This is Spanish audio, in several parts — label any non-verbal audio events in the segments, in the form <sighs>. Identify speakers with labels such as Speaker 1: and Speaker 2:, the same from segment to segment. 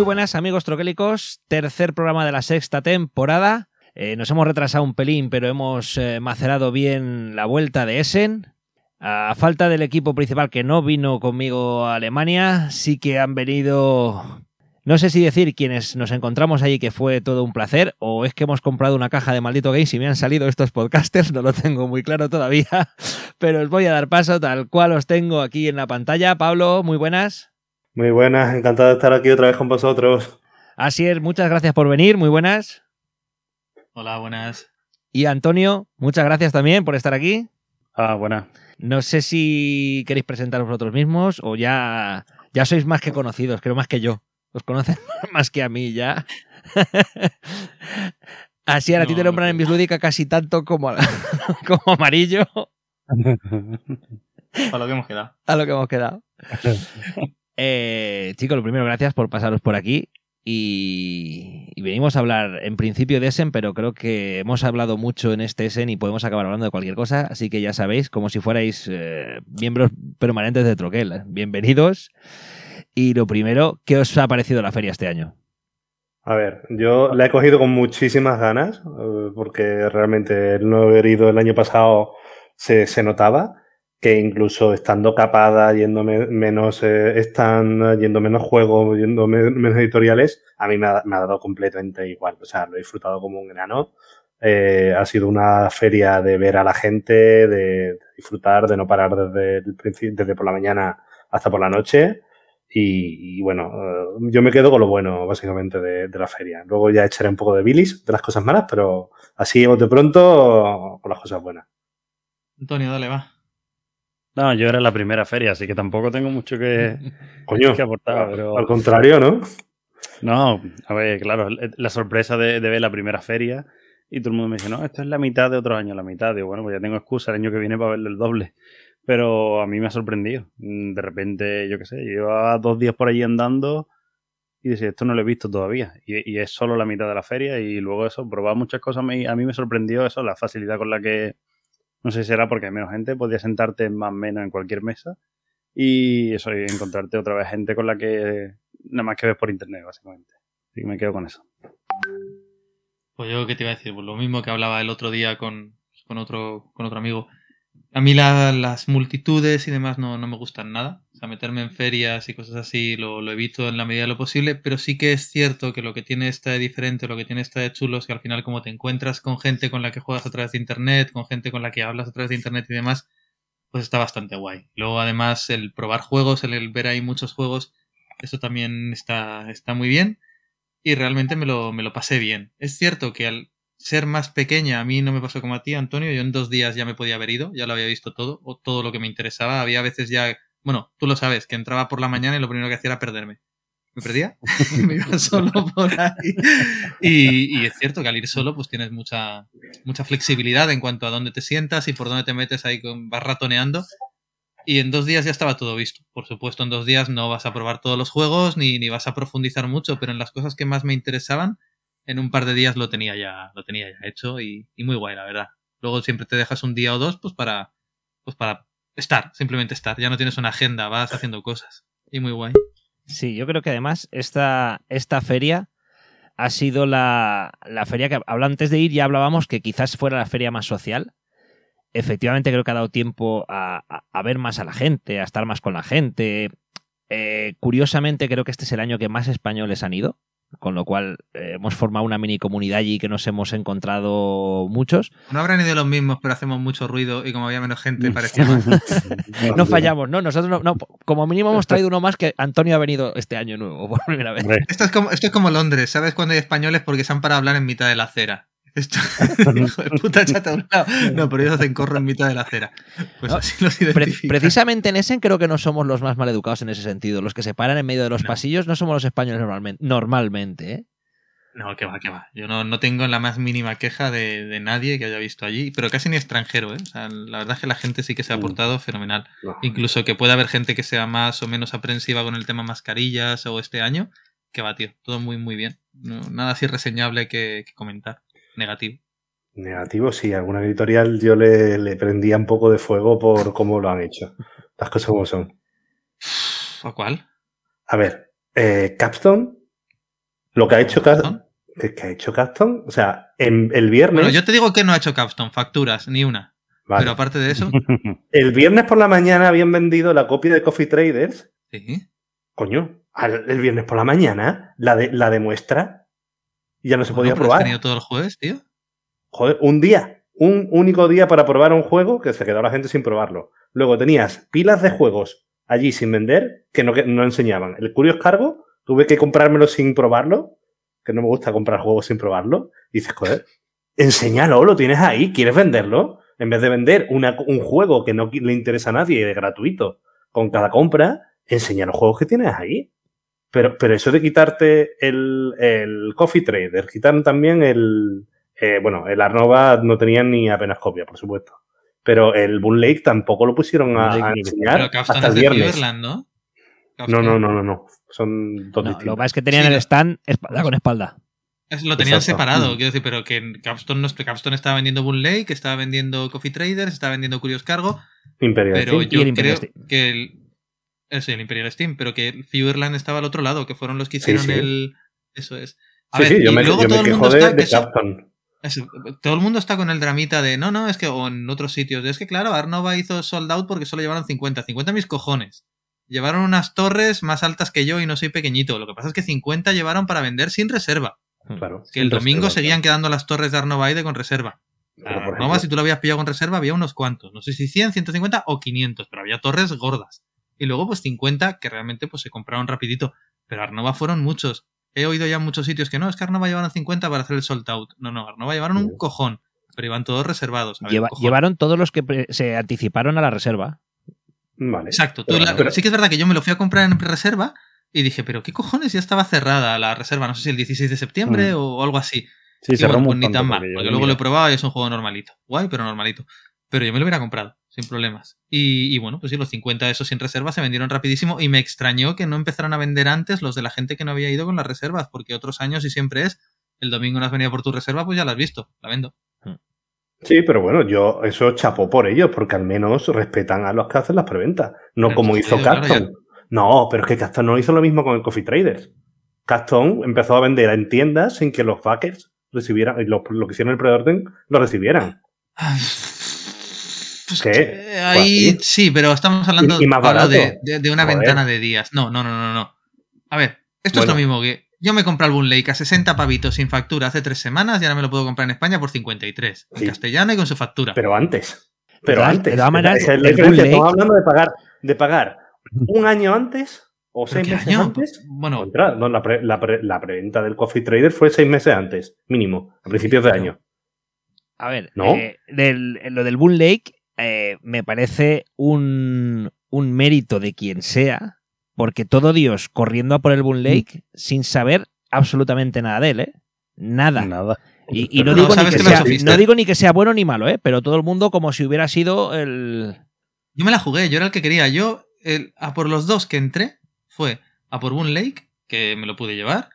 Speaker 1: Muy buenas amigos troquélicos, tercer programa de la sexta temporada. Eh, nos hemos retrasado un pelín, pero hemos eh, macerado bien la vuelta de Essen. A falta del equipo principal que no vino conmigo a Alemania, sí que han venido... No sé si decir quienes nos encontramos allí que fue todo un placer, o es que hemos comprado una caja de maldito games y me han salido estos podcasters, no lo tengo muy claro todavía, <laughs> pero os voy a dar paso tal cual os tengo aquí en la pantalla. Pablo, muy buenas.
Speaker 2: Muy buenas, encantado de estar aquí otra vez con vosotros.
Speaker 1: Así es, muchas gracias por venir, muy buenas.
Speaker 3: Hola, buenas.
Speaker 1: Y Antonio, muchas gracias también por estar aquí.
Speaker 4: Ah, buenas.
Speaker 1: No sé si queréis presentaros vosotros mismos o ya, ya sois más que conocidos, creo más que yo. Os conocen <laughs> más que a mí ya. <laughs> Así ahora a ti te nombran en Bislúdica casi tanto como, <laughs> como amarillo.
Speaker 3: A lo que hemos quedado.
Speaker 1: A lo que hemos quedado. Eh, chicos, lo primero, gracias por pasaros por aquí. Y, venimos a hablar en principio de Essen, pero creo que hemos hablado mucho en este Essen y podemos acabar hablando de cualquier cosa. Así que ya sabéis, como si fuerais eh, miembros permanentes de Troquel. Bienvenidos. Y lo primero, ¿qué os ha parecido la feria este año?
Speaker 2: A ver, yo la he cogido con muchísimas ganas, eh, porque realmente el no haber ido el año pasado se notaba que incluso estando capada, yendo menos, eh, están yendo menos juegos, yendo menos editoriales, a mí me ha, dado completamente igual. O sea, lo he disfrutado como un enano. Eh, ha sido una feria de ver a la gente, de, disfrutar, de no parar desde el desde por la mañana hasta por la noche. Y, bueno, uh, yo me quedo con lo bueno, básicamente, de, de, la feria. Luego ya echaré un poco de bilis de las cosas malas, pero así de pronto con las cosas buenas.
Speaker 3: Antonio, dale, va.
Speaker 4: No, yo era la primera feria, así que tampoco tengo mucho que, <laughs>
Speaker 2: Coño,
Speaker 4: que aportar. Pero...
Speaker 2: Al contrario, ¿no?
Speaker 4: No, a ver, claro, la sorpresa de, de, ver la primera feria y todo el mundo me dice, no, esto es la mitad de otro año, la mitad. Digo, bueno, pues ya tengo excusa el año que viene para verlo el doble. Pero a mí me ha sorprendido. De repente, yo qué sé, llevaba dos días por allí andando y decía, esto no lo he visto todavía. Y, y, es solo la mitad de la feria y luego eso, probar muchas cosas. Me, a mí me sorprendió eso, la facilidad con la que no sé si será porque hay menos gente, podías sentarte más o menos en cualquier mesa y eso, y encontrarte otra vez gente con la que nada más que ves por internet, básicamente. Así que me quedo con eso.
Speaker 3: Pues yo, ¿qué te iba a decir? Pues lo mismo que hablaba el otro día con, con, otro, con otro amigo. A mí la, las multitudes y demás no, no, me gustan nada. O sea, meterme en ferias y cosas así lo, lo, evito en la medida de lo posible, pero sí que es cierto que lo que tiene esta de diferente, lo que tiene esta de chulo es que al final como te encuentras con gente con la que juegas a través de internet, con gente con la que hablas a través de internet y demás, pues está bastante guay. Luego además el probar juegos, el, ver ahí muchos juegos, eso también está, está muy bien y realmente me lo, me lo pasé bien. Es cierto que al ser más pequeña, a mí no me pasó como a ti, Antonio. Yo en dos días ya me podía haber ido, ya lo había visto todo, o todo lo que me interesaba. Había veces ya, bueno, tú lo sabes, que entraba por la mañana y lo primero que hacía era perderme. ¿Me perdía? <laughs> <laughs> me iba solo por ahí. Y, y, es cierto que al ir solo, pues tienes mucha, mucha flexibilidad en cuanto a dónde te sientas y por dónde te metes ahí, con, vas ratoneando. Y en dos días ya estaba todo visto. Por supuesto, en dos días no vas a probar todos los juegos ni, ni vas a profundizar mucho, pero en las cosas que más me interesaban, en un par de días lo tenía ya, lo tenía ya hecho y, muy guay, la verdad. Luego siempre te dejas un día o dos, pues para, pues para estar, simplemente estar. Ya no tienes una agenda, vas haciendo cosas. Y muy guay.
Speaker 1: Sí, yo creo que además esta, esta feria ha sido la, la feria que antes de ir, ya hablábamos que quizás fuera la feria más social. Efectivamente, creo que ha dado tiempo a, a, a ver más a la gente, a estar más con la gente. Eh, curiosamente, creo que este es el año que más españoles han ido con lo cual eh, hemos formado una mini comunidad allí que nos hemos encontrado muchos.
Speaker 3: No habrán ido los mismos, pero hacemos mucho ruido y como había menos gente, <laughs> parecía más. <laughs>
Speaker 1: no fallamos, ¿no? Nosotros no, no, como mínimo hemos traído uno más que Antonio ha venido este año nuevo por primera vez.
Speaker 3: Esto es como, esto es como Londres, ¿sabes? Cuando hay españoles porque se han para hablar en mitad de la acera. Esto, <laughs> hijo de puta chata un lado. No, pero ellos hacen corro en mitad de la acera. Pues
Speaker 1: No,
Speaker 3: así los
Speaker 1: Pre- precisamente en Essen creo que no somos los más maleducados en ese sentido. Los que se paran en medio de los
Speaker 3: No.
Speaker 1: pasillos no somos los españoles normalmente. normalmente ¿eh?
Speaker 3: No, que va, que va. Yo no, no tengo la más mínima queja de, de nadie que haya visto allí, pero casi ni extranjero, ¿eh? O sea, la verdad es que la gente sí que se ha
Speaker 2: Mm.
Speaker 3: portado fenomenal.
Speaker 2: No.
Speaker 3: Incluso que pueda haber gente que sea más o menos aprensiva con el tema mascarillas o este año, que va, tío. Todo muy, muy bien. No- nada así reseñable que, que comentar. Negativo.
Speaker 2: Negativo, sí. Alguna editorial yo le, le prendía un poco de fuego por cómo lo han hecho. Las cosas como son.
Speaker 3: ¿A cuál?
Speaker 2: A ver, eh, Capstone, lo que ha hecho Capstone,
Speaker 3: ¿Capstone?
Speaker 2: ¿qué, qué ha hecho Capstone? O sea, en, el viernes,
Speaker 3: Bueno, yo te digo que no ha hecho Capstone, facturas, ni una.
Speaker 2: vale,
Speaker 3: Pero aparte de eso, <laughs>
Speaker 2: el viernes por la mañana habían vendido la copia de Coffee Traders.
Speaker 3: sí.
Speaker 2: Coño, el viernes por la mañana, la de, la de muestra, ya no se
Speaker 3: Bueno,
Speaker 2: podía
Speaker 3: pero has
Speaker 2: probar.
Speaker 3: tenido todo el jueves, tío.
Speaker 2: Joder, un día, un único día para probar un juego que se quedó la gente sin probarlo. Luego tenías pilas de juegos allí sin vender que no, que no enseñaban. El Curious Cargo, tuve que comprármelo sin probarlo, que no me gusta comprar juegos sin probarlo. Y dices, joder, enséñalo, lo tienes ahí, ¿quieres venderlo? En vez de vender una- un juego que no le interesa a nadie, de gratuito, con cada compra, enseña los juegos que tienes ahí. Pero, pero eso de quitarte el, el Coffee Trader, quitaron también el, eh, bueno, el Arnova no tenía ni apenas copia, por supuesto. Pero el Boon Lake tampoco lo pusieron a, a enseñar
Speaker 3: Pero Capstone
Speaker 2: hasta
Speaker 3: es
Speaker 2: el
Speaker 3: de
Speaker 2: viernes.
Speaker 3: Fiberland, ¿no?
Speaker 2: No, no, no, no, no. Son dos
Speaker 1: No, lo que
Speaker 2: distintos.
Speaker 1: pasa es que tenían
Speaker 3: Sí,
Speaker 1: el
Speaker 3: no.
Speaker 1: stand espalda con espalda.
Speaker 3: Es- lo tenían
Speaker 2: Exacto.
Speaker 3: separado,
Speaker 2: Mm.
Speaker 3: quiero decir, pero que Capstone, no, Capstone estaba vendiendo Boon Lake, estaba vendiendo Coffee Traders, estaba vendiendo Curious Cargo,
Speaker 2: Imperial
Speaker 3: pero
Speaker 2: Steam.
Speaker 1: Y
Speaker 3: yo
Speaker 1: Imperial
Speaker 3: creo
Speaker 1: Steam.
Speaker 3: que el, eso, el Imperial Steam, pero que Fiberland estaba al otro lado, que fueron los que hicieron
Speaker 2: sí.
Speaker 3: el... Eso es. A
Speaker 2: Sí,
Speaker 3: ver,
Speaker 2: sí, yo
Speaker 3: y
Speaker 2: me,
Speaker 3: luego
Speaker 2: yo me
Speaker 3: todo el mundo
Speaker 2: de,
Speaker 3: está...
Speaker 2: de
Speaker 3: eso, todo el mundo está con el dramita de no, no, es que o en otros sitios, es que claro, Arnova hizo sold out porque solo llevaron 50, 50 mis cojones. Llevaron unas torres más altas que yo y no soy pequeñito. Lo que pasa es que 50 llevaron para vender sin reserva.
Speaker 2: Claro.
Speaker 3: Que el domingo
Speaker 2: reserva,
Speaker 3: seguían quedando las torres de Arnovaide con reserva. Arnova, si tú lo habías pillado con reserva, había unos cuantos. No sé si 100, 150 o 500, pero había torres gordas. Y luego, pues 50 que realmente pues, se compraron rapidito. Pero Arnova fueron muchos. He oído ya en muchos sitios que no, es que Arnova llevaron 50 para hacer el sold out. No, no, Arnova llevaron un cojón. Pero iban todos reservados. A ver,
Speaker 1: Lleva-
Speaker 3: un cojón.
Speaker 1: llevaron todos los que se anticiparon a la reserva.
Speaker 2: Vale.
Speaker 3: Exacto. tú
Speaker 2: Pero-
Speaker 3: la-
Speaker 2: pero-
Speaker 3: sí que es verdad que yo me lo fui a comprar en reserva y dije, pero ¿qué cojones? Ya estaba cerrada la reserva. No sé si el 16 de septiembre
Speaker 4: Mm.
Speaker 3: o algo así.
Speaker 4: Sí,
Speaker 3: Y
Speaker 4: cerramos
Speaker 3: bueno, pues ni tan mal,
Speaker 4: porque
Speaker 3: luego lo he probado y es un juego normalito. Guay, pero normalito. Pero yo me lo hubiera comprado, sin problemas. Y, y bueno, pues sí, los 50 de esos sin reserva se vendieron rapidísimo y me extrañó que no empezaran a vender antes los de la gente que no había ido con las reservas, porque otros años y siempre es, el domingo no has venido por tu reserva, pues ya la has visto, la vendo.
Speaker 2: Sí, pero bueno, yo eso chapó por ellos, porque al menos respetan a los que hacen las preventas. No
Speaker 3: Pero
Speaker 2: como hizo
Speaker 3: claro,
Speaker 2: Capstone. no, pero es que Capstone no hizo lo mismo con el Coffee Traders. Capstone empezó a vender en tiendas sin que los backers recibieran, y lo, lo que hicieron el preorden, lo recibieran. <laughs>
Speaker 3: Pues
Speaker 2: ¿Qué?
Speaker 3: ahí sí, pero estamos hablando
Speaker 2: Y- y más
Speaker 3: hablo
Speaker 2: barato.
Speaker 3: de, de- de una
Speaker 2: Joder.
Speaker 3: ventana de días. No, no, no, no, no. A ver, esto
Speaker 2: Bueno.
Speaker 3: es lo mismo que yo me compré el Boon Lake a 60 pavitos sin factura hace tres semanas y ahora me lo puedo comprar en España por 53. En
Speaker 2: Sí.
Speaker 3: castellano y con su factura.
Speaker 2: Pero antes. Pero antes.
Speaker 1: el
Speaker 2: Estamos hablando de pagar, de pagar un año antes o
Speaker 3: ¿Pero
Speaker 2: seis meses
Speaker 3: año?
Speaker 2: antes.
Speaker 3: Bueno,
Speaker 2: Contra, no, la, pre- la, pre- la preventa del Coffee Trader fue seis meses antes, mínimo, a principios de año.
Speaker 1: A ver,
Speaker 2: ¿No?
Speaker 1: eh, del- lo del Boon Lake eh, me parece un, un mérito de quien sea, porque todo Dios corriendo a por el Boon Lake sin saber absolutamente nada de él, ¿eh? Nada.
Speaker 4: Nada.
Speaker 1: Y, y no, digo ni que sea, no digo ni que sea bueno ni malo, ¿eh? Pero todo el mundo como si hubiera sido el...
Speaker 3: yo me la jugué, yo era el que quería. Yo, el- a por los dos que entré, fue a por Boon Lake, que me lo pude llevar,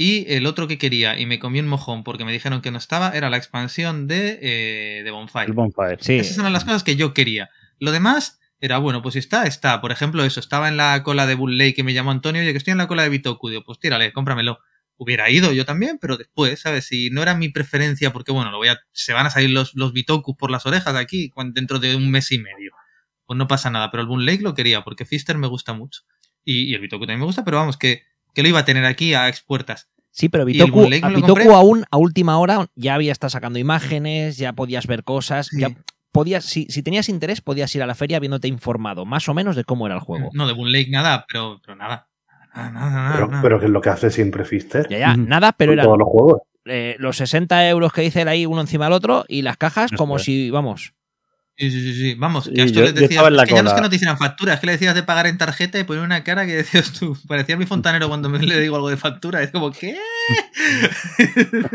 Speaker 3: y el otro que quería, y me comí un mojón porque me dijeron que no estaba, era la expansión de, eh, de Bonfire.
Speaker 4: El bonfire.
Speaker 1: Sí,
Speaker 3: Esas eran las cosas que yo quería. Lo demás era, bueno, pues si está, está. Por ejemplo, eso, estaba en la cola de Bull Lake que me llamó Antonio, oye, que estoy en la cola de Bitoku. Digo, pues tírale, cómpramelo. Hubiera ido yo también, pero después, ¿sabes? Si no era mi preferencia, porque bueno, lo voy a, se van a salir los, los Bitoku por las orejas de aquí dentro de un mes y medio. Pues no pasa nada, pero el Bull Lake lo quería, porque Fister me gusta mucho. Y, y el Bitoku también me gusta, pero vamos, que, que lo iba a tener aquí a expuertas.
Speaker 1: Sí, pero
Speaker 3: ¿Y el
Speaker 1: Bitoku, a Bitoku aún a última hora ya había estado sacando imágenes, ya podías ver cosas,
Speaker 3: Sí.
Speaker 1: ya podías, si, si tenías interés, podías ir a la feria habiéndote informado más o menos de cómo era el juego.
Speaker 3: No, de Boon Lake nada, pero, pero nada. Nada, nada,
Speaker 2: Pero,
Speaker 3: nada.
Speaker 2: pero que es lo que hace siempre Fister.
Speaker 1: Ya, ya, nada, pero eran
Speaker 2: todos los juegos.
Speaker 1: eh, los 60 euros que dice él ahí uno encima del otro y las cajas como si, vamos.
Speaker 3: Sí, sí, sí, sí. Vamos,
Speaker 4: Sí,
Speaker 3: que a esto
Speaker 4: yo-
Speaker 3: les decías, es que ya no es que no te hicieran factura, es que le decías de pagar en tarjeta y poner una cara que decías tú, <laughs> parecía mi fontanero cuando me le digo algo de factura, es como, ¿qué? <laughs>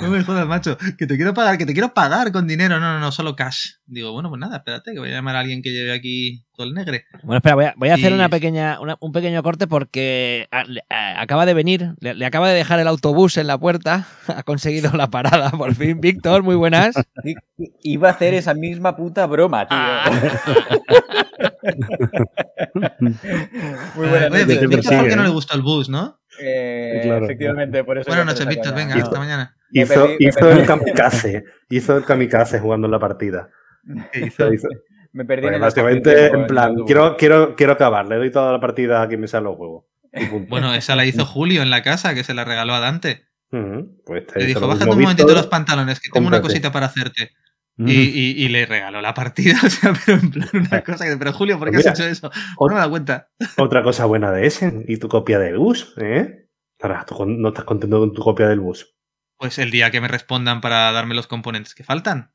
Speaker 3: no me jodas, macho, que te quiero pagar, que te quiero pagar con dinero, no, no, no, solo cash. Digo, bueno, pues nada, espérate, que voy a llamar a alguien que lleve aquí el negre.
Speaker 1: Bueno, espera, voy a, voy a hacer una pequeña, una- un pequeño corte porque a- le- a- acaba de venir, le, le acaba de dejar el autobús en la puerta, <laughs> ha conseguido la parada por fin. Víctor, muy buenas.
Speaker 5: I- Iba a hacer esa misma puta broma, tío.
Speaker 1: Ah. <laughs>
Speaker 5: Muy buenas
Speaker 3: Oye,
Speaker 5: noches.
Speaker 4: Víctor
Speaker 3: Víctor fue el que
Speaker 4: sigue,
Speaker 3: no
Speaker 4: ¿eh?
Speaker 3: le gustó el bus, ¿no?
Speaker 5: Eh,
Speaker 4: Claro.
Speaker 5: Efectivamente, por eso.
Speaker 3: Buenas noches, Víctor, venga,
Speaker 5: caña.
Speaker 3: hasta mañana.
Speaker 2: Hizo, hizo el kamikaze. Hizo el kamikaze jugando en la partida.
Speaker 3: ¿Qué hizo?
Speaker 2: Hizo.
Speaker 5: Me perdí
Speaker 2: Pues
Speaker 5: en
Speaker 2: básicamente, en plan, quiero, quiero, quiero acabar. Le doy toda la partida a quien me sale los huevos. <laughs>
Speaker 3: Bueno, esa la hizo Julio en la casa, que se la regaló a Dante.
Speaker 2: Ujú, pues te
Speaker 3: Le dijo, bájate un momentito los pantalones, que tengo una cosita para hacerte. Y, y- y le regaló la partida, <laughs> o sea, pero en plan una <laughs> cosa que... Pero Julio, ¿por qué
Speaker 2: Pues
Speaker 3: has
Speaker 2: mira,
Speaker 3: hecho eso? No me da cuenta.
Speaker 2: Otra cosa buena de Essen. ¿Y tu copia del bus? ¿Eh? ¿No estás contento con tu copia del bus?
Speaker 3: Pues el día que me respondan para darme los componentes que faltan.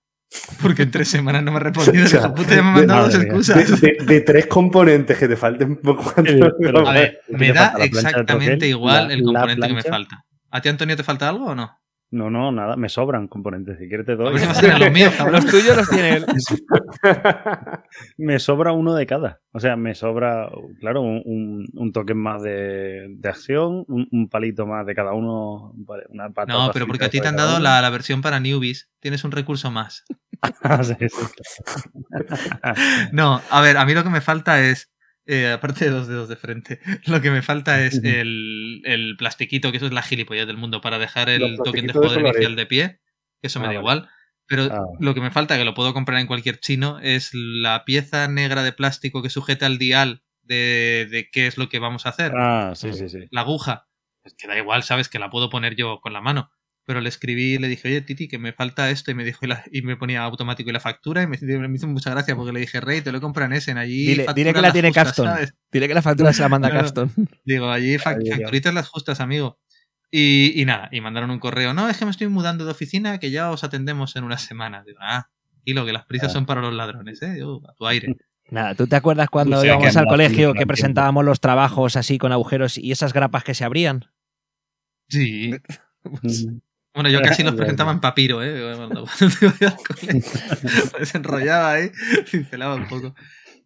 Speaker 3: Porque en tres semanas no me ha respondido. <laughs>
Speaker 2: O sea,
Speaker 3: puta, ya me ha mandado dos excusas.
Speaker 2: De, de- de tres componentes que te falten. <laughs> ¿cuántos?
Speaker 4: Pero-
Speaker 3: A ver,
Speaker 4: ¿Qué te
Speaker 3: me da exactamente igual
Speaker 4: La-
Speaker 3: el componente que me falta. ¿A ti, Antonio, te falta algo o no?
Speaker 4: No, no, nada, me sobran componentes. Si quieres te doy.
Speaker 3: los míos, cabrón.
Speaker 1: Los tuyos los tiene él. <laughs>
Speaker 4: me sobra uno de cada. O sea, me sobra, claro, un, un, token más de, de acción, un, un palito más de cada uno, una
Speaker 3: No, pero porque a ti te han dado la, la versión para newbies. Tienes un recurso más. <laughs> <laughs> No, a ver, a mí lo que me falta es, eh, aparte de dos dedos de frente, <laughs> lo que me falta es el, el plastiquito, que eso es la gilipollez del mundo, para dejar el token de jugador inicial de pie, que eso me
Speaker 4: Ah,
Speaker 3: da
Speaker 4: vale.
Speaker 3: igual. Pero
Speaker 4: Ah,
Speaker 3: lo que me falta, que lo puedo comprar en cualquier chino, es la pieza negra de plástico que sujeta al dial de, de qué es lo que vamos a hacer.
Speaker 4: Ah, sí, sí, sí.
Speaker 3: La aguja. Es que da igual, sabes que la puedo poner yo con la mano. Pero le escribí y le dije, oye, Titi, que me falta esto. Y me dijo, y, la- y me ponía automático y la factura. Y me, me hizo mucha gracia porque le dije, Rey, te lo compran ese en allí.
Speaker 1: Dile, que la tiene
Speaker 3: justas,
Speaker 1: Caston.
Speaker 3: ¿sabes?
Speaker 1: Dile que la factura se la manda <laughs>
Speaker 3: Claro.
Speaker 1: Caston.
Speaker 3: Digo, allí fac-
Speaker 4: Ahí, ya.
Speaker 3: facturitas las justas, amigo. Y, y nada, y mandaron un correo. No, es que me estoy mudando de oficina, que ya os atendemos en una semana. Digo, ah, y lo que las prisas
Speaker 4: Ah.
Speaker 3: son para los ladrones, ¿eh? Yo, a tu aire.
Speaker 1: Nada, ¿tú te acuerdas cuando
Speaker 4: O sea,
Speaker 1: íbamos al colegio que presentábamos los trabajos así con agujeros y esas grapas que se abrían?
Speaker 3: Sí. <laughs> Bueno, yo casi los <laughs> presentaba en papiro, ¿eh? Cuando, <laughs> cuando iba al colegio. Desenrollaba ahí, cincelaba un poco.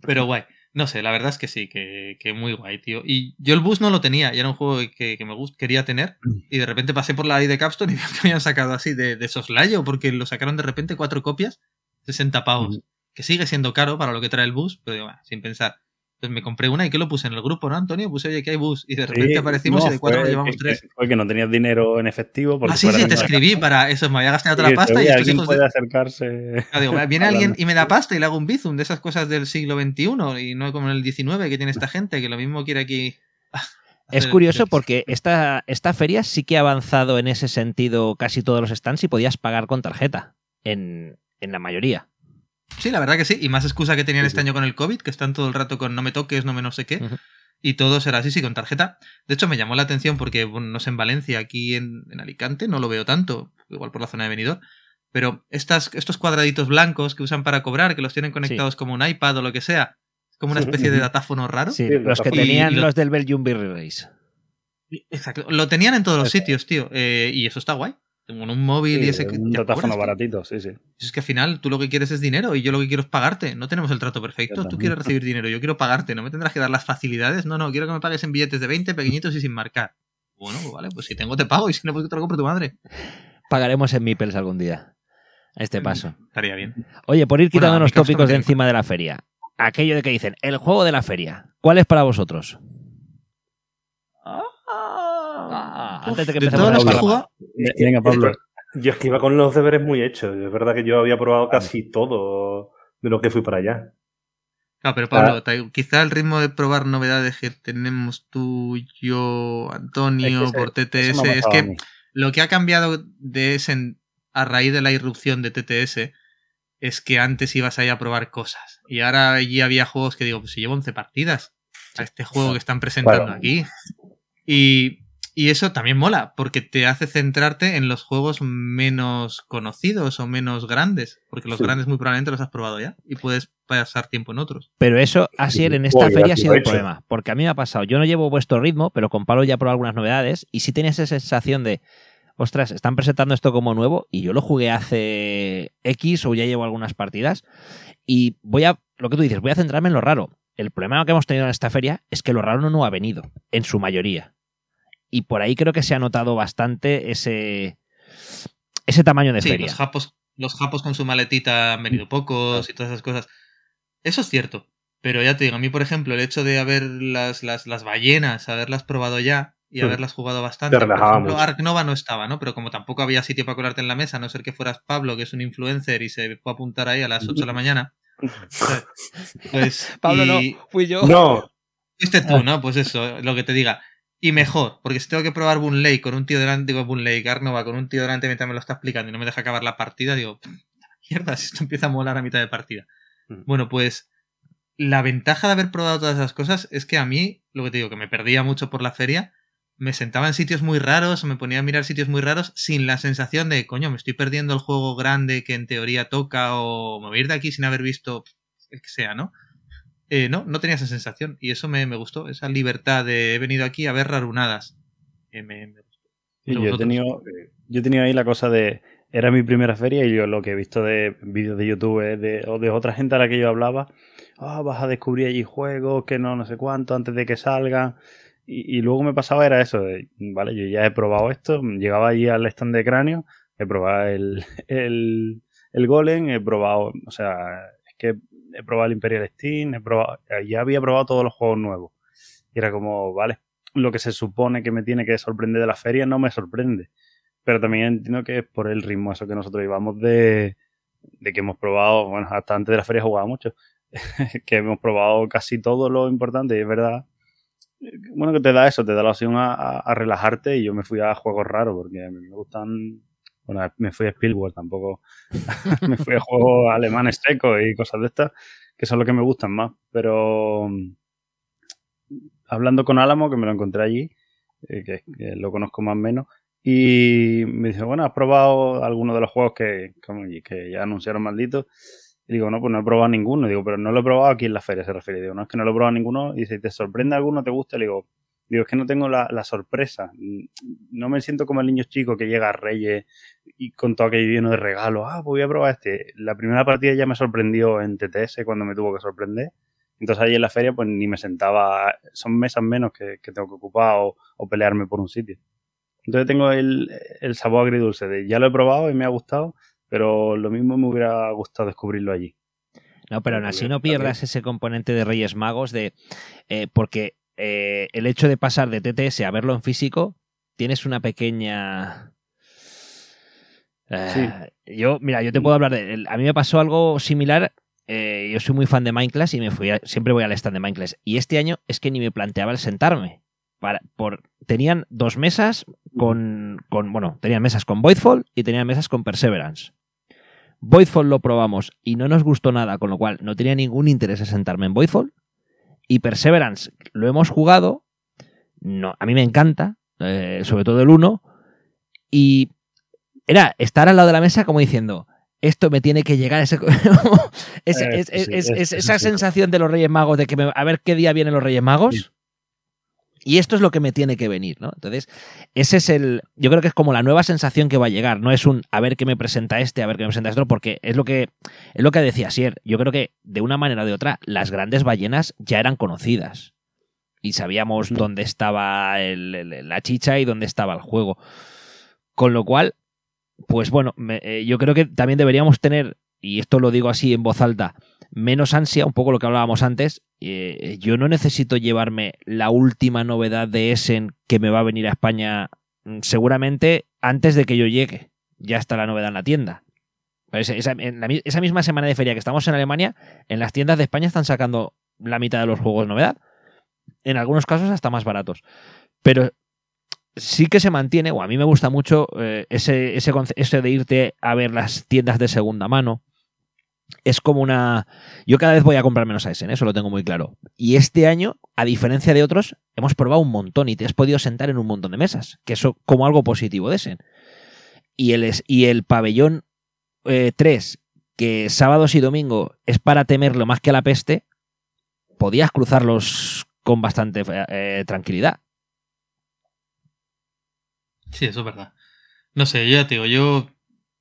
Speaker 3: Pero guay. No sé, la verdad es que sí, que, que muy guay, tío. Y yo el bus no lo tenía, y era un juego que, que me gust- quería tener. Y de repente pasé por la ley de Capstone y <laughs> me habían sacado así de, de soslayo, porque lo sacaron de repente cuatro copias, 60 pavos. Que sigue siendo caro para lo que trae el bus, pero digo, "Bah, sin pensar. Entonces me compré una y que lo puse en el grupo, ¿no, Antonio? Puse, oye, que hay bus. Y de repente
Speaker 4: Sí,
Speaker 3: aparecimos
Speaker 4: no,
Speaker 3: y de cuatro
Speaker 4: fue
Speaker 3: nos llevamos
Speaker 4: que-
Speaker 3: tres.
Speaker 4: Fue que no tenías dinero en efectivo. porque
Speaker 3: Ah, sí, te escribí
Speaker 4: casa.
Speaker 3: para eso, me había gastado toda
Speaker 4: Sí,
Speaker 3: la pasta y estos de...
Speaker 4: puede acercarse.
Speaker 3: Ah, digo, viene alguien y me da pasta y le hago un bizum de esas cosas del siglo XXI y no como en el XIX que tiene esta gente, que lo mismo quiere aquí. <laughs> ah,
Speaker 1: Es curioso porque esta, esta feria sí que ha avanzado en ese sentido casi todos los stands y podías pagar con tarjeta. En, en la mayoría.
Speaker 3: Sí, la verdad que sí. Y más excusa que tenían
Speaker 2: Sí,
Speaker 3: este
Speaker 2: sí.
Speaker 3: año con el COVID, que están todo el rato con no me toques, no me no sé qué. Y todo será así, sí, con tarjeta. De hecho, me llamó la atención porque, bueno, no sé, en Valencia, aquí en, en Alicante, no lo veo tanto, igual por la zona de Benidorm. Pero estas, estos cuadraditos blancos que usan para cobrar, que los tienen conectados como un iPad o lo que sea, es como una especie de datáfono raro.
Speaker 1: Sí, los que tenían
Speaker 3: y lo-
Speaker 1: los del Belgium Beer Race.
Speaker 3: Exacto. Lo tenían en todos los sitios, tío. Eh, y eso está guay. Tengo un móvil y ese.
Speaker 4: un datáfono baratito, sí, sí.
Speaker 3: Es que al final tú lo que quieres es dinero y yo lo que quiero es pagarte. No tenemos el trato perfecto. Tú quieres recibir dinero, yo quiero pagarte. No me tendrás que dar las facilidades. No, no, quiero que me pagues en billetes de 20 pequeñitos y sin marcar. Bueno, pues vale, pues si tengo te pago y si no, pues te lo compro tu madre.
Speaker 1: Pagaremos en Mipels algún día. A este paso.
Speaker 3: Estaría bien.
Speaker 1: Oye, por ir
Speaker 3: Bueno,
Speaker 1: quitando
Speaker 3: mi
Speaker 1: los tópicos de encima de la feria. Aquello de que dicen, el juego de la feria. ¿Cuál es para vosotros? Ah, antes de que
Speaker 3: de
Speaker 1: empecemos
Speaker 3: que he
Speaker 1: parrama.
Speaker 3: jugado,
Speaker 4: Venga, Pablo.
Speaker 2: Yo es que iba con los deberes muy hechos. Es verdad que yo había probado casi todo de lo que fui para allá.
Speaker 3: Claro, pero Pablo, ta- quizá el ritmo de probar novedades que tenemos tú, yo, Antonio,
Speaker 4: Es que
Speaker 3: por TTS, es que lo que ha cambiado de ese a raíz de la irrupción de TTS es que antes ibas ahí a probar cosas. Y ahora allí había juegos que digo, pues si llevo 11 partidas a este juego que están presentando aquí. Y, y eso también mola, porque te hace centrarte en los juegos menos conocidos o menos grandes. Porque los
Speaker 2: Sí.
Speaker 3: grandes muy probablemente los has probado ya y puedes pasar tiempo en otros.
Speaker 1: Pero eso, así en esta
Speaker 2: Oye,
Speaker 1: feria ha sido
Speaker 2: hecho.
Speaker 1: problema. Porque a mí me ha pasado. Yo no llevo vuestro ritmo, pero con Pablo ya he probado algunas novedades. Y sí tienes esa sensación de, ostras, están presentando esto como nuevo. Y yo lo jugué hace X o ya llevo algunas partidas. Y voy a, lo que tú dices, voy a centrarme en lo raro. El problema que hemos tenido en esta feria es que lo raro no ha venido, en su mayoría. Y por ahí creo que se ha notado bastante ese, ese tamaño de
Speaker 3: Sí,
Speaker 1: feria.
Speaker 3: los japos, los japos con su maletita han venido pocos y todas esas cosas. Eso es cierto. Pero ya te digo, a mí, por ejemplo, el hecho de haber las, las, las ballenas, haberlas probado ya y
Speaker 2: Sí.
Speaker 3: haberlas jugado bastante.
Speaker 2: Te
Speaker 3: Por ejemplo. Ark Nova no estaba, ¿no? Pero como tampoco había sitio para colarte en la mesa, a no ser que fueras Pablo, que es un influencer y se fue a apuntar ahí a las 8 de la mañana. <laughs> Pues.
Speaker 1: Pablo
Speaker 3: y-
Speaker 1: no, fui yo.
Speaker 2: No,
Speaker 3: Fuiste tú, ¿no? Pues eso, lo que te diga. Y mejor, porque si tengo que probar Boon Lake con un tío delante, digo Boon Lake, Arnova con un tío delante mientras me lo está explicando y no me deja acabar la partida, digo, mierda, si esto empieza a molar a mitad de partida.
Speaker 2: Mm.
Speaker 3: Bueno, pues la ventaja de haber probado todas esas cosas es que a mí, lo que te digo, que me perdía mucho por la feria, me sentaba en sitios muy raros o me ponía a mirar sitios muy raros sin la sensación de, coño, me estoy perdiendo el juego grande que en teoría toca o me voy a ir de aquí sin haber visto el que sea, ¿no? Eh, no, no tenía esa sensación y eso me, me gustó, esa libertad de he venido aquí a ver rarunadas. Eh, me, me gustó.
Speaker 4: Sí,
Speaker 3: ¿Y
Speaker 4: yo, he tenido, yo he tenido ahí la cosa de. Era mi primera feria y yo lo que he visto de vídeos de YouTube eh, de, o de otra gente a la que yo hablaba. Ah, vas a descubrir allí juegos que no, no sé cuánto antes de que salgan. Y, y luego me pasaba era eso. de, vale, yo ya he probado esto. Llegaba allí al stand de cráneo. He probado el, <laughs> el, el Golem. He probado. O sea, es que he probado el Imperial Steam. He probado, ya había probado todos los juegos nuevos. Y era como, vale, lo que se supone que me tiene que sorprender de la feria no me sorprende. Pero también entiendo que es por el ritmo eso que nosotros llevamos de, de que hemos probado, bueno, hasta antes de la feria jugaba mucho, <laughs> que hemos probado casi todo lo importante y es verdad. Bueno, que te da eso, te da la opción a, a- a relajarte y yo me fui a juegos raros porque a mí me gustan, bueno, me fui a Spielberg tampoco, <laughs> me fui a juegos alemanes secos y cosas de estas que son los que me gustan más, pero hablando con Álamo, que me lo encontré allí, eh, que, que lo conozco más o menos, y me dice, bueno, ¿has probado alguno de los juegos que, que ya anunciaron malditos? Y digo, no, pues no he probado ninguno. Digo, pero no lo he probado aquí en la feria, se refiere. Digo, no, es que no lo he probado ninguno. Y dice, ¿te sorprende alguno? ¿Te gusta? Le digo, digo, es que no tengo la, la sorpresa. No me siento como el niño chico que llega a Reyes y con todo aquello lleno de regalos. Ah, pues voy a probar este. La primera partida ya me sorprendió en TTS cuando me tuvo que sorprender. Entonces ahí en la feria pues ni me sentaba, son mesas menos que, que tengo que ocupar o, o pelearme por un sitio. Entonces tengo el, el sabor agridulce de ya lo he probado y me ha gustado, pero lo mismo me hubiera gustado descubrirlo allí.
Speaker 1: No, pero aún así no pierdas ese componente de Reyes Magos de. eh, porque eh, el hecho de pasar de TTS a verlo en físico, tienes una pequeña. Eh, Yo, mira, yo te puedo hablar de. A mí me pasó algo similar. eh, yo soy muy fan de Minecraft y me fui a- siempre voy al stand de Minecraft. Y este año es que ni me planteaba el sentarme. Para, por, tenían dos mesas con, con. Bueno, tenían mesas con Voidfall y tenían mesas con Perseverance. Voidfall lo probamos y no nos gustó nada, con lo cual no tenía ningún interés en sentarme en Voidfall. Y Perseverance lo hemos jugado, no, a mí me encanta, eh, sobre todo el 1, y era estar al lado de la mesa como diciendo, esto me tiene que llegar, ese, <laughs> ese-
Speaker 4: Eh,
Speaker 1: es-
Speaker 4: sí,
Speaker 1: esa sensación de los Reyes Magos, de que me- a ver qué día vienen los Reyes Magos. Y esto es lo que me tiene que venir, ¿no? Entonces, ese es el. Yo creo que es como la nueva sensación que va a llegar. No es un a ver qué me presenta este, a ver qué me presenta esto, porque es lo que. Es lo que decía Sier. Yo creo que, de una manera o de otra, las grandes ballenas ya eran conocidas. Y sabíamos dónde estaba el- el- la chicha y dónde estaba el juego. Con lo cual, pues bueno, me- eh, yo creo que también deberíamos tener, y esto lo digo así en voz alta, menos ansia, un poco lo que hablábamos antes. Eh, yo no necesito llevarme la última novedad de Essen que me va a venir a España mm, seguramente antes de que yo llegue. Ya está la novedad en la tienda. Pues esa, esa misma semana de feria que estamos en Alemania, en las tiendas de España están sacando la mitad de los juegos novedad. En algunos casos hasta más baratos. Pero sí que se mantiene, o a mí me gusta mucho eh, ese, ese, ese de irte a ver las tiendas de segunda mano. Es como una... Yo cada vez voy a comprar menos a Essen, eso lo tengo muy claro. Y este año, a diferencia de otros, hemos probado un montón y te has podido sentar en un montón de mesas, que eso como algo positivo de Essen. Y el, y el pabellón eh, 3, que sábados y domingo es para temerlo más que a la peste, podías cruzarlos con bastante eh, tranquilidad.
Speaker 3: Sí, eso es verdad. No sé, yo ya te digo, yo.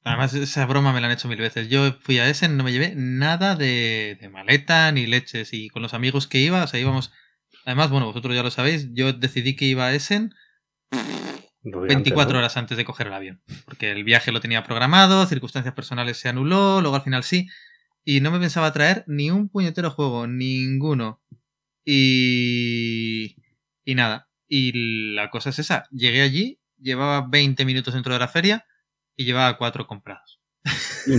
Speaker 3: Además, esa broma me la han hecho mil veces. Yo fui a Essen, no me llevé nada de, de maleta ni leches. Y con los amigos que iba, o sea, íbamos. Además, bueno, vosotros ya lo sabéis, yo decidí que iba a Essen
Speaker 2: Rudiante,
Speaker 3: 24
Speaker 2: ¿no?
Speaker 3: horas antes de coger el avión. Porque el viaje lo tenía programado, circunstancias personales se anuló, luego al final sí. Y no me pensaba traer ni un puñetero juego, ninguno. Y. Y nada. Y la cosa es esa. Llegué allí, llevaba 20 minutos dentro de la feria y llevaba cuatro comprados.
Speaker 2: Yo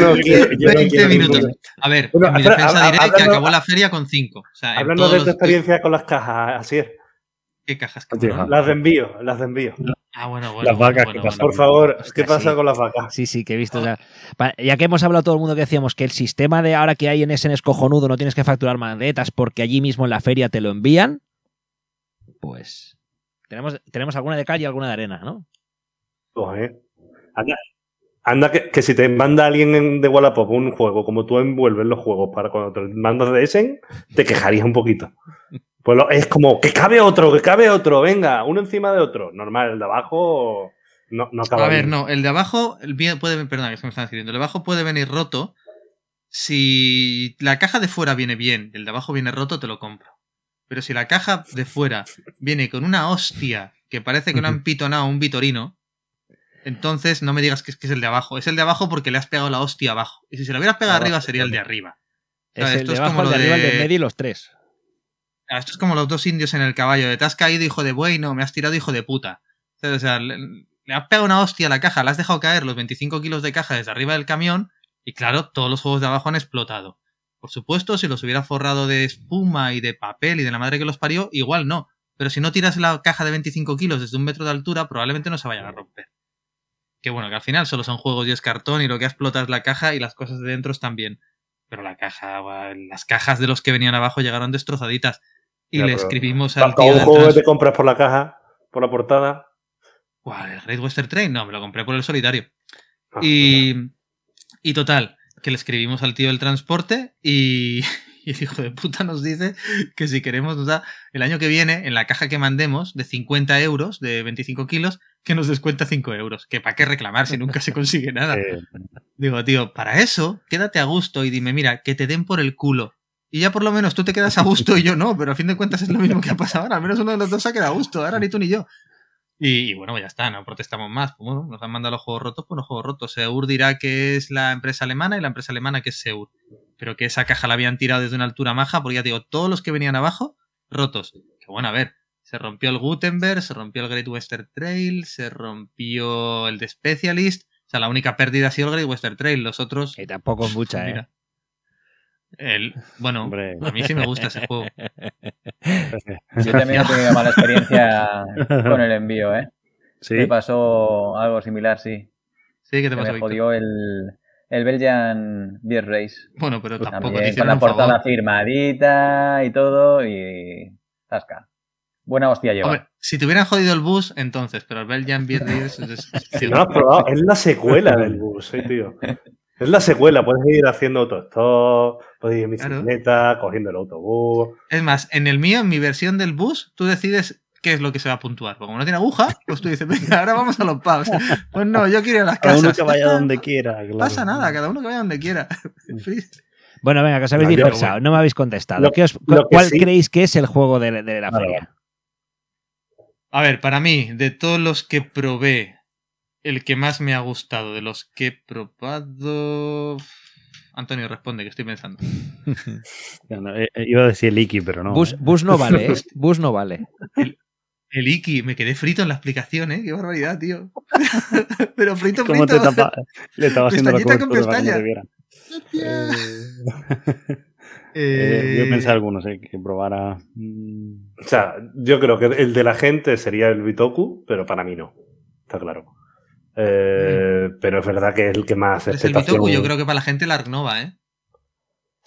Speaker 2: no <laughs> quiero- yo no
Speaker 3: 20
Speaker 2: quiero
Speaker 3: minutos. A ver,
Speaker 2: Bueno,
Speaker 3: en mi defensa diré que acabó la feria con 5. O sea, en
Speaker 2: Hablando de tu
Speaker 3: los-
Speaker 2: experiencia con las cajas, así es.
Speaker 3: ¿Qué cajas?
Speaker 2: Las de envío, las de envío.
Speaker 3: Ah, bueno, bueno.
Speaker 4: Las vacas
Speaker 3: bueno, bueno.
Speaker 2: Por favor, ¿qué pasa
Speaker 1: sí.
Speaker 2: con las vacas?
Speaker 1: Sí, sí, que he visto. o sea, pa- ya que hemos hablado todo el mundo que decíamos que el sistema de ahora que hay en Essen es cojonudo, no tienes que facturar maletas porque allí mismo en la feria te lo envían, pues tenemos, tenemos alguna de cal y alguna de arena, ¿no?
Speaker 2: Joder. Anda, anda que, que si te manda alguien en- de Wallapop un juego, como tú envuelves los juegos para cuando te mandas de Essen, te quejarías un poquito. Pues lo- es como, que cabe otro, que cabe otro, venga, uno encima de otro. Normal, el de abajo no, no acaba
Speaker 3: A ver,
Speaker 2: bien.
Speaker 3: no, el de abajo el bien- puede, perdón, que se me están escribiendo. El de abajo puede venir roto. Si la caja de fuera viene bien, el de abajo viene roto, te lo compro. Pero si la caja de fuera viene con una hostia que parece que no han pitonado un vitorino, entonces no me digas que es, que es el de abajo. Es el de abajo porque le has pegado la hostia abajo. Y si se lo hubieras pegado
Speaker 2: Abajo,
Speaker 3: arriba sería el de arriba.
Speaker 1: Es el
Speaker 3: esto
Speaker 1: de
Speaker 3: es
Speaker 1: abajo,
Speaker 3: como
Speaker 1: el de arriba, el de medio y los tres.
Speaker 3: Ah, Esto es como los dos indios en el caballo. De te has caído, hijo de buey, no, me has tirado, hijo de puta. O sea, le, le has pegado una hostia a la caja, le has dejado caer los 25 kilos de caja desde arriba del camión y claro, todos los juegos de abajo han explotado. Por supuesto, si los hubiera forrado de espuma y de papel y de la madre que los parió, igual no. Pero si no tiras la caja de 25 kilos desde un metro de altura, probablemente no se vayan a romper. Que bueno, que al final solo son juegos y es cartón y lo que explota es la caja y las cosas de dentro están bien. Pero la caja, las cajas de los que venían abajo llegaron destrozaditas. Y
Speaker 2: Ya,
Speaker 3: le escribimos al tío
Speaker 2: un juego que te compras por la caja, por la portada.
Speaker 3: ¿Cuál? ¿El Great Western Train? No, me lo compré por el solitario.
Speaker 2: Ah,
Speaker 3: Y, y total, que le escribimos al tío del transporte y, <laughs> y el hijo de puta nos dice que si queremos, nos da el año que viene, en la caja que mandemos de 50 euros, de 25 kilos, que nos descuenta 5 euros. Que para qué reclamar si nunca se <laughs> consigue nada.
Speaker 4: Eh,
Speaker 3: Digo, tío, para eso, quédate a gusto y dime, mira, que te den por el culo. Y ya por lo menos tú te quedas a gusto y yo no, pero a fin de cuentas es lo mismo que ha pasado ahora. Al menos uno de los dos se ha quedado a gusto, ahora ni tú ni yo. Y, y bueno, ya está, no protestamos más. Pues bueno, nos han mandado los juegos rotos, pues los juegos rotos. Seur dirá que es la empresa alemana y la empresa alemana que es Seur. Pero que esa caja la habían tirado desde una altura maja, porque ya te digo, todos los que venían abajo, rotos. Que bueno, a ver, se rompió el Gutenberg, se rompió el Great Western Trail, se rompió el de Specialist. O sea, la única pérdida ha sido el Great Western Trail. Los otros.
Speaker 1: Que tampoco es mucha, <laughs> ¿eh?
Speaker 3: Mira. El, bueno,
Speaker 4: Hombre.
Speaker 3: a mí sí me gusta ese juego.
Speaker 5: Yo también he tenido mala experiencia con el envío, ¿eh?
Speaker 4: sí.
Speaker 5: Me pasó algo similar, sí.
Speaker 3: Sí, que te
Speaker 5: Se
Speaker 3: pasa,
Speaker 5: me jodió el, el Belgian Beer Race.
Speaker 3: Bueno, pero tampoco te
Speaker 5: También con
Speaker 3: hicieron
Speaker 5: la portada
Speaker 3: favor.
Speaker 5: firmadita y todo y... Tasca. Buena hostia lleva.
Speaker 3: Hombre, si te hubieran jodido el bus, entonces, pero el Belgian Beer Race es-
Speaker 2: no lo has probado, es la secuela del bus, eh, tío. Es la secuela, puedes ir haciendo autostop, puedes ir en
Speaker 3: Claro.
Speaker 2: bicicleta, cogiendo el autobús.
Speaker 3: Es más, en el mío, en mi versión del bus, tú decides qué es lo que se va a puntuar. Porque como no tiene aguja, pues tú dices, venga, ahora vamos a los pubs. <laughs> Pues no, yo quiero ir a las
Speaker 4: Cada
Speaker 3: casas.
Speaker 4: uno que vaya donde <laughs> quiera.
Speaker 3: No
Speaker 4: claro.
Speaker 3: pasa nada, cada uno que vaya donde quiera. <laughs>
Speaker 1: Bueno, venga, que os habéis
Speaker 2: No,
Speaker 1: dispersado, no me habéis contestado.
Speaker 2: Lo-
Speaker 1: ¿Qué os-
Speaker 2: lo que
Speaker 1: ¿Cuál
Speaker 2: sí-
Speaker 1: creéis que es el juego de, de la
Speaker 4: Vale,
Speaker 1: feria?
Speaker 3: A ver, para mí, de todos los que probé, el que más me ha gustado, de los que he probado... Antonio, responde, que estoy pensando. <laughs>
Speaker 4: No, no, eh, eh, iba a decir el Iki, pero no.
Speaker 1: Bus,
Speaker 4: ¿eh?
Speaker 1: bus no vale, ¿eh? <laughs> Bus no vale.
Speaker 3: El Iki, me quedé frito en la explicación, ¿eh? Qué barbaridad, tío. <laughs> Pero frito,
Speaker 4: ¿Cómo te
Speaker 3: frito.
Speaker 4: tapa? Le estaba haciendo la
Speaker 3: con
Speaker 4: para que
Speaker 3: pestaña.
Speaker 4: te vieran.
Speaker 3: Hostia.
Speaker 4: Eh, eh,
Speaker 3: Eh,
Speaker 4: pensar algunos, eh, que probara. mm,
Speaker 2: O sea, yo creo que el de la gente sería el Bitoku, pero para mí no. Está claro. Eh, Pero es verdad que es el que más
Speaker 3: es el Bitoku, yo creo que para la gente la Ark Nova, ¿eh?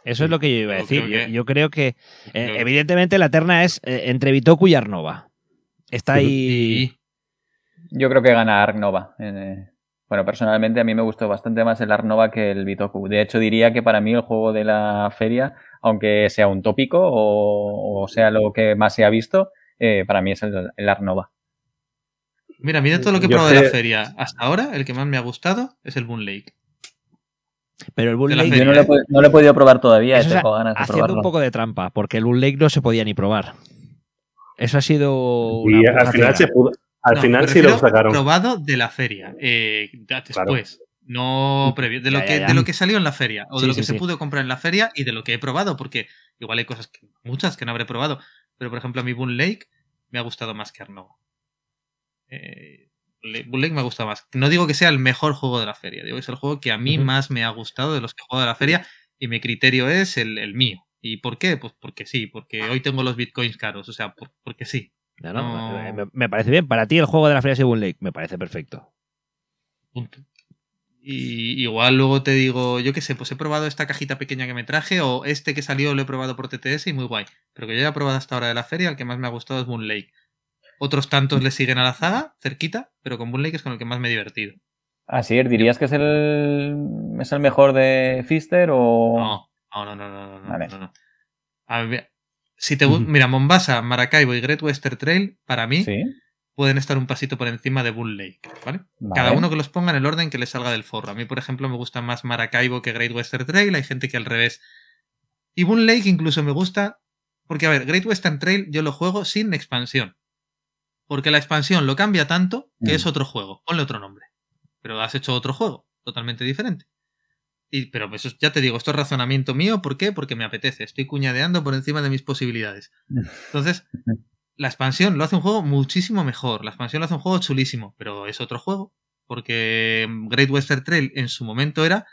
Speaker 1: Eso es lo que yo iba a decir.
Speaker 3: creo
Speaker 1: Yo,
Speaker 3: que-
Speaker 1: yo creo que, eh,
Speaker 3: creo-
Speaker 1: evidentemente, la terna es eh, entre Bitoku y Arnova. Está ahí.
Speaker 5: Yo creo que gana Ark Nova. Eh, bueno, personalmente a mí me gustó bastante más el Ark Nova que el Bitoku. De hecho, diría que para mí el juego de la feria, aunque sea un tópico o, o sea lo que más se ha visto, eh, para mí es el, el Ark Nova.
Speaker 3: Mira, mira todo lo que he probado de la feria. Hasta ahora, el que más me ha gustado es el Boon Lake.
Speaker 1: Pero el Bull Lake,
Speaker 3: feria.
Speaker 5: Yo no lo, he, pod- no lo he podido probar todavía,
Speaker 1: Eso es
Speaker 5: tengo ganas de
Speaker 1: haciendo
Speaker 5: probarlo.
Speaker 1: un poco de trampa, porque el Bull Lake no se podía ni probar. Eso ha sido. una
Speaker 2: Y al final, se pudo, al
Speaker 3: No,
Speaker 2: final sí lo sacaron.
Speaker 3: Probado de la feria. eh, después. No previo. De lo,
Speaker 1: Ya,
Speaker 3: que,
Speaker 1: ya, ya.
Speaker 3: de lo que salió en la feria. O
Speaker 1: Sí,
Speaker 3: de lo
Speaker 1: sí,
Speaker 3: que se
Speaker 1: sí.
Speaker 3: pudo comprar en la feria y de lo que he probado. Porque igual hay cosas que, muchas que no habré probado. Pero por ejemplo, a mí Boon Lake me ha gustado más que Arnova. Eh, Lake me ha gustado más. No digo que sea el mejor juego de la feria. Digo que es el juego que a mí más me ha gustado de los que he jugado de la feria. Y mi criterio es el, el mío. ¿Y por qué? Pues porque sí. Porque hoy tengo los bitcoins caros. O sea, por- porque sí.
Speaker 1: No, no,
Speaker 3: no.
Speaker 1: Me, me parece bien. Para ti, el juego de la feria Bull Lake. Me parece perfecto.
Speaker 3: Punto. Y igual luego te digo, yo qué sé, pues he probado esta cajita pequeña que me traje o este que salió lo he probado por TTS y muy guay. Pero que yo ya he probado hasta ahora de la feria, el que más me ha gustado es Moon Lake. Otros tantos le siguen a la zaga, cerquita, pero con Moon Lake es con el que más me he divertido.
Speaker 5: Así es, ¿dirías que es el, es el mejor de Fister o...?
Speaker 3: No, no, no, no, no, no,
Speaker 5: Vale.
Speaker 3: no, no. A ver, si te gu- mira, Mombasa, Maracaibo y Great Western Trail, para mí,
Speaker 5: Sí,
Speaker 3: pueden estar un pasito por encima de Bull Lake, ¿vale?
Speaker 5: vale.
Speaker 3: Cada uno que los ponga en el orden que les salga del forro. A mí, por ejemplo, me gusta más Maracaibo que Great Western Trail. Hay gente que al revés. Y Boon Lake incluso me gusta. Porque, a ver, Great Western Trail yo lo juego sin expansión. Porque la expansión lo cambia tanto que
Speaker 5: Mm.
Speaker 3: es otro juego. Ponle otro nombre. Pero has hecho otro juego, totalmente diferente. Y, pero eso, ya te digo, esto es razonamiento mío. ¿Por qué? Porque me apetece. Estoy cuñadeando por encima de mis posibilidades. Entonces, <laughs> la expansión lo hace un juego muchísimo mejor. La expansión lo hace un juego chulísimo, pero es otro juego. Porque Great Western Trail en su momento era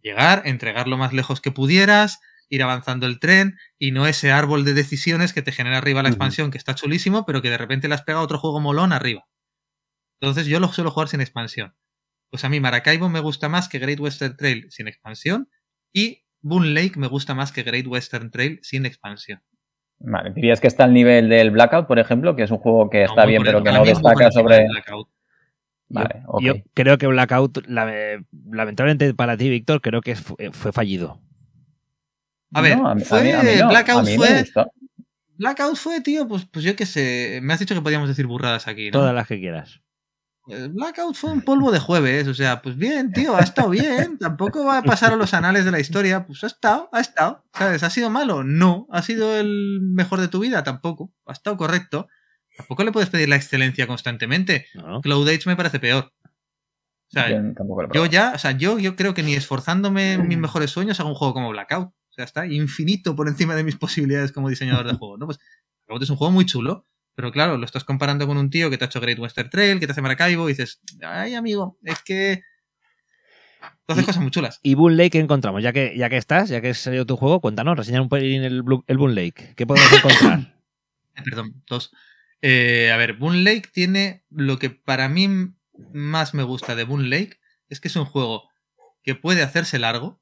Speaker 3: llegar, entregar lo más lejos que pudieras, ir avanzando el tren y no ese árbol de decisiones que te genera arriba la expansión, que está chulísimo, pero que de repente le has pegado otro juego molón arriba. Entonces yo lo suelo jugar sin expansión. Pues a mí Maracaibo me gusta más que Great Western Trail sin expansión y Boon Lake me gusta más que Great Western Trail sin expansión.
Speaker 5: Vale, ¿Dirías que está al nivel del Blackout, por ejemplo? Que es un juego que está
Speaker 3: No,
Speaker 5: bien, pero que no destaca sobre... Vale, ok.
Speaker 1: Yo creo que Blackout, la- lamentablemente para ti, Víctor, creo que fue, fue fallido.
Speaker 3: A ver,
Speaker 5: No, a mí- a
Speaker 3: fue
Speaker 5: mí- a mí no,
Speaker 3: Blackout fue. Blackout fue, tío, pues, pues yo qué sé. Me has dicho que podíamos decir burradas aquí, ¿no?
Speaker 1: Todas las que quieras.
Speaker 3: Pues Blackout fue un polvo de jueves, o sea, pues bien, tío, ha estado bien. <laughs> Tampoco va a pasar a los anales de la historia. Pues ha estado, ha estado. ¿Sabes? ¿Ha sido malo? No. ¿Ha sido el mejor de tu vida? Tampoco. Ha estado correcto. Tampoco le puedes pedir la excelencia constantemente.
Speaker 1: ¿no?
Speaker 3: Cloud Age me parece peor. O sea,
Speaker 5: Yo
Speaker 3: ya, o sea, yo, yo creo que ni esforzándome en mis mejores sueños hago un juego como Blackout. O sea, está infinito por encima de mis <laughs> posibilidades como diseñador de juego, ¿no? Pues es un juego muy chulo, pero claro, lo estás comparando con un tío que te ha hecho Great Western Trail, que te hace Maracaibo, y dices, ay, amigo, es que. Tú haces
Speaker 1: Y-
Speaker 3: cosas muy chulas.
Speaker 1: ¿Y Boon Lake qué encontramos? Ya que, ya que estás, ya que ha salido tu juego, cuéntanos, reseñar un pelín el, el Boon Lake. ¿Qué podemos <coughs> encontrar?
Speaker 3: Eh, Perdón, dos. Eh, a ver, Boon Lake tiene lo que para mí más me gusta de Boon Lake es que es un juego que puede hacerse largo,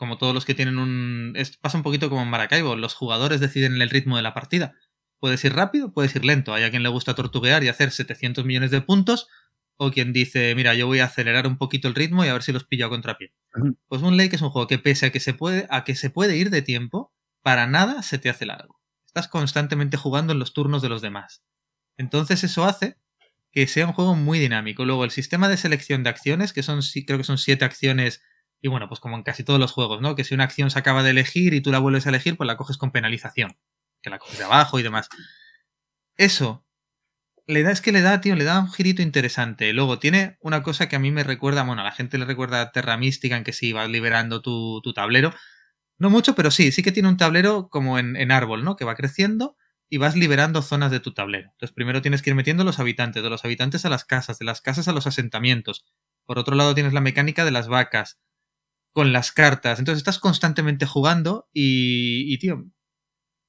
Speaker 3: como todos los que tienen un... es- pasa un poquito como en Maracaibo, los jugadores deciden el ritmo de la partida. Puedes ir rápido, puedes ir lento. Hay a quien le gusta tortuguear y hacer 700 millones de puntos, o quien dice, mira, yo voy a acelerar un poquito el ritmo y a ver si los pillo a contrapié. Pues Boon Lake es un juego que pese a que se puede, a que se puede ir de tiempo, para nada se te hace largo. Estás constantemente jugando en los turnos de los demás. Entonces eso hace que sea un juego muy dinámico. Luego el sistema de selección de acciones, que son creo que son siete acciones, y bueno, pues como en casi todos los juegos, ¿no? Que si una acción se acaba de elegir y tú la vuelves a elegir, pues la coges con penalización. Que la coges de abajo y demás. Eso le da, es que le da, tío, le da un girito interesante. Luego tiene una cosa que a mí me recuerda, bueno, a la gente le recuerda a Terra Mística, en que sí, vas liberando tu, tu tablero. No mucho, pero sí, sí que tiene un tablero como en, en árbol, ¿no? Que va creciendo y vas liberando zonas de tu tablero. Entonces, primero tienes que ir metiendo los habitantes, de los habitantes a las casas, de las casas a los asentamientos. Por otro lado, tienes la mecánica de las vacas, con las cartas. Entonces, estás constantemente jugando y, y tío,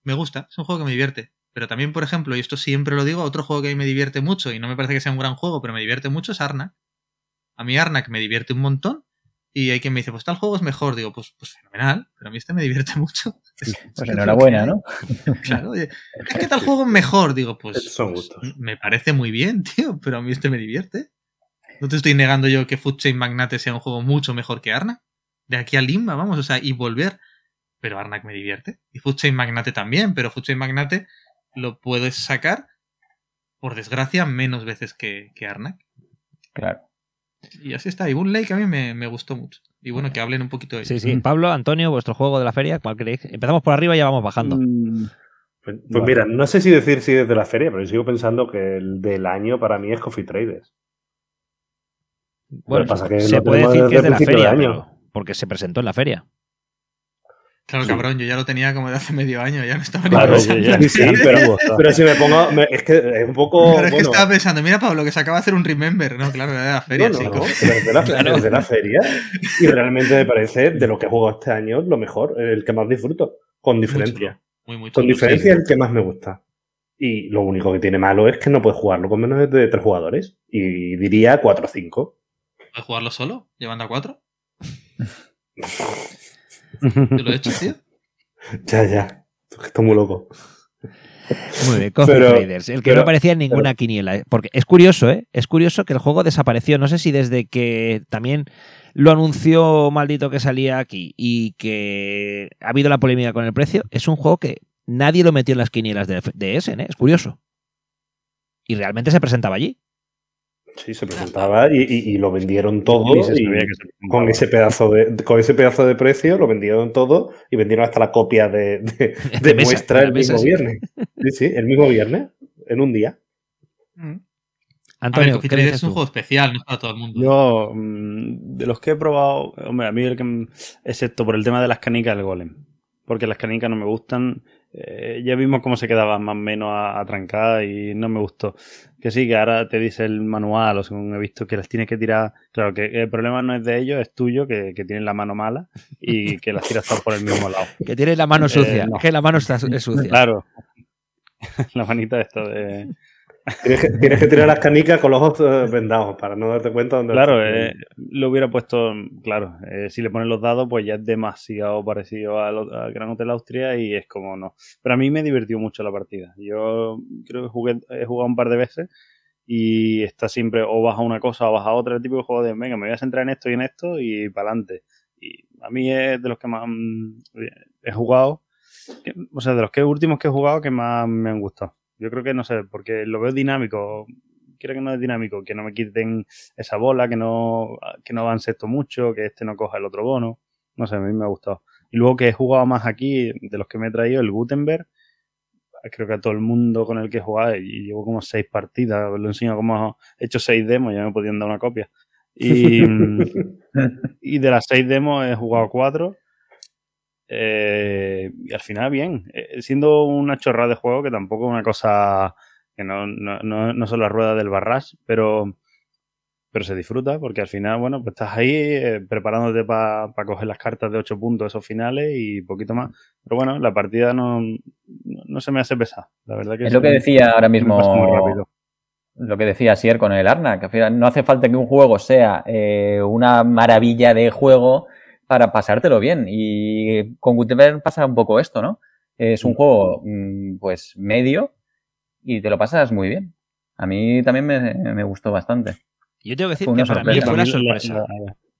Speaker 3: me gusta. Es un juego que me divierte. Pero también, por ejemplo, y esto siempre lo digo, otro juego que a mí me divierte mucho, y no me parece que sea un gran juego, pero me divierte mucho, es Arnak. A mí Arnak me divierte un montón, y hay quien me dice, pues tal juego es mejor. Digo, pues, pues fenomenal, pero a mí este me divierte <laughs> mucho. Es-
Speaker 5: Pues
Speaker 3: es
Speaker 5: enhorabuena, ¿no? <laughs>
Speaker 3: Claro, oye, es que tal juego es mejor. Digo, pues,
Speaker 2: Son
Speaker 3: pues,
Speaker 2: gustos.
Speaker 3: me parece muy bien, <laughs> tío, pero a mí este me divierte. No te estoy negando yo que Food Chain Magnate sea un juego mucho mejor que Arnak. De aquí a Limba, vamos, o sea, y volver. Pero Arnak me divierte. Y Food Chain Magnate también, pero Food Chain Magnate lo puedes sacar, por desgracia, menos veces que, que Arnak.
Speaker 5: Claro.
Speaker 3: Y así está. Y Boon Lake a mí me, me gustó mucho. Y bueno, que hablen un poquito de
Speaker 1: Sí, sí. Pablo, Antonio, vuestro juego de la feria, ¿cuál queréis? Empezamos por arriba y ya vamos bajando.
Speaker 4: Mm,
Speaker 2: Pues, pues
Speaker 4: Vale.
Speaker 2: mira, no sé si decir si es de la feria, pero yo sigo pensando que el del año para mí es Coffee Traders.
Speaker 1: Bueno,
Speaker 2: pasa que
Speaker 1: se puede decir que es de
Speaker 2: desde
Speaker 1: la feria,
Speaker 2: año.
Speaker 1: Porque se presentó en la feria.
Speaker 3: Claro,
Speaker 2: Sí.
Speaker 3: cabrón, yo ya lo tenía como de hace medio año, ya no estaba ni
Speaker 2: Claro,
Speaker 3: pensando.
Speaker 4: ya-
Speaker 2: sí, sí, pero, <laughs> pero si me pongo. me- es que es un poco.
Speaker 3: Pero es que estaba pensando, mira Pablo, que se acaba de hacer un remember. No, claro, era de la feria,
Speaker 2: no, no,
Speaker 3: chico.
Speaker 2: no, pero es de, la, es de la feria. Y realmente me parece de lo que he jugado este año lo mejor, el que más disfruto. Con
Speaker 3: Muy
Speaker 2: diferencia.
Speaker 3: chulo, Muy, muy
Speaker 2: Con
Speaker 3: chulo,
Speaker 2: diferencia
Speaker 3: sí.
Speaker 2: el que más me gusta. Y lo único que tiene malo es que no puedes jugarlo con menos de tres jugadores. Y diría cuatro o cinco.
Speaker 3: ¿Puedes jugarlo solo? ¿Llevando a cuatro? Yo lo he hecho, tío. <laughs>
Speaker 2: Ya, ya. Estoy muy loco.
Speaker 1: Muy bien, Coffee
Speaker 2: Pero-
Speaker 1: Traders, el que
Speaker 2: pero-
Speaker 1: no aparecía en ninguna quiniela. ¿eh? Porque es curioso, ¿eh? Es curioso que el juego desapareció. No sé si desde que también lo anunció maldito que salía aquí y que ha habido la polémica con el precio. Es un juego que nadie lo metió en las quinielas de, de Essen, ¿eh? Es curioso. Y realmente se presentaba allí.
Speaker 2: Sí, se presentaba y, y- y lo vendieron todo.
Speaker 4: Se
Speaker 2: y
Speaker 4: sabía que se
Speaker 2: con ese pedazo de con ese pedazo de precio lo vendieron todo y vendieron hasta la copia de, de, <laughs> de
Speaker 1: mesa,
Speaker 2: muestra el mismo
Speaker 1: sí.
Speaker 2: viernes. Sí, sí, el mismo viernes, en un día.
Speaker 3: Mm. Ver,
Speaker 1: Antonio,
Speaker 3: Coffee
Speaker 1: ¿qué
Speaker 3: es un
Speaker 1: tú?
Speaker 3: juego especial, no es para todo el mundo.
Speaker 4: Yo, mm, de los que he probado, hombre, a mí el que, excepto por el tema de las canicas, el golem. Porque las canicas no me gustan. Eh, ya vimos cómo se quedaban más o menos a, a trancar y no me gustó. Que sí, que ahora te dice el manual, o según he visto, que las tienes que tirar. Claro, que el problema no es de ellos, es tuyo, que, que tienes la mano mala y que las tiras todas por el mismo lado. <laughs>
Speaker 1: Que tienes la mano
Speaker 4: Eh,
Speaker 1: sucia.
Speaker 4: no.
Speaker 1: Que la mano está es sucia.
Speaker 4: Claro. <laughs> la manita esta de.
Speaker 2: Tienes que, tienes que tirar las canicas con los ojos eh, vendados para no darte cuenta dónde
Speaker 4: Claro, eh, lo hubiera puesto, claro, eh, si le pones los dados, pues ya es demasiado parecido al, Gran Hotel Austria y es como no. Pero a mí me divirtió mucho la partida. Yo creo que jugué, he jugado un par de veces y está siempre o baja una cosa o baja otra, el tipo de juego de, venga, me voy a centrar en esto y en esto y para adelante. Y a mí es de los que más mm, he jugado, que- o sea, de los que últimos que he jugado que más me han gustado. Yo creo que, no sé, porque lo veo dinámico, quiero que no es dinámico, que no me quiten esa bola, que no, que no avance esto mucho, que este no coja el otro bono. No sé, a mí me ha gustado. Y luego que he jugado más aquí, de los que me he traído, el Gutenberg, creo que a todo el mundo con el que he jugado, y llevo como seis partidas, lo enseño como he hecho seis demos, ya me podían dar una copia. Y, <laughs> y de las seis demos he jugado cuatro. Eh, y al final, bien. Eh, siendo una chorrada de juego, que tampoco es una cosa que no, no, no, no son las ruedas del barrage, pero, pero se disfruta porque al final, bueno, pues estás ahí eh, preparándote para coger las cartas de 8 puntos, esos finales y poquito más. Pero bueno, la partida no, no, se me hace pesar. La verdad que
Speaker 5: Es lo que decía ahora
Speaker 4: muy
Speaker 5: mismo
Speaker 4: rápido.
Speaker 5: lo que decía Sier con el Arna, que al final no hace falta que un juego sea eh, una maravilla de juego para pasártelo bien. Y con Gutenberg pasa un poco esto, ¿no? Es un juego, mm, pues, medio y te lo pasas muy bien. A mí también me, me gustó bastante.
Speaker 1: Yo tengo que decir que para mí fue una sorpresa.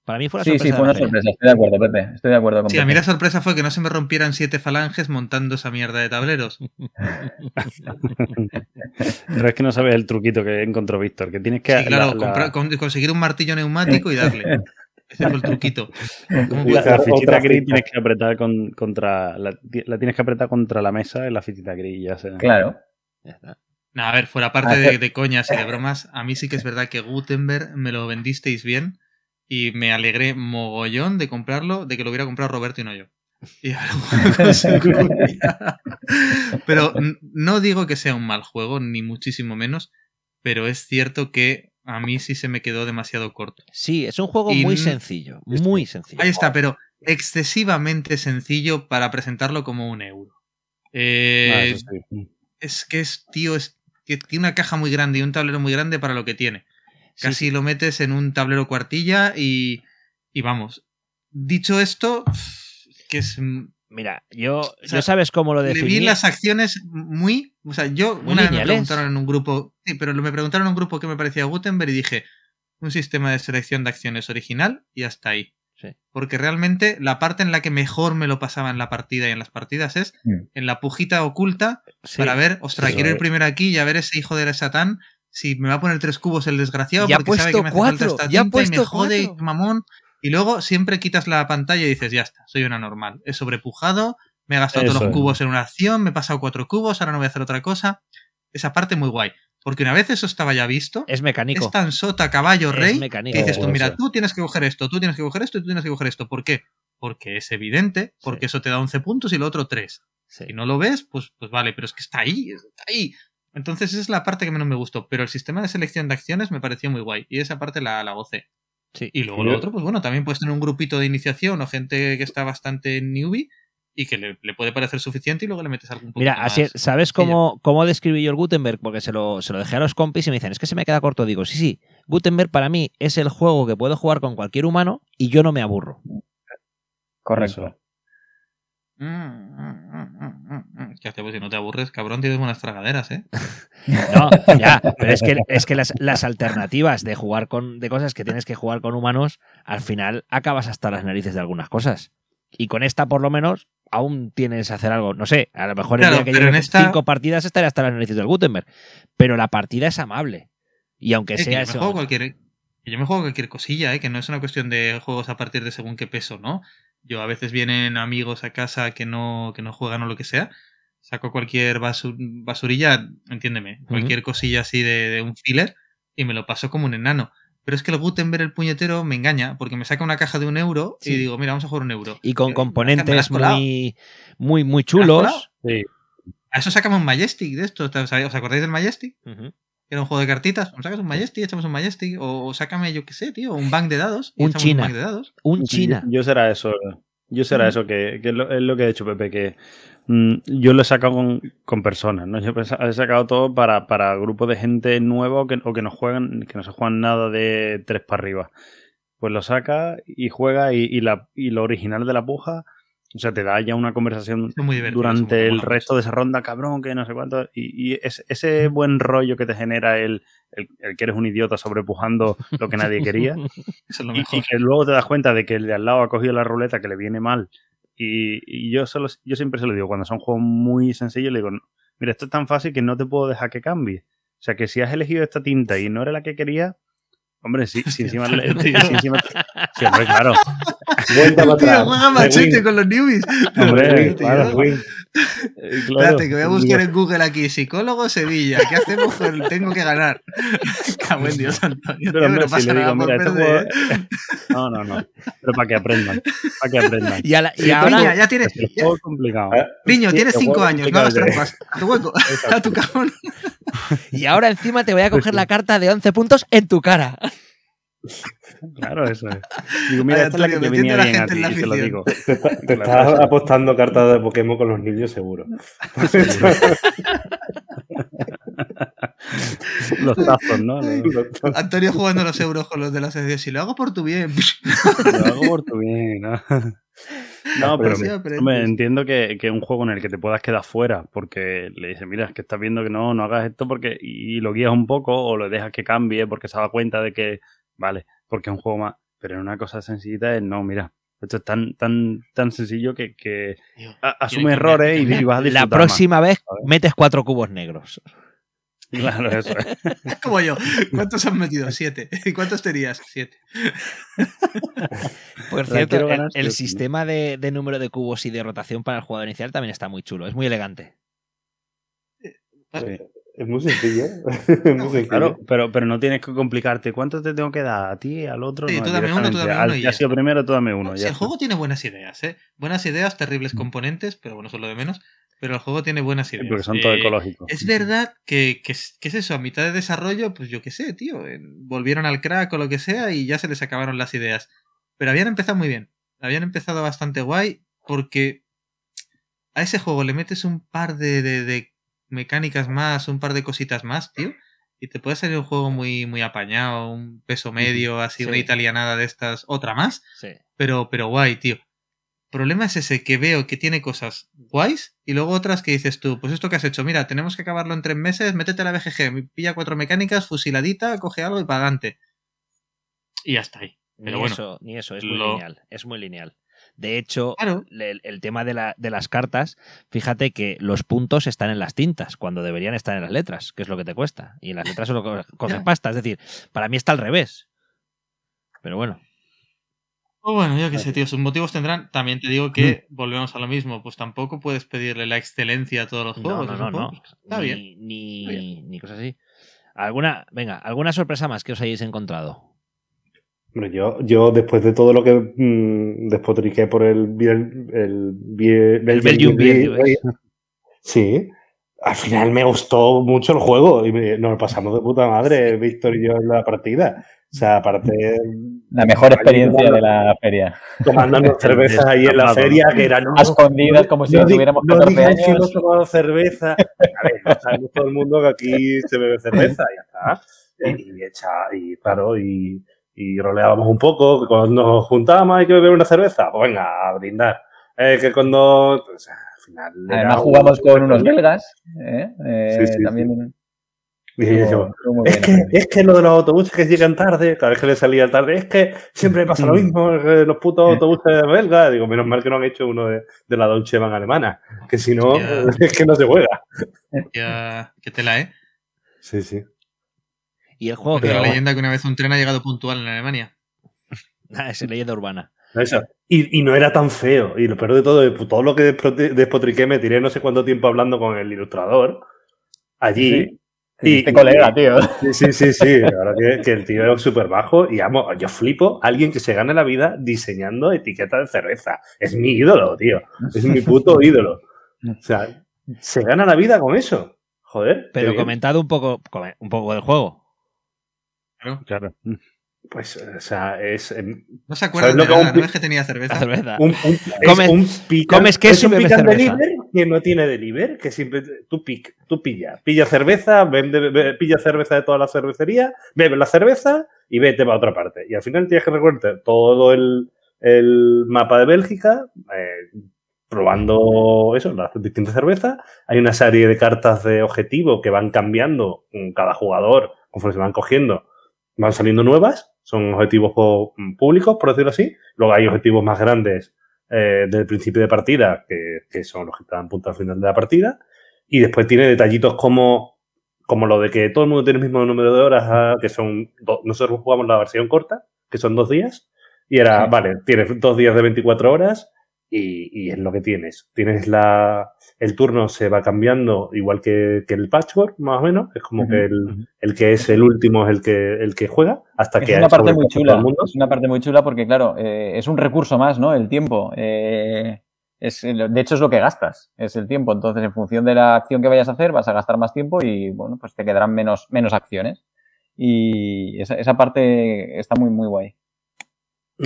Speaker 1: Para mí fue una
Speaker 5: Sí,
Speaker 1: sorpresa.
Speaker 5: sí,
Speaker 1: de
Speaker 5: fue una sorpresa. Estoy de acuerdo, Pepe. Estoy de acuerdo con
Speaker 3: Sí, a mí la sorpresa fue que no se me rompieran siete falanges montando esa mierda de tableros. <laughs> <laughs>
Speaker 4: Pero es que no sabes el truquito que encontró Víctor, que tienes que...
Speaker 3: Sí, claro,
Speaker 4: la- la-
Speaker 3: comprar- conseguir un martillo neumático y darle. <laughs> El truquito. <laughs> ¿Cómo
Speaker 4: La, fichita gris tienes que apretar con- contra la, la tienes que apretar contra la mesa en la fichita gris ya se
Speaker 5: Claro.
Speaker 1: Ya está.
Speaker 3: No, a ver, fuera parte de, de coñas y de bromas, a mí sí que es verdad que Gutenberg me lo vendisteis bien y me alegré mogollón de comprarlo, de que lo hubiera comprado Roberto y no yo. Y. Pero no digo que sea un mal juego, ni muchísimo menos, pero es cierto que a mí sí se me quedó demasiado corto.
Speaker 1: Sí, es un juego
Speaker 3: Y
Speaker 1: muy sencillo, muy sencillo.
Speaker 3: Ahí está, pero excesivamente sencillo para presentarlo como un euro. Eh,
Speaker 4: Ah, sí.
Speaker 3: es que es, tío, es que tiene una caja muy grande y un tablero muy grande para lo que tiene.
Speaker 1: Sí,
Speaker 3: Casi
Speaker 1: sí.
Speaker 3: lo metes en un tablero cuartilla y, y vamos. Dicho esto, que es
Speaker 1: Mira, yo,
Speaker 3: sea,
Speaker 1: yo sabes cómo lo
Speaker 3: le vi
Speaker 1: definí.
Speaker 3: las acciones muy. O sea, yo
Speaker 1: Muy
Speaker 3: una vez me preguntaron en un grupo. Sí, pero me preguntaron en un grupo que me parecía Gutenberg y dije: un sistema de selección de acciones original y hasta ahí.
Speaker 1: Sí.
Speaker 3: Porque realmente la parte en la que mejor me lo pasaba en la partida y en las partidas es
Speaker 5: Mm.
Speaker 3: en la pujita oculta
Speaker 1: Sí.
Speaker 3: para ver, ostras, quiero ir primero aquí y a ver ese hijo de Satán si me va a poner tres cubos el desgraciado
Speaker 1: Ya
Speaker 3: porque sabe que me hace
Speaker 1: cuatro,
Speaker 3: falta esta
Speaker 1: ya
Speaker 3: tinta y me
Speaker 1: puesto
Speaker 3: jode,
Speaker 1: cuatro.
Speaker 3: mamón. Y luego siempre quitas la pantalla y dices, ya está, soy una normal. He sobrepujado, me he gastado todos los
Speaker 4: es.
Speaker 3: cubos en una acción, me he pasado cuatro cubos, ahora no voy a hacer otra cosa. Esa parte muy guay. Porque una vez eso estaba ya visto,
Speaker 1: Es mecánico.
Speaker 3: es tan sota, caballo, rey, que dices tú, mira, tú tienes que coger esto, tú tienes que coger esto y tú tienes que coger esto. ¿Por qué? Porque es evidente, porque eso te da 11 puntos y lo otro 3.
Speaker 1: Sí.
Speaker 3: Si no lo ves, pues, pues vale, pero es que está ahí, está ahí. Entonces esa es la parte que menos me gustó, pero el sistema de selección de acciones me pareció muy guay y esa parte la, la gocé.
Speaker 1: Sí.
Speaker 3: Y luego lo otro, pues bueno, también puedes tener un grupito de iniciación o gente que está bastante newbie y que le, le puede parecer suficiente y luego le metes algún poquito
Speaker 1: Mira,
Speaker 3: más.
Speaker 1: así es, ¿sabes cómo, cómo describí yo el Gutenberg? Porque se lo, se lo dejé a los compis y me dicen, es que se me queda corto. Digo, sí, sí, Gutenberg para mí es el juego que puedo jugar con cualquier humano y yo no me aburro.
Speaker 5: Correcto.
Speaker 4: Eso.
Speaker 3: Mm, mm, mm, mm, mm, mm. ¿Qué hace? Pues si no te aburres, cabrón, tienes buenas tragaderas, ¿eh? <laughs>
Speaker 1: No, ya, pero es que, es que las, las alternativas de jugar con de cosas que tienes que jugar con humanos, al final acabas hasta las narices de algunas cosas. Y con esta, por lo menos, aún tienes que hacer algo. No sé, a lo mejor el
Speaker 3: Claro,
Speaker 1: día que
Speaker 3: pero
Speaker 1: lleve
Speaker 3: en esta-
Speaker 1: cinco partidas estaré hasta las narices del Gutenberg. Pero la partida es amable. Y aunque
Speaker 3: Es que
Speaker 1: sea
Speaker 3: yo me
Speaker 1: eso.
Speaker 3: juego cualquier que yo me juego cualquier cosilla, ¿eh? que no es una cuestión de juegos a partir de según qué peso, ¿no? Yo a veces vienen amigos a casa que no, que no juegan o lo que sea, saco cualquier basu- basurilla, entiéndeme, cualquier cosilla así de, de un filler y me lo paso como un enano. Pero es que el Gutenberg, el puñetero, me engaña, porque me saca una caja de un euro
Speaker 1: Sí.
Speaker 3: y digo, mira, vamos a jugar un euro.
Speaker 1: Y con
Speaker 3: ¿Me la
Speaker 1: componentes muy, muy, muy chulos.
Speaker 4: Sí.
Speaker 3: A eso sacamos un Majestic de esto. ¿Os acordáis del Majestic? Que era un juego de cartitas. ¿Nos sacas un Majestic? Echamos un Majestic. O, o sácame, yo qué sé, tío, un bank de dados. y
Speaker 1: Un China.
Speaker 3: bank de dados.
Speaker 1: Un China.
Speaker 4: Yo, yo será eso. Yo será eso, que, que es, lo, es lo que he hecho, Pepe, que mm, yo lo he sacado con, con personas, ¿no? Yo he sacado todo para, para grupos de gente nueva o que, o que no juegan, que no se juegan nada de tres para arriba. Pues lo saca y juega y, y la, y lo original de la puja, o sea, te da ya una conversación
Speaker 3: muy
Speaker 4: durante el resto de esa ronda, cabrón, que no sé cuánto. Y, y es- ese buen rollo que te genera el, el, el que eres un idiota sobrepujando lo que nadie <laughs> quería.
Speaker 3: es lo
Speaker 4: Y,
Speaker 3: mejor.
Speaker 4: y que luego te das cuenta de que el de al lado ha cogido la ruleta que le viene mal. Y, y yo solo, yo siempre se lo digo, cuando son juegos muy sencillos, le digo, "No, mira, esto es tan fácil que no te puedo dejar que cambie. O sea, que si has elegido esta tinta y no era la que quería, hombre, si, <laughs> si encima... si encima sí, hombre, claro. <laughs>
Speaker 2: Vuelta para
Speaker 3: Tío,
Speaker 2: atrás.
Speaker 3: juega machete con los newbies.
Speaker 4: Hombre, claro. Eh, claro.
Speaker 3: Espérate, que voy a buscar en Google aquí. Psicólogo Sevilla. ¿Qué hacemos? Pues tengo que ganar. <laughs> Cago en Dios, Antonio.
Speaker 4: Pero,
Speaker 3: tío,
Speaker 4: hombre,
Speaker 3: no pasa
Speaker 4: si le
Speaker 3: nada
Speaker 4: digo, mira, este juego...
Speaker 3: ¿eh? <laughs>
Speaker 4: No, no, no. Pero para que aprendan. Para que aprendan.
Speaker 1: Y, a la- y
Speaker 4: Sí,
Speaker 1: ahora,
Speaker 3: ya tienes.
Speaker 4: Juego complicado.
Speaker 3: Niño,
Speaker 4: Sí,
Speaker 3: tienes cinco años. No hagas trampas. A tu hueco. <laughs> A tu cajón.
Speaker 1: y ahora encima te voy a
Speaker 4: Pues
Speaker 1: coger
Speaker 4: sí.
Speaker 1: la carta de 11 puntos en tu cara.
Speaker 4: Claro, eso es. Digo, mira,
Speaker 3: Ay,
Speaker 4: esta es la que te venía
Speaker 3: metiendo a la
Speaker 4: bien a
Speaker 3: gente
Speaker 4: ti, te lo digo.
Speaker 2: Te, está- te
Speaker 4: La
Speaker 2: estás apostando cartas de Pokémon con los niños, seguro. <laughs>
Speaker 4: Los tazos, ¿no? <laughs>
Speaker 3: Antonio jugando los euros con los de la asociación. Si lo hago por tu bien.
Speaker 4: lo hago por tu bien, ¿no? <laughs> No, pero hombre, entiendo que, que un juego en el que te puedas quedar fuera porque le dices, mira, es que estás viendo que no, no hagas esto porque y lo guías un poco o lo dejas que cambie porque se da cuenta de que, vale, porque es un juego más. Pero en una cosa sencillita es, no, mira, esto es tan, tan, tan sencillo que, asume
Speaker 3: que
Speaker 4: errores y, vas a
Speaker 1: La próxima vez metes cuatro cubos negros. <laughs>
Speaker 4: Claro, eso es.
Speaker 3: Como yo. ¿Cuántos has metido? Siete. <laughs> ¿Y cuántos tenías? Siete. <laughs>
Speaker 1: Por cierto, el, sistema de, de número de cubos y de rotación para el jugador inicial también está muy chulo. Es muy elegante.
Speaker 4: Sí.
Speaker 2: Es muy sencillo. <laughs> es muy sencillo.
Speaker 4: Claro, pero, pero no tienes que complicarte. ¿Cuánto te tengo que dar? ¿A ti? ¿Al otro?
Speaker 3: Sí,
Speaker 4: No,
Speaker 3: tú dame uno, tú dame uno y ya
Speaker 4: ha sido primero, tú dame uno.
Speaker 3: Sí,
Speaker 4: ya
Speaker 3: el juego tiene buenas ideas, ¿eh? Buenas ideas, terribles componentes, pero bueno, eso es lo de menos. Pero el juego tiene buenas
Speaker 4: Sí,
Speaker 3: ideas.
Speaker 4: porque son todos
Speaker 3: Eh,
Speaker 4: ecológicos.
Speaker 3: Es verdad que, que, es que es eso, a mitad de desarrollo, pues yo qué sé, tío. eh, Volvieron al crack o lo que sea y ya se les acabaron las ideas. Pero habían empezado muy bien. Habían empezado bastante guay porque a ese juego le metes un par de, de- de mecánicas más, un par de cositas más, tío. Y te puede salir un juego muy, muy apañado, un peso medio, así,
Speaker 1: Sí.
Speaker 3: una italianada de estas, otra más
Speaker 1: Sí.
Speaker 3: pero, pero guay, tío. Problema es ese que veo que tiene cosas guays y luego otras que dices tú, pues esto que has hecho, mira, tenemos que acabarlo en tres meses, métete a la BGG, pilla cuatro mecánicas, fusiladita, coge algo y para adelante. Y ya está ahí.
Speaker 1: Ni
Speaker 3: Pero bueno,
Speaker 1: eso, ni eso, es muy
Speaker 3: lo-
Speaker 1: lineal. Es muy lineal. De hecho,
Speaker 3: Claro.
Speaker 1: el, el tema de, la- de las cartas, fíjate que los puntos están en las tintas, cuando deberían estar en las letras, que es lo que te cuesta. Y en las letras solo co- coges pasta. Es decir, para mí está al revés. Pero bueno,
Speaker 3: Pues bueno, yo qué sé, tío, sus motivos tendrán. También te digo que volvemos a lo mismo, pues tampoco puedes pedirle la excelencia a todos los
Speaker 1: no,
Speaker 3: juegos.
Speaker 1: no, no, no.
Speaker 3: juego, pues, Está
Speaker 1: ni,
Speaker 3: bien.
Speaker 1: Ni,
Speaker 3: está bien.
Speaker 1: ni cosas así. ¿Alguna, venga, ¿alguna sorpresa más que os hayáis encontrado?
Speaker 2: Hombre, yo, yo después de todo lo que mm, despotriqué por el, Biel- el, Biel-
Speaker 1: El Belgium ¿ves?
Speaker 2: Sí, al final me gustó mucho el juego y me- nos pasamos de puta madre, Víctor y yo en la partida. O sea, aparte,
Speaker 5: La mejor experiencia de la feria.
Speaker 2: tomándonos <laughs> cervezas ahí en la feria, que era no,
Speaker 5: A escondidas, como si
Speaker 2: no
Speaker 5: tuviéramos
Speaker 2: no
Speaker 5: 14
Speaker 2: digáis que
Speaker 5: años.
Speaker 2: hemos tomado cerveza. A ver, ya sabemos todo el mundo que aquí se bebe cerveza, ya está. Y, y echa, y claro, y, y roleábamos un poco, que cuando nos juntábamos hay que beber una cerveza, pues venga, a brindar. Eh, que cuando, pues, al final...
Speaker 5: Además
Speaker 2: un-
Speaker 5: jugamos con unos belgas. ¿eh? Eh,
Speaker 2: Sí, sí,
Speaker 5: también
Speaker 2: Y yo, Es
Speaker 5: bien.
Speaker 2: que, es que lo de los autobuses que llegan tarde, cada vez que le salía tarde, es que siempre pasa lo mismo, que los putos autobuses belgas. Digo, menos mal que no han hecho uno de, de la Dolce Van alemana, que si no, <laughs> es que no se juega.
Speaker 3: Ya, que tela, ¿eh?
Speaker 2: Sí, sí.
Speaker 1: Y el juego que
Speaker 3: la leyenda que una vez un tren ha llegado puntual en Alemania. <laughs>
Speaker 1: Ah, es leyenda urbana.
Speaker 2: Eso. Y, y no era tan feo. Y lo peor de todo, es todo lo que despotriqué, me tiré no sé cuánto tiempo hablando con el ilustrador allí. Y-
Speaker 5: Este colega, tío.
Speaker 2: Sí, sí, sí, sí. La verdad que, que el tío era súper bajo y amo, yo flipo a alguien que se gane la vida diseñando etiquetas de cerveza. Es mi ídolo, tío. Es mi puto ídolo. O sea, se gana la vida con eso. Joder.
Speaker 1: Pero comentad un poco, un poco del juego.
Speaker 3: Claro.
Speaker 4: Claro.
Speaker 2: Pues, o sea, es em,
Speaker 3: No se acuerdan
Speaker 2: ¿Sabes lo
Speaker 3: de
Speaker 2: que
Speaker 3: que tenía cerveza.
Speaker 1: La cerveza.
Speaker 2: un, un,
Speaker 1: Comes-
Speaker 2: es un pican,
Speaker 1: comes queso
Speaker 2: es un
Speaker 1: y bebes
Speaker 2: pican
Speaker 1: cerveza.
Speaker 2: deliver que no tiene deliver, que siempre tú pic, tú pilla, pilla cerveza, vende, be- pilla cerveza de toda la cervecería, bebe la cerveza y vete para otra parte. Y al final tienes que recorrer todo el, el mapa de Bélgica, eh, probando eso, las distintas cervezas. Hay una serie de cartas de objetivo que van cambiando con cada jugador conforme se van cogiendo. Van saliendo nuevas, son objetivos po- públicos, por decirlo así. Luego hay objetivos más grandes eh, del principio de partida, que, que son los que están punto al final de la partida. Y después tiene detallitos como, como lo de que todo el mundo tiene el mismo número de horas, ah, que son. do- nosotros jugamos la versión corta, que son dos días. Y era,
Speaker 5: Sí.
Speaker 2: vale, tienes dos días de 24 horas y, y es lo que tienes. Tienes la. El turno se va cambiando igual que, que el patchwork, más o menos. Es como que el, el que es el último es el que, el que juega, hasta
Speaker 5: Es
Speaker 2: que
Speaker 5: una parte muy chula.
Speaker 2: mundo.
Speaker 5: Es una parte muy chula porque, claro, eh, es un recurso más, ¿no? El tiempo. Eh, es, de hecho, es lo que gastas, es el tiempo. Entonces, en función de la acción que vayas a hacer, vas a gastar más tiempo y, bueno, pues te quedarán menos, menos acciones. Y esa, esa parte está muy, muy guay.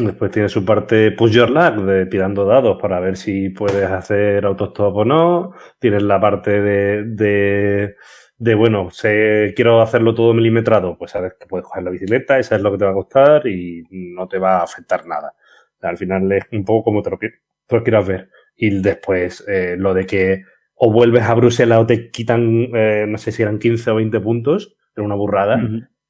Speaker 2: Después tiene su parte push your luck, de tirando dados para ver si puedes hacer autostop o no. Tienes la parte de, de, bueno, sé, quiero hacerlo todo milimetrado, pues sabes que puedes coger la bicicleta, eso es lo que te va a costar y no te va a afectar nada. Al final es un poco como te lo, te lo quieras ver. Y después eh, lo de que o vuelves a Bruselas o te quitan, eh, no sé si eran 15 o 20 puntos, era una burrada.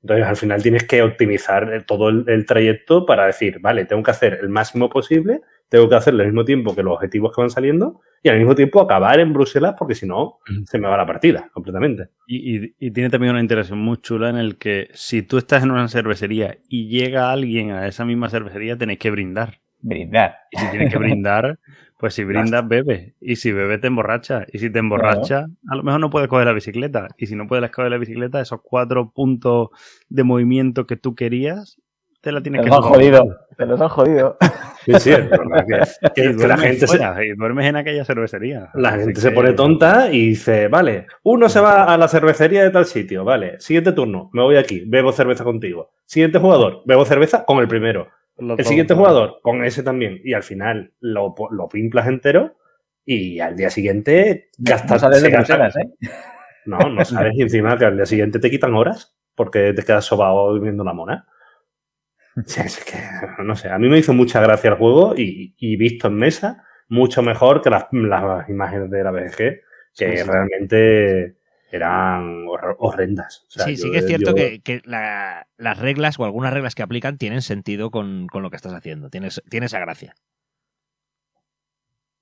Speaker 2: Entonces, al final tienes que optimizar el- todo el, el trayecto para decir, vale, tengo que hacer el máximo posible, tengo que hacerlo al mismo tiempo que los objetivos que van saliendo y al mismo tiempo acabar en Bruselas porque si no, se me va la partida completamente.
Speaker 4: Y, y- y tiene también una interacción muy chula en el que si tú estás en una cervecería y llega alguien a esa misma cervecería, tenéis que brindar.
Speaker 5: Brindar.
Speaker 4: Y si tienes que brindar, <laughs> Pues si brindas, bebe. Y si bebe, te emborracha. Y si te emborracha, a lo mejor no puedes coger la bicicleta. Y si no puedes coger la bicicleta, esos cuatro puntos de movimiento que tú querías, te la tienes
Speaker 5: Te
Speaker 4: que
Speaker 5: los han jodido. Te los han jodido.
Speaker 2: Sí, sí, es verdad que, <laughs> que-
Speaker 4: Y
Speaker 2: que la
Speaker 4: duermes
Speaker 2: gente, se,
Speaker 4: fuera, y duermes en aquella cervecería.
Speaker 2: la gente se
Speaker 4: que-
Speaker 2: pone tonta y dice, vale, uno se va a la cervecería de tal sitio, vale, siguiente turno, me voy aquí, bebo cerveza contigo. Siguiente jugador, bebo cerveza con el primero.
Speaker 4: Lo
Speaker 2: El siguiente
Speaker 4: todo.
Speaker 2: jugador, con ese también. Y al final lo, lo pimplas entero y al día siguiente gastas.
Speaker 5: No de Bruselas, ¿eh? <laughs>
Speaker 2: No, no sabes. Y encima que al día siguiente te quitan horas porque te quedas sobado viviendo la mona. <laughs> Sí, es que, no sé, a mí me hizo mucha gracia el juego y, y visto en mesa, mucho mejor que las, las imágenes de la BG, que
Speaker 4: Sí, sí.
Speaker 2: realmente eran hor- horrendas. O sea,
Speaker 1: sí, sí que es cierto
Speaker 2: yo-
Speaker 1: que, que la- las reglas o algunas reglas que aplican tienen sentido con, con lo que estás haciendo. Tienes, tiene esa gracia.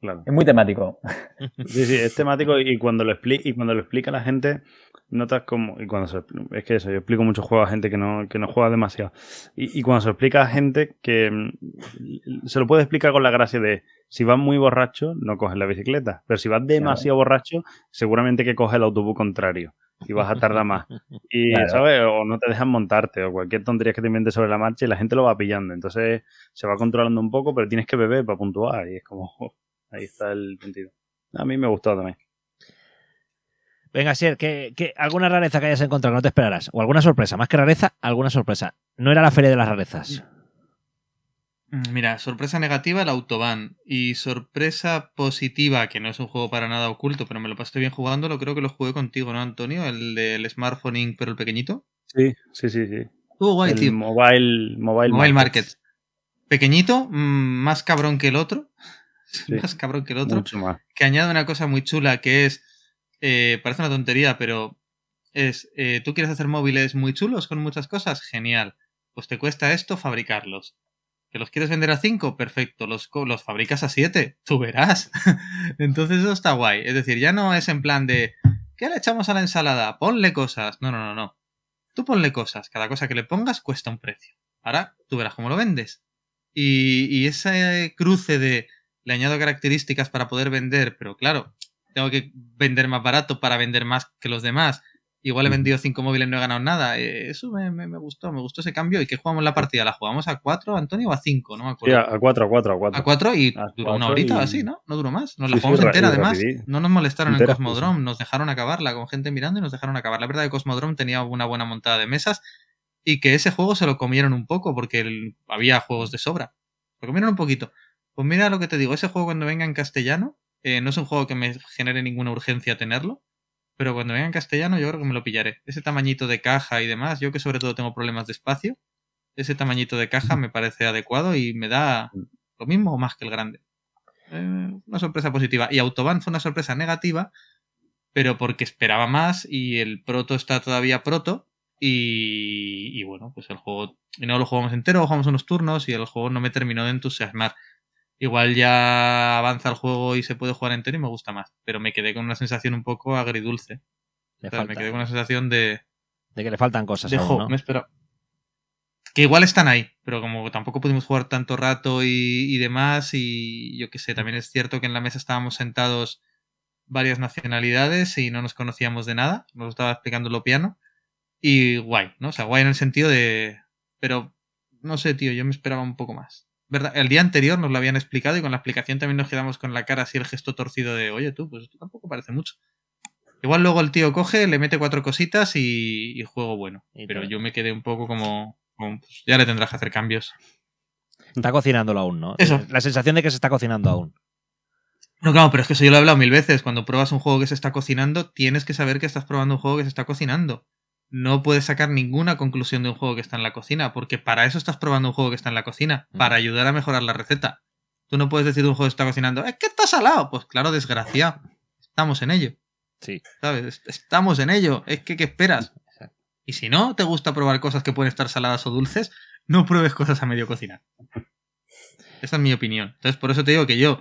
Speaker 4: Claro.
Speaker 5: Es muy temático.
Speaker 4: Sí, sí, es temático y cuando lo explica, y cuando lo explica la gente, notas como. Y cuando se, es que eso, yo explico muchos juegos a gente que no, que no juega demasiado. Y, y cuando se explica a gente que mm, se lo puede explicar con la gracia de si vas muy borracho, no coges la bicicleta. Pero si vas demasiado borracho, seguramente que coges el autobús contrario. Y vas a tardar más. Y,
Speaker 5: Claro.
Speaker 4: ¿sabes? O no te dejan montarte, o cualquier tontería que te inventes sobre la marcha y la gente lo va pillando. Entonces se va controlando un poco, pero tienes que beber para puntuar. Y es como, <laughs> ahí está el sentido. A mí me gustó también.
Speaker 1: Venga, Sier, ¿qué, qué- alguna rareza que hayas encontrado que no te esperarás? O alguna sorpresa, más que rareza, alguna sorpresa. No era la feria de las rarezas.
Speaker 3: Mm, Mira, sorpresa negativa el Autobahn y sorpresa positiva, que no es un juego para nada oculto, pero me lo pasé bien jugándolo, creo que lo jugué contigo, ¿no, Antonio? El del Smartphone Inc., pero el pequeñito.
Speaker 4: Sí, sí, sí, sí.
Speaker 3: Estuvo guay,
Speaker 4: el
Speaker 3: tío.
Speaker 4: mobile, mobile,
Speaker 3: Mobile
Speaker 4: Market.
Speaker 3: Market. Pequeñito, mm, más cabrón que el otro.
Speaker 4: Sí. <laughs>
Speaker 3: Más cabrón que el otro.
Speaker 4: Mucho más.
Speaker 3: que añade una cosa muy chula que es, eh, parece una tontería, pero es, eh, tú quieres hacer móviles muy chulos con muchas cosas, genial. Pues te cuesta esto fabricarlos. ¿Que los quieres vender a 5? Perfecto. Los, los fabricas a 7. Tú verás. <laughs> Entonces eso está guay. Es decir, ya no es en plan de, ¿qué le echamos a la ensalada? Ponle cosas. No, no, no, no. Tú ponle cosas. Cada cosa que le pongas cuesta un precio. Ahora tú verás cómo lo vendes. Y, y ese cruce de le añado características para poder vender, pero claro, tengo que vender más barato para vender más que los demás. Igual he vendido cinco móviles y no he ganado nada. Eh, Eso me, me- me gustó, me gustó ese cambio. ¿Y qué jugamos la partida? ¿La jugamos a 4, Antonio, o a 5? No me
Speaker 4: Sí,
Speaker 3: acuerdo.
Speaker 4: a 4, a 4, a 4.
Speaker 3: a 4 y
Speaker 4: a
Speaker 3: duró una
Speaker 4: cuatro
Speaker 3: horita o
Speaker 4: y-
Speaker 3: así, ¿no? No duró más. Nos
Speaker 4: Sí,
Speaker 3: la jugamos
Speaker 4: ra-
Speaker 3: entera, además. No nos molestaron
Speaker 4: Entera,
Speaker 3: en Cosmodrome. Nos dejaron acabarla con gente mirando y nos dejaron acabar. La verdad que Cosmodrome tenía una buena montada de mesas y que ese juego se lo comieron un poco porque el- había juegos de sobra. Lo comieron un poquito. Pues mira lo que te digo, ese juego cuando venga en castellano, eh, no es un juego que me genere ninguna urgencia tenerlo, pero cuando venga en castellano yo creo que me lo pillaré. Ese tamañito de caja y demás, yo que sobre todo tengo problemas de espacio, ese tamañito de caja me parece adecuado y me da lo mismo o más que el grande. Eh, una sorpresa positiva. Y Autobahn fue una sorpresa negativa, pero porque esperaba más y el proto está todavía proto. Y, y bueno, pues el juego. Y no lo jugamos entero, jugamos unos turnos y el juego no me terminó de entusiasmar. Igual ya avanza el juego y se puede jugar entero y me gusta más. Pero me quedé con una sensación un poco agridulce. O sea, me quedé con una sensación de.
Speaker 1: de que le faltan cosas.
Speaker 3: de
Speaker 1: aún,
Speaker 3: jo,
Speaker 1: ¿no?
Speaker 3: me espero. Que igual están ahí, pero como tampoco pudimos jugar tanto rato y, y demás, y yo qué sé, también es cierto que en la mesa estábamos sentados varias nacionalidades y no nos conocíamos de nada, nos estaba explicando lo piano, y guay, ¿no? O sea, guay en el sentido de... Pero, no sé, tío, yo me esperaba un poco más. ¿Verdad? El día anterior nos lo habían explicado y con la explicación también nos quedamos con la cara así el gesto torcido de, oye tú, pues esto tampoco parece mucho. Igual luego el tío coge, le mete cuatro cositas y, y juego bueno.
Speaker 1: Y
Speaker 3: Pero yo me quedé un poco como, como, pues, ya le tendrás que hacer cambios.
Speaker 1: Está cocinándolo aún, ¿no?
Speaker 3: Eso.
Speaker 1: La sensación de que se está cocinando aún.
Speaker 3: No, claro, pero es que eso yo lo he hablado mil veces. Cuando pruebas un juego que se está cocinando, tienes que saber que estás probando un juego que se está cocinando. No puedes sacar ninguna conclusión de un juego que está en la cocina, porque para eso estás probando un juego que está en la cocina,
Speaker 1: Mm.
Speaker 3: para ayudar a mejorar la receta. Tú no puedes decir de un juego que está cocinando, es que está salado. Pues claro, desgraciado. Estamos en ello.
Speaker 1: Sí.
Speaker 3: ¿Sabes? Est- Estamos en ello. Es que, ¿qué esperas? Y si no te gusta probar cosas que pueden estar saladas o dulces, no pruebes cosas a medio cocinar. Esa es mi opinión. Entonces, por eso te digo que yo,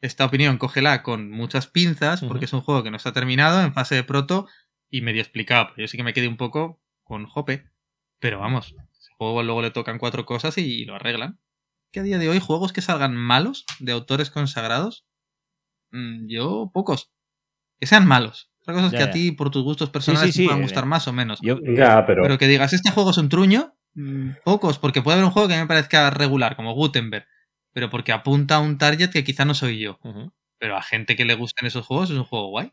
Speaker 3: esta opinión, cógela con muchas pinzas, porque es un juego que no está terminado, en fase de proto y medio explicado. Pero yo sí que me quedé un poco con jope. Pero vamos, ese juego luego le tocan cuatro cosas y lo arreglan. Que a día de hoy, juegos que salgan malos de autores consagrados, mm, yo pocos. Que sean malos. Otra cosa es
Speaker 1: Ya,
Speaker 3: que
Speaker 1: ya.
Speaker 3: a ti, por tus gustos personales,
Speaker 1: sí, sí,
Speaker 3: te puedan
Speaker 1: eh,
Speaker 3: gustar más o menos.
Speaker 1: Yo,
Speaker 2: Ya, pero,
Speaker 3: Pero que digas, este juego es un truño, mm, pocos, porque puede haber un juego que a mí me parezca regular, como Gutenberg, pero porque apunta a un target que quizá no soy yo. Pero a gente que le gusten esos juegos es un juego guay.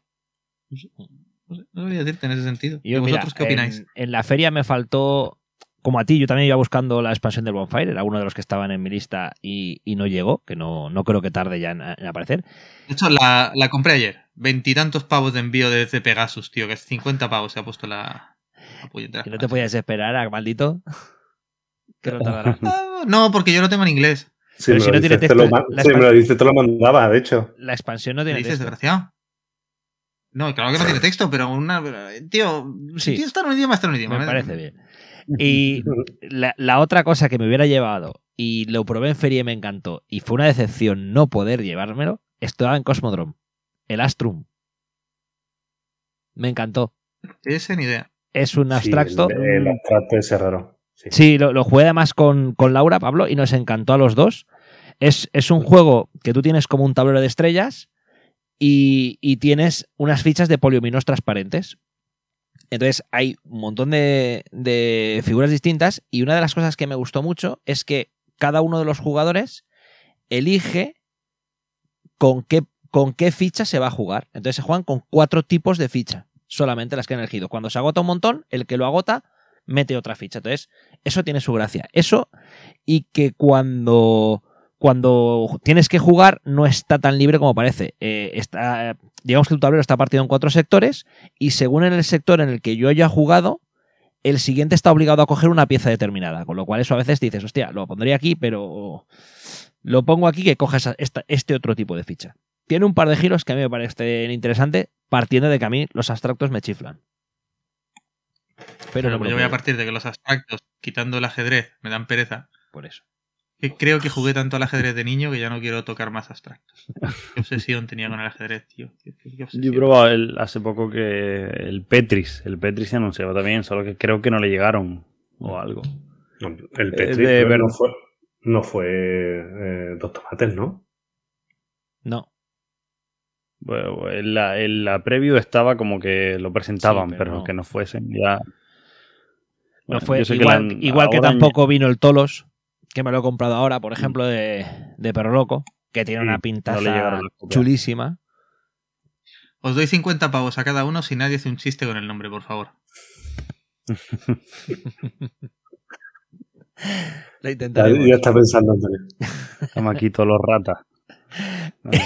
Speaker 3: No sé, no no sabría decirte en ese sentido.
Speaker 1: Yo,
Speaker 3: ¿Y
Speaker 1: mira,
Speaker 3: vosotros qué opináis?
Speaker 1: En, en la feria me faltó, como a ti, yo también iba buscando la expansión del Bonfire, era uno de los que estaban en mi lista y, y no llegó, que no, no creo que tarde ya en, en aparecer.
Speaker 3: De hecho, la, la compré ayer. Veintitantos pavos de envío desde Pegasus, tío, que es 50 pavos se ha puesto la, la puñetera
Speaker 1: Y no te podías esperar a maldito. <laughs> Que no tardará.
Speaker 3: Ah, <laughs> No, porque yo lo tengo en inglés.
Speaker 1: pero si no tiene
Speaker 2: dices, te lo
Speaker 1: texto, la
Speaker 2: si me lo dices, te lo mandaba, de hecho.
Speaker 1: La expansión no
Speaker 3: ¿Qué
Speaker 1: tiene
Speaker 3: dices,
Speaker 1: texto.
Speaker 3: desgraciado? No, claro que no tiene texto, pero una. Tío,
Speaker 1: Sí.
Speaker 3: si tío está en un idioma, está en un idioma.
Speaker 1: Me parece bien. Y la, la otra cosa que me hubiera llevado, y lo probé en feria y me encantó, y fue una decepción no poder llevármelo, estaba en Cosmodrome, el Astrum. Me encantó.
Speaker 3: Ese ni idea.
Speaker 1: Es un
Speaker 2: Sí,
Speaker 1: abstracto.
Speaker 2: el, el abstracto ese raro. Sí.
Speaker 1: Sí, lo, lo jugué además con, con Laura, Pablo, y nos encantó a los dos. Es, es un juego que tú tienes como un tablero de estrellas y, tienes unas fichas de poliominos transparentes. Entonces hay un montón de, de figuras distintas y una de las cosas que me gustó mucho es que cada uno de los jugadores elige con qué, con qué ficha se va a jugar. Entonces se juegan con cuatro tipos de ficha, solamente las que han elegido. Cuando se agota un montón, el que lo agota mete otra ficha. Entonces, eso tiene su gracia. Eso y que cuando, cuando tienes que jugar no está tan libre como parece. Eh, está, digamos que tu tablero está partido en cuatro sectores y según en el sector en el que yo haya jugado, el siguiente está obligado a coger una pieza determinada. Con lo cual eso a veces dices, hostia, lo pondría aquí, pero lo pongo aquí que coja esa- esta- este otro tipo de ficha. Tiene un par de giros que a mí me parecen interesantes, partiendo de que a mí los abstractos me chiflan. Pero
Speaker 3: Pero
Speaker 1: no me lo
Speaker 3: yo voy a partir de que los abstractos, quitando el ajedrez, me dan pereza.
Speaker 1: por eso.
Speaker 3: Que creo que jugué tanto al ajedrez de niño que ya no quiero tocar más abstractos. <laughs> Qué obsesión tenía con el ajedrez, tío. Qué- qué-.
Speaker 4: Yo he probado el- hace poco que el Petris, el Petris se anunciaba también, solo que creo que no le llegaron o algo.
Speaker 2: No, El
Speaker 4: Eh, de
Speaker 2: que
Speaker 4: ver-
Speaker 2: no fue, no fue eh, dos tomates, ¿no?
Speaker 1: No,
Speaker 4: Bueno, en la, en la preview estaba como que lo presentaban,
Speaker 1: Sí, pero
Speaker 4: pero,
Speaker 1: no.
Speaker 4: que no fuesen ya.
Speaker 1: no fue
Speaker 4: que
Speaker 1: igual,
Speaker 4: la han-
Speaker 1: igual que tampoco vino el Tolos, que me lo he comprado ahora, por ejemplo, de, de Perro Loco, que tiene
Speaker 4: Sí,
Speaker 1: una pintaza chulísima.
Speaker 3: Os doy 50 pavos a cada uno si nadie hace un chiste con el nombre, por favor. <laughs>
Speaker 1: La
Speaker 2: Ya,
Speaker 1: intentaremos.
Speaker 2: ya está pensando.
Speaker 4: Estamos aquí todos los ratas. <laughs>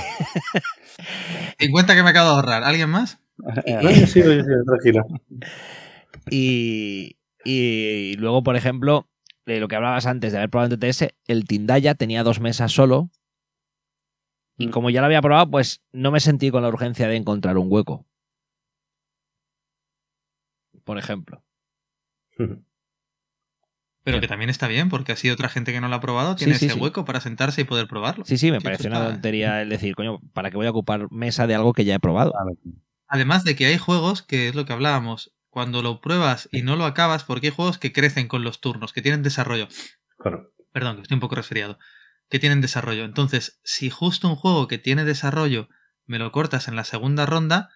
Speaker 3: 50 que me acabo de ahorrar. ¿Alguien más?
Speaker 2: No, yo sigo, yo sigo, tranquila.
Speaker 1: Y, y luego, por ejemplo, de lo que hablabas antes de haber probado en TTS, el Tindaya tenía dos mesas solo. Y como ya lo había probado, pues no me sentí con la urgencia de encontrar un hueco. Por ejemplo. <laughs>
Speaker 3: Pero que también está bien, porque así otra gente que no lo ha probado tiene
Speaker 1: sí,
Speaker 3: ese
Speaker 1: sí.
Speaker 3: hueco para sentarse y poder probarlo.
Speaker 1: Sí, sí, me
Speaker 3: eso
Speaker 1: una tontería el decir, coño, ¿para qué voy a ocupar mesa de algo que ya he probado?
Speaker 3: Además de que hay juegos, que es lo que hablábamos, cuando lo pruebas y no lo acabas, porque hay juegos que crecen con los turnos, que tienen desarrollo.
Speaker 2: Claro.
Speaker 3: Perdón, que estoy un poco resfriado. Que tienen desarrollo. Entonces, si justo un juego que tiene desarrollo me lo cortas en la segunda ronda,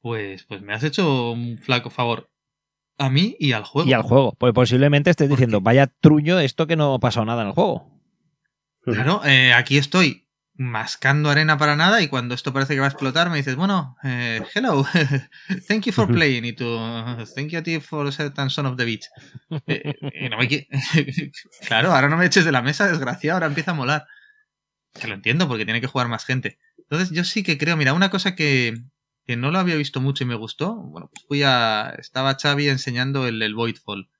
Speaker 3: pues, pues me has hecho un flaco favor a mí y al juego.
Speaker 1: Y al juego. Pues posiblemente estés
Speaker 3: ¿Por
Speaker 1: diciendo,
Speaker 3: qué?
Speaker 1: vaya truño esto que no ha pasado nada en el juego.
Speaker 3: Claro, eh, aquí estoy mascando arena para nada y cuando esto parece que va a explotar me dices, bueno, eh, hello, <laughs> thank you for playing y tú, thank you a ti for certain son of the beach. Eh, y no me <laughs> claro, ahora no me eches de la mesa, desgraciado, ahora empieza a molar. Que lo entiendo porque tiene que jugar más gente. Entonces yo sí que creo, mira, una cosa que, que no lo había visto mucho y me gustó, bueno, pues fui a, estaba Xavi enseñando el, el Voidfall.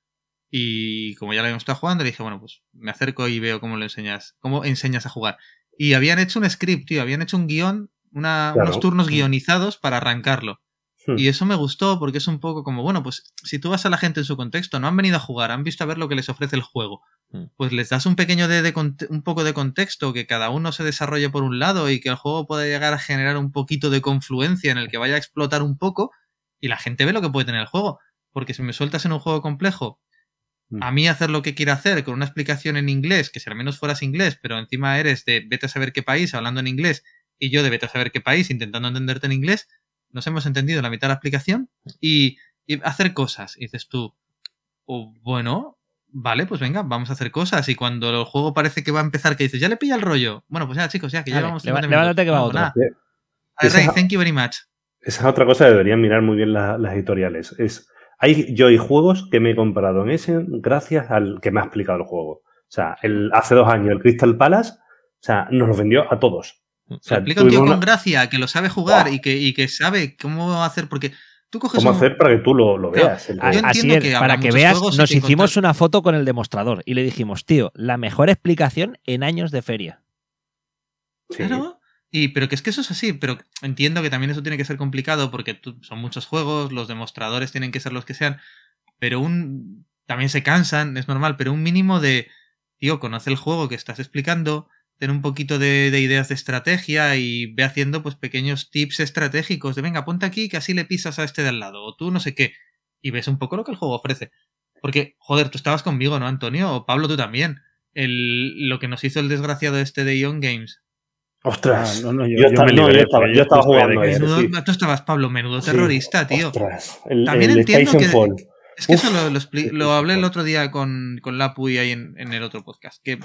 Speaker 3: Y como ya lo habíamos estado jugando, le dije, bueno, pues me acerco y veo cómo lo enseñas, cómo enseñas a jugar. Y habían hecho un script, tío, habían hecho un guion, una-
Speaker 2: Claro.
Speaker 3: unos turnos guionizados para arrancarlo.
Speaker 2: Hmm.
Speaker 3: Y eso me gustó porque es un poco como, bueno, pues si tú vas a la gente en su contexto, no han venido a jugar, han visto a ver lo que les ofrece el juego.
Speaker 1: Hmm.
Speaker 3: Pues les das un pequeño de, un poco de contexto, que cada uno se desarrolle por un lado y que el juego pueda llegar a generar un poquito de confluencia en el que vaya a explotar un poco y la gente ve lo que puede tener el juego. Porque si me sueltas en un juego complejo. A mí hacer lo que quiero hacer con una explicación en inglés, que si al menos fueras inglés, pero encima eres de vete a saber qué país hablando en inglés y yo de vete a saber qué país intentando entenderte en inglés, nos hemos entendido la mitad de la explicación y, y hacer cosas. Y dices tú, oh, bueno, vale, pues venga, vamos a hacer cosas. Y cuando el juego parece que va a empezar, que dices, ya le pilla el rollo. Bueno, pues ya, chicos, ya que
Speaker 1: leva-
Speaker 3: 50
Speaker 1: levántate que va
Speaker 3: Rey, thank you very much.
Speaker 2: Esa es otra cosa que deberían mirar muy bien la- las editoriales. Es, hay, yo hay juegos que me he comprado en ese gracias al que me ha explicado el juego. O sea, el, hace dos años el Crystal Palace, o sea, nos lo vendió a todos. O sea,
Speaker 3: explica un tío con
Speaker 2: una-
Speaker 3: gracia, que lo sabe jugar y, que, y que sabe cómo hacer, porque tú coges
Speaker 2: cómo
Speaker 3: un-
Speaker 2: hacer para que tú lo, lo
Speaker 3: Claro,
Speaker 2: veas. el
Speaker 3: yo
Speaker 2: juego.
Speaker 3: entiendo
Speaker 1: Así es,
Speaker 3: que
Speaker 1: para que veas, nos hicimos una foto con el demostrador y le dijimos, tío, la mejor explicación en años de feria.
Speaker 2: Sí.
Speaker 3: Claro. Y, pero que es que eso es así, pero entiendo que también eso tiene que ser complicado porque son muchos juegos, los demostradores tienen que ser los que sean, pero un también se cansan, es normal, pero un mínimo de, tío, conoce el juego que estás explicando, ten un poquito de, de ideas de estrategia y ve haciendo pues pequeños tips estratégicos de, venga, ponte aquí que así le pisas a este de al lado, o tú no sé qué, y ves un poco lo que el juego ofrece. Porque, joder, tú estabas conmigo, ¿no, Antonio? O Pablo, tú también. El, lo que nos hizo el desgraciado este de Ion Games.
Speaker 2: Ostras.
Speaker 4: Ah, no, no, yo-
Speaker 2: yo,
Speaker 4: yo
Speaker 2: estaba,
Speaker 4: me
Speaker 2: no,
Speaker 4: libré,
Speaker 2: yo estaba, yo jugando
Speaker 4: de
Speaker 2: a ese,
Speaker 3: Menudo-
Speaker 2: sí.
Speaker 3: Tú estabas, Pablo, menudo
Speaker 2: Sí.
Speaker 3: terrorista, tío.
Speaker 2: Ostras, el,
Speaker 3: También
Speaker 2: el
Speaker 3: entiendo que-
Speaker 2: Titanfall.
Speaker 3: Es que
Speaker 2: Uf.
Speaker 3: eso lo, lo, expli- lo hablé el otro día con, con Lapu y ahí en, en el otro podcast. Que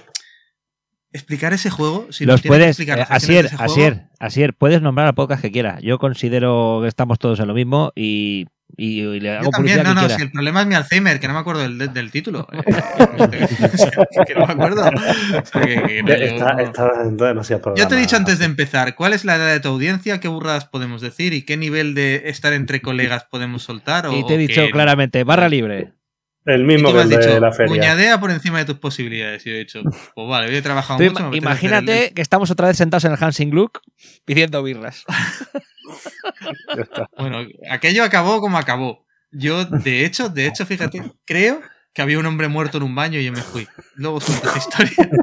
Speaker 3: explicar ese juego, si
Speaker 1: Los
Speaker 3: que
Speaker 1: puedes,
Speaker 3: explicar
Speaker 1: eh, Asier,
Speaker 3: juego,
Speaker 1: puedes nombrar al podcast que quieras. Yo considero que estamos todos en lo mismo y, y- y le
Speaker 3: Yo
Speaker 1: hago
Speaker 3: también,
Speaker 1: publicidad
Speaker 3: no, no,
Speaker 1: quiera.
Speaker 3: si el problema es mi Alzheimer, que no me acuerdo del, del título. Eh, <laughs> que no me acuerdo. O sea, que- que no, yo-
Speaker 2: Está, está demasiado
Speaker 3: Yo te he
Speaker 2: programa.
Speaker 3: dicho antes de empezar, ¿cuál es la edad de tu audiencia? ¿Qué burradas podemos decir? ¿Y qué nivel de estar entre colegas podemos soltar? O,
Speaker 1: Y te he dicho claramente, barra libre.
Speaker 2: El mismo que el de
Speaker 3: dicho,
Speaker 2: la feria.
Speaker 3: puñadea por encima de tus posibilidades. Y yo he dicho, pues vale, hoy he trabajado
Speaker 1: Tú
Speaker 3: mucho.
Speaker 1: imagínate
Speaker 3: el-
Speaker 1: que estamos otra vez sentados en el Hansing Gluck pidiendo birras. <laughs> <laughs>
Speaker 3: Bueno, aquello acabó como acabó. Yo, de hecho, de hecho, fíjate, creo que había un hombre muerto en un baño y yo me fui. Luego os cuento esa historia. <laughs>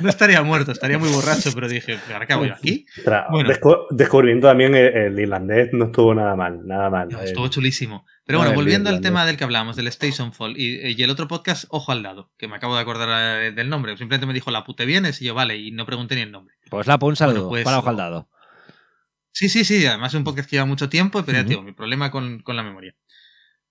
Speaker 3: No estaría muerto, estaría muy borracho, pero dije, ¿ahora qué hago yo aquí? Bueno.
Speaker 2: descu- descubrimiento también el, el irlandés no estuvo nada mal, nada mal.
Speaker 3: No,
Speaker 2: El-
Speaker 3: estuvo chulísimo. Pero
Speaker 2: no,
Speaker 3: bueno, volviendo al tema del que hablamos, del Station Fall y, y el otro podcast, Ojo al Dado, que me acabo de acordar eh, del nombre. Simplemente me dijo, la pute vienes y yo, vale, y no pregunté ni el nombre.
Speaker 1: Pues la un saludo
Speaker 3: Bueno, pues-
Speaker 1: para ojo al dado.
Speaker 3: Sí, sí, sí, además es un podcast que lleva mucho tiempo, pero ya digo, mi problema con, con la memoria.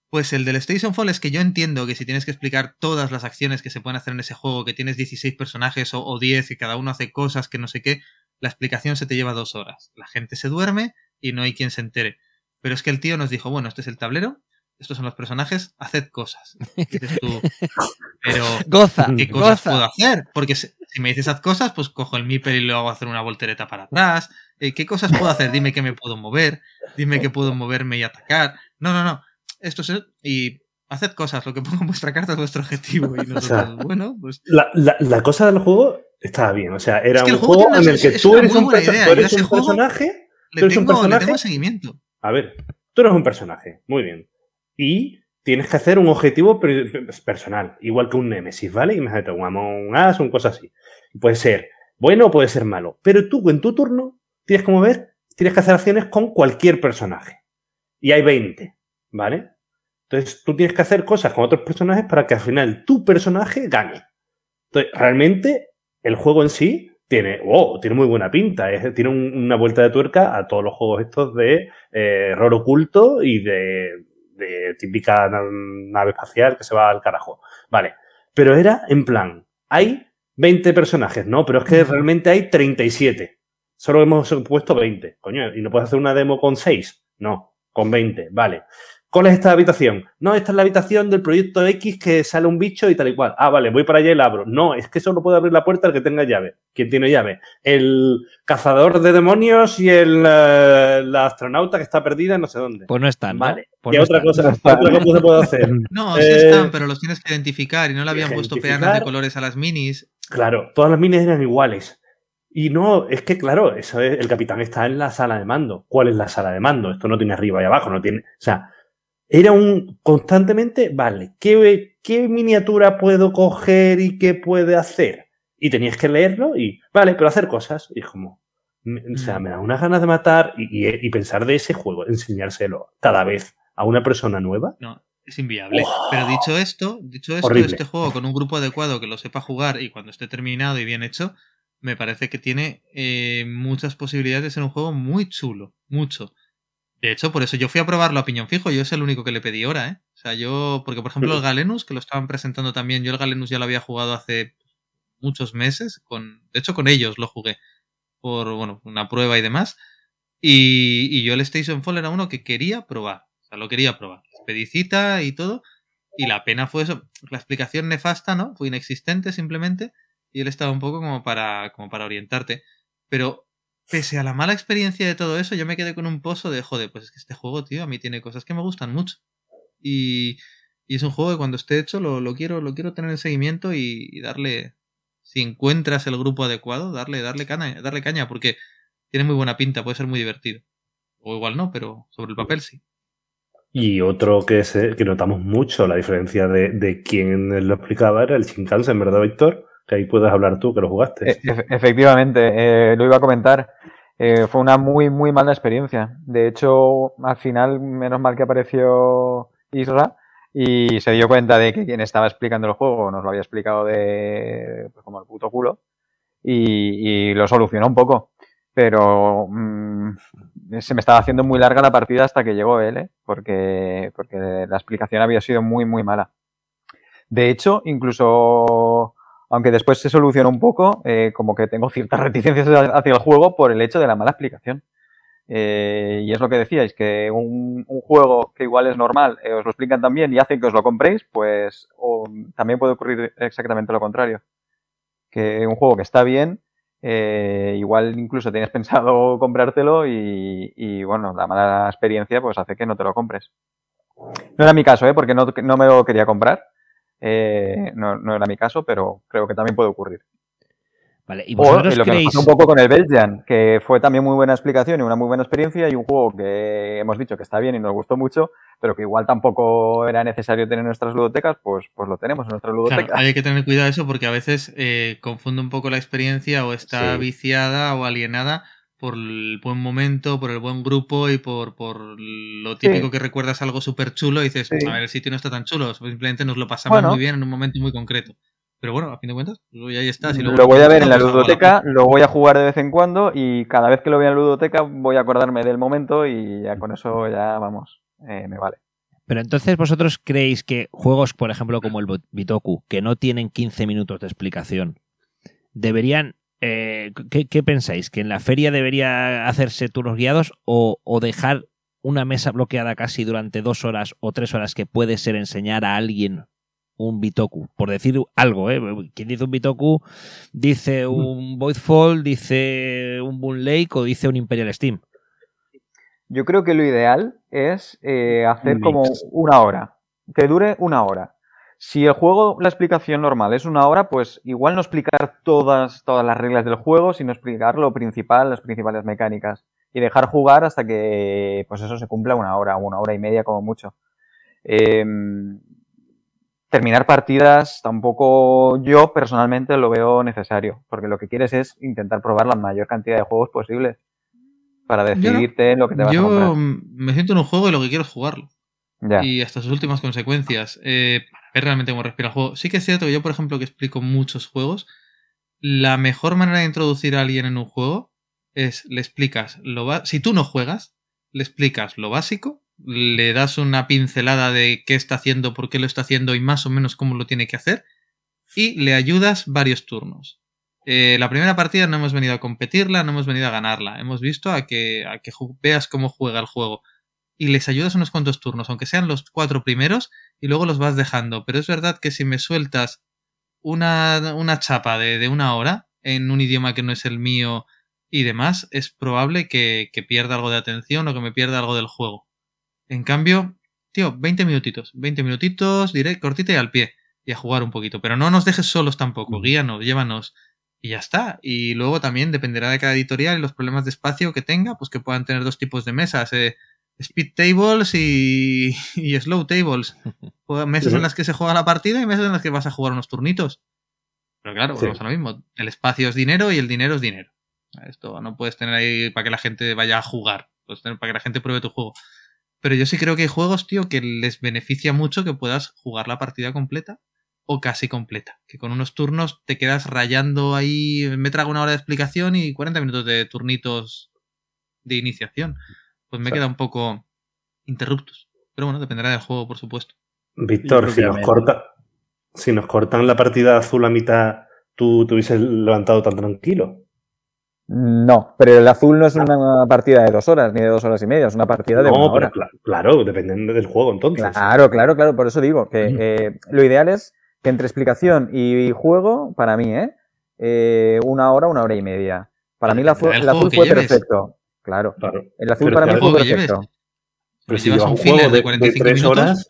Speaker 3: Pues el del Station Fall es que yo entiendo que si tienes que explicar todas las acciones que se pueden hacer en ese juego, que tienes 16 personajes o, o 10 y cada uno hace cosas que no sé qué, la explicación se te lleva dos horas. La gente se duerme y no hay quien se entere. Pero es que el tío nos dijo, bueno, este es el tablero, estos son los personajes, haced cosas. Dices tú, <laughs> pero
Speaker 1: Goza,
Speaker 3: ¿qué cosas
Speaker 1: goza.
Speaker 3: puedo hacer? Porque si me dices haz cosas, pues cojo el Meeper y lo hago hacer una voltereta para atrás. Eh, ¿Qué cosas puedo hacer? Dime que me puedo mover. Dime que puedo moverme y atacar. No, no, no. Esto es... Y haced cosas. Lo que pongo en vuestra carta es vuestro objetivo. Y <laughs> nosotros,
Speaker 2: sea,
Speaker 3: bueno, pues...
Speaker 2: La, la- la cosa del juego estaba bien. O sea, era
Speaker 3: Es que el
Speaker 2: un
Speaker 3: juego
Speaker 2: en el que
Speaker 3: es
Speaker 2: tú eres un, tú eres un personaje.
Speaker 3: Le
Speaker 2: ¿Tú eres un
Speaker 3: tengo, le
Speaker 2: personaje?
Speaker 3: tengo seguimiento.
Speaker 2: A ver, tú eres un personaje. Muy bien. Y tienes que hacer un objetivo per- personal, igual que un Nemesis, ¿vale? Imagínate, un Among Us, un cosa así. Puede ser bueno o puede ser malo. Pero tú, en tu turno, tienes que mover, tienes que hacer acciones con cualquier personaje. Y hay 20, ¿vale? Entonces tú tienes que hacer cosas con otros personajes para que al final tu personaje gane. Entonces, realmente, el juego en sí tiene, wow, tiene muy buena pinta. es- tiene un- una vuelta de tuerca a todos los juegos estos de eh, rol oculto y de, de típica na- nave espacial que se va al carajo. Vale. Pero era en plan, hay 20 personajes, ¿no? Pero es que realmente hay 37. Solo hemos puesto 20. Coño, ¿y no puedes hacer una demo con 6? No, con 20, vale. ¿Cuál es esta habitación? No, esta es la habitación del proyecto X que sale un bicho y tal y cual. Ah, vale, voy para allá y la abro. No, es que solo puede abrir la puerta el que tenga llave. ¿Quién tiene llave? El cazador de demonios y el, eh, la astronauta que está perdida en no sé dónde.
Speaker 1: Pues no están, ¿no?
Speaker 2: vale.
Speaker 1: Pues
Speaker 2: ¿Qué
Speaker 1: no
Speaker 2: otra
Speaker 1: están.
Speaker 2: cosa, otra cosa se puede hacer? <laughs>
Speaker 3: No,
Speaker 2: Eh,
Speaker 3: sí están, pero los tienes que identificar y no le habían puesto peanas de colores a las minis.
Speaker 2: Claro, todas las minis eran iguales. Y no, es que claro, eso es, el capitán está en la sala de mando. ¿Cuál es la sala de mando? Esto no tiene arriba y abajo, no tiene. O sea, era un constantemente, vale, ¿qué, qué miniatura puedo coger y qué puede hacer? Y tenías que leerlo y, vale, pero hacer cosas. Y es como, o sea, me da unas ganas de matar y, y- y pensar de ese juego, enseñárselo cada vez a una persona nueva.
Speaker 3: No, es inviable.
Speaker 2: Oh.
Speaker 3: Pero dicho esto, dicho esto,
Speaker 2: Horrible.
Speaker 3: este juego con un grupo adecuado que lo sepa jugar y cuando esté terminado y bien hecho, me parece que tiene eh, muchas posibilidades de ser un juego muy chulo, mucho. De hecho, por eso yo fui a probarlo a piñón fijo, yo es el único que le pedí hora, ¿eh? O sea, yo, porque por ejemplo el <laughs> Galenus, que lo estaban presentando también, yo el Galenus ya lo había jugado hace muchos meses, con, de hecho con ellos lo jugué, por, bueno, una prueba y demás, y, y yo el Station Fall era uno que quería probar, o sea, lo quería probar, pedicita y todo, y la pena fue eso, la explicación nefasta, ¿no? Fue inexistente simplemente, y él estaba un poco como para, como para orientarte, pero pese a la mala experiencia de todo eso, yo me quedé con un pozo de, joder, pues es que este juego, tío, a mí tiene cosas que me gustan mucho. Y, y es un juego que cuando esté hecho lo, lo quiero, lo quiero tener en seguimiento y, darle, si encuentras el grupo adecuado, darle, darle, caña, darle caña, porque tiene muy buena pinta, puede ser muy divertido. O igual no, pero sobre el papel sí.
Speaker 2: Y otro que, se, que notamos mucho, la diferencia de, de quien lo explicaba era el Shinkansen, ¿verdad, Víctor? Que ahí puedes hablar tú, que lo jugaste.
Speaker 5: E efectivamente, eh, lo iba a comentar. Eh, fue una muy, muy mala experiencia. De hecho, al final, menos mal que apareció Isra y se dio cuenta de que quien estaba explicando el juego nos lo había explicado de pues, como el puto culo y, lo solucionó un poco. Pero mmm, se me estaba haciendo muy larga la partida hasta que llegó él, ¿eh? porque, porque la explicación había sido muy, muy mala. De hecho, incluso aunque después se solucionó un poco, eh, como que tengo ciertas <laughs> reticencias hacia el juego por el hecho de la mala explicación. Eh, y es lo que decíais, que un, juego que igual es normal, eh, os lo explican también y hacen que os lo compréis, pues también puede ocurrir exactamente lo contrario. Que un juego que está bien, igual incluso tienes <laughs> pensado comprártelo y, y, bueno, la mala experiencia pues hace que no te lo compres. No era mi caso, ¿eh? porque no, no me lo quería comprar. Eh, no, no, era mi caso, pero creo que también puede ocurrir.
Speaker 1: Vale, ¿y vosotros
Speaker 5: o, y lo
Speaker 1: creéis...
Speaker 5: que nos pasó un poco con el Belgian, que fue también muy buena explicación y una muy buena experiencia y un juego que hemos dicho que está bien y nos gustó mucho, pero que igual tampoco era necesario tener en nuestras ludotecas, pues, pues lo tenemos en nuestras ludotecas.
Speaker 3: Claro, hay que tener cuidado eso porque a veces eh, confunde un poco la experiencia o está sí. viciada o alienada por el buen momento, por el buen grupo y por, por lo típico sí. que recuerdas algo súper chulo y dices, sí. a ver, el sitio no está tan chulo, simplemente nos lo pasamos bueno. muy bien en un momento muy concreto. Pero bueno, a fin de cuentas, pues ahí está. Si
Speaker 5: lo, lo voy a ver en la ludoteca, lo voy a jugar de vez en cuando y cada vez que lo vea en la ludoteca voy a acordarme del momento y ya con eso ya, vamos, eh, me vale.
Speaker 1: Pero entonces vosotros creéis que juegos, por ejemplo, como el Bitoku, que no tienen 15 minutos de explicación, deberían eh, ¿qué, ¿qué, pensáis? ¿Que en la feria debería hacerse turnos guiados o, o, dejar una mesa bloqueada casi durante dos horas o tres horas que puede ser enseñar a alguien un Bitoku? Por decir algo, ¿eh? Quien dice un Bitoku dice un Voidfall, dice un Boon Lake o dice un Imperial Steam.
Speaker 5: Yo creo que lo ideal es eh, hacer como una hora, que dure una hora. Si el juego, la explicación normal es una hora, pues igual no explicar todas, todas las reglas del juego, sino explicar lo principal, las principales mecánicas. Y dejar jugar hasta que, pues eso se cumpla una hora, una hora y media como mucho. Eh, terminar partidas tampoco yo personalmente lo veo necesario, porque lo que quieres es intentar probar la mayor cantidad de juegos posibles para decidirte
Speaker 3: no,
Speaker 5: lo que te vas
Speaker 3: yo
Speaker 5: a comprar.
Speaker 3: me siento en un juego y lo que quiero es jugarlo. Ya. Y hasta sus últimas consecuencias. Eh, es realmente como respira el juego. Sí que es cierto que yo, por ejemplo, que explico muchos juegos, la mejor manera de introducir a alguien en un juego es le explicas lo va si tú no juegas, le explicas lo básico, le das una pincelada de qué está haciendo, por qué lo está haciendo y más o menos cómo lo tiene que hacer, y le ayudas varios turnos. Eh, la primera partida no hemos venido a competirla, no hemos venido a ganarla, hemos visto a que, a que veas cómo juega el juego y les ayudas unos cuantos turnos, aunque sean los cuatro primeros, y luego los vas dejando. Pero es verdad que si me sueltas una, una chapa de, de, una hora en un idioma que no es el mío y demás, es probable que, que, pierda algo de atención o que me pierda algo del juego. En cambio, tío, 20 minutitos, 20 minutitos, diré, cortita y al pie, y a jugar un poquito. Pero no nos dejes solos tampoco, guíanos, llévanos. Y ya está. Y luego también dependerá de cada editorial y los problemas de espacio que tenga, pues que puedan tener dos tipos de mesas. Eh, speed tables y, y slow tables. <laughs> Mesas en las que se juega la partida y mesas en las que vas a jugar unos turnitos. Pero claro, volvemos sí. a lo mismo. El espacio es dinero y el dinero es dinero. Esto no puedes tener ahí para que la gente vaya a jugar. Puedes tener para que la gente pruebe tu juego. Pero yo sí creo que hay juegos, tío, que les beneficia mucho que puedas jugar la partida completa o casi completa. Que con unos turnos te quedas rayando ahí, me trago una hora de explicación y 40 minutos de turnitos de iniciación. Pues me
Speaker 2: Sí.
Speaker 3: queda un poco interruptos. Pero bueno, dependerá del juego, por supuesto.
Speaker 2: Víctor, si nos, corta, si nos cortan la partida azul a mitad, ¿tú te hubieses levantado tan tranquilo?
Speaker 5: No, pero el azul no es una partida de dos horas ni de dos horas y media, es una partida de una
Speaker 2: pero
Speaker 5: hora.
Speaker 2: cla- claro, dependiendo del juego entonces.
Speaker 5: Claro, claro, claro, por eso digo que eh, lo ideal es que entre explicación y juego, para mí, ¿eh? Eh, una hora, una hora y media. Para mí la el azul
Speaker 3: juego que
Speaker 5: fue
Speaker 3: lleves.
Speaker 5: perfecto. Claro.
Speaker 2: Claro.
Speaker 5: El azul
Speaker 2: Pero
Speaker 5: para mí
Speaker 2: el
Speaker 5: fue perfecto.
Speaker 2: Pero si
Speaker 3: llevas un
Speaker 2: juego
Speaker 3: de
Speaker 2: de,
Speaker 3: 45
Speaker 2: de tres
Speaker 3: minutos.
Speaker 2: horas,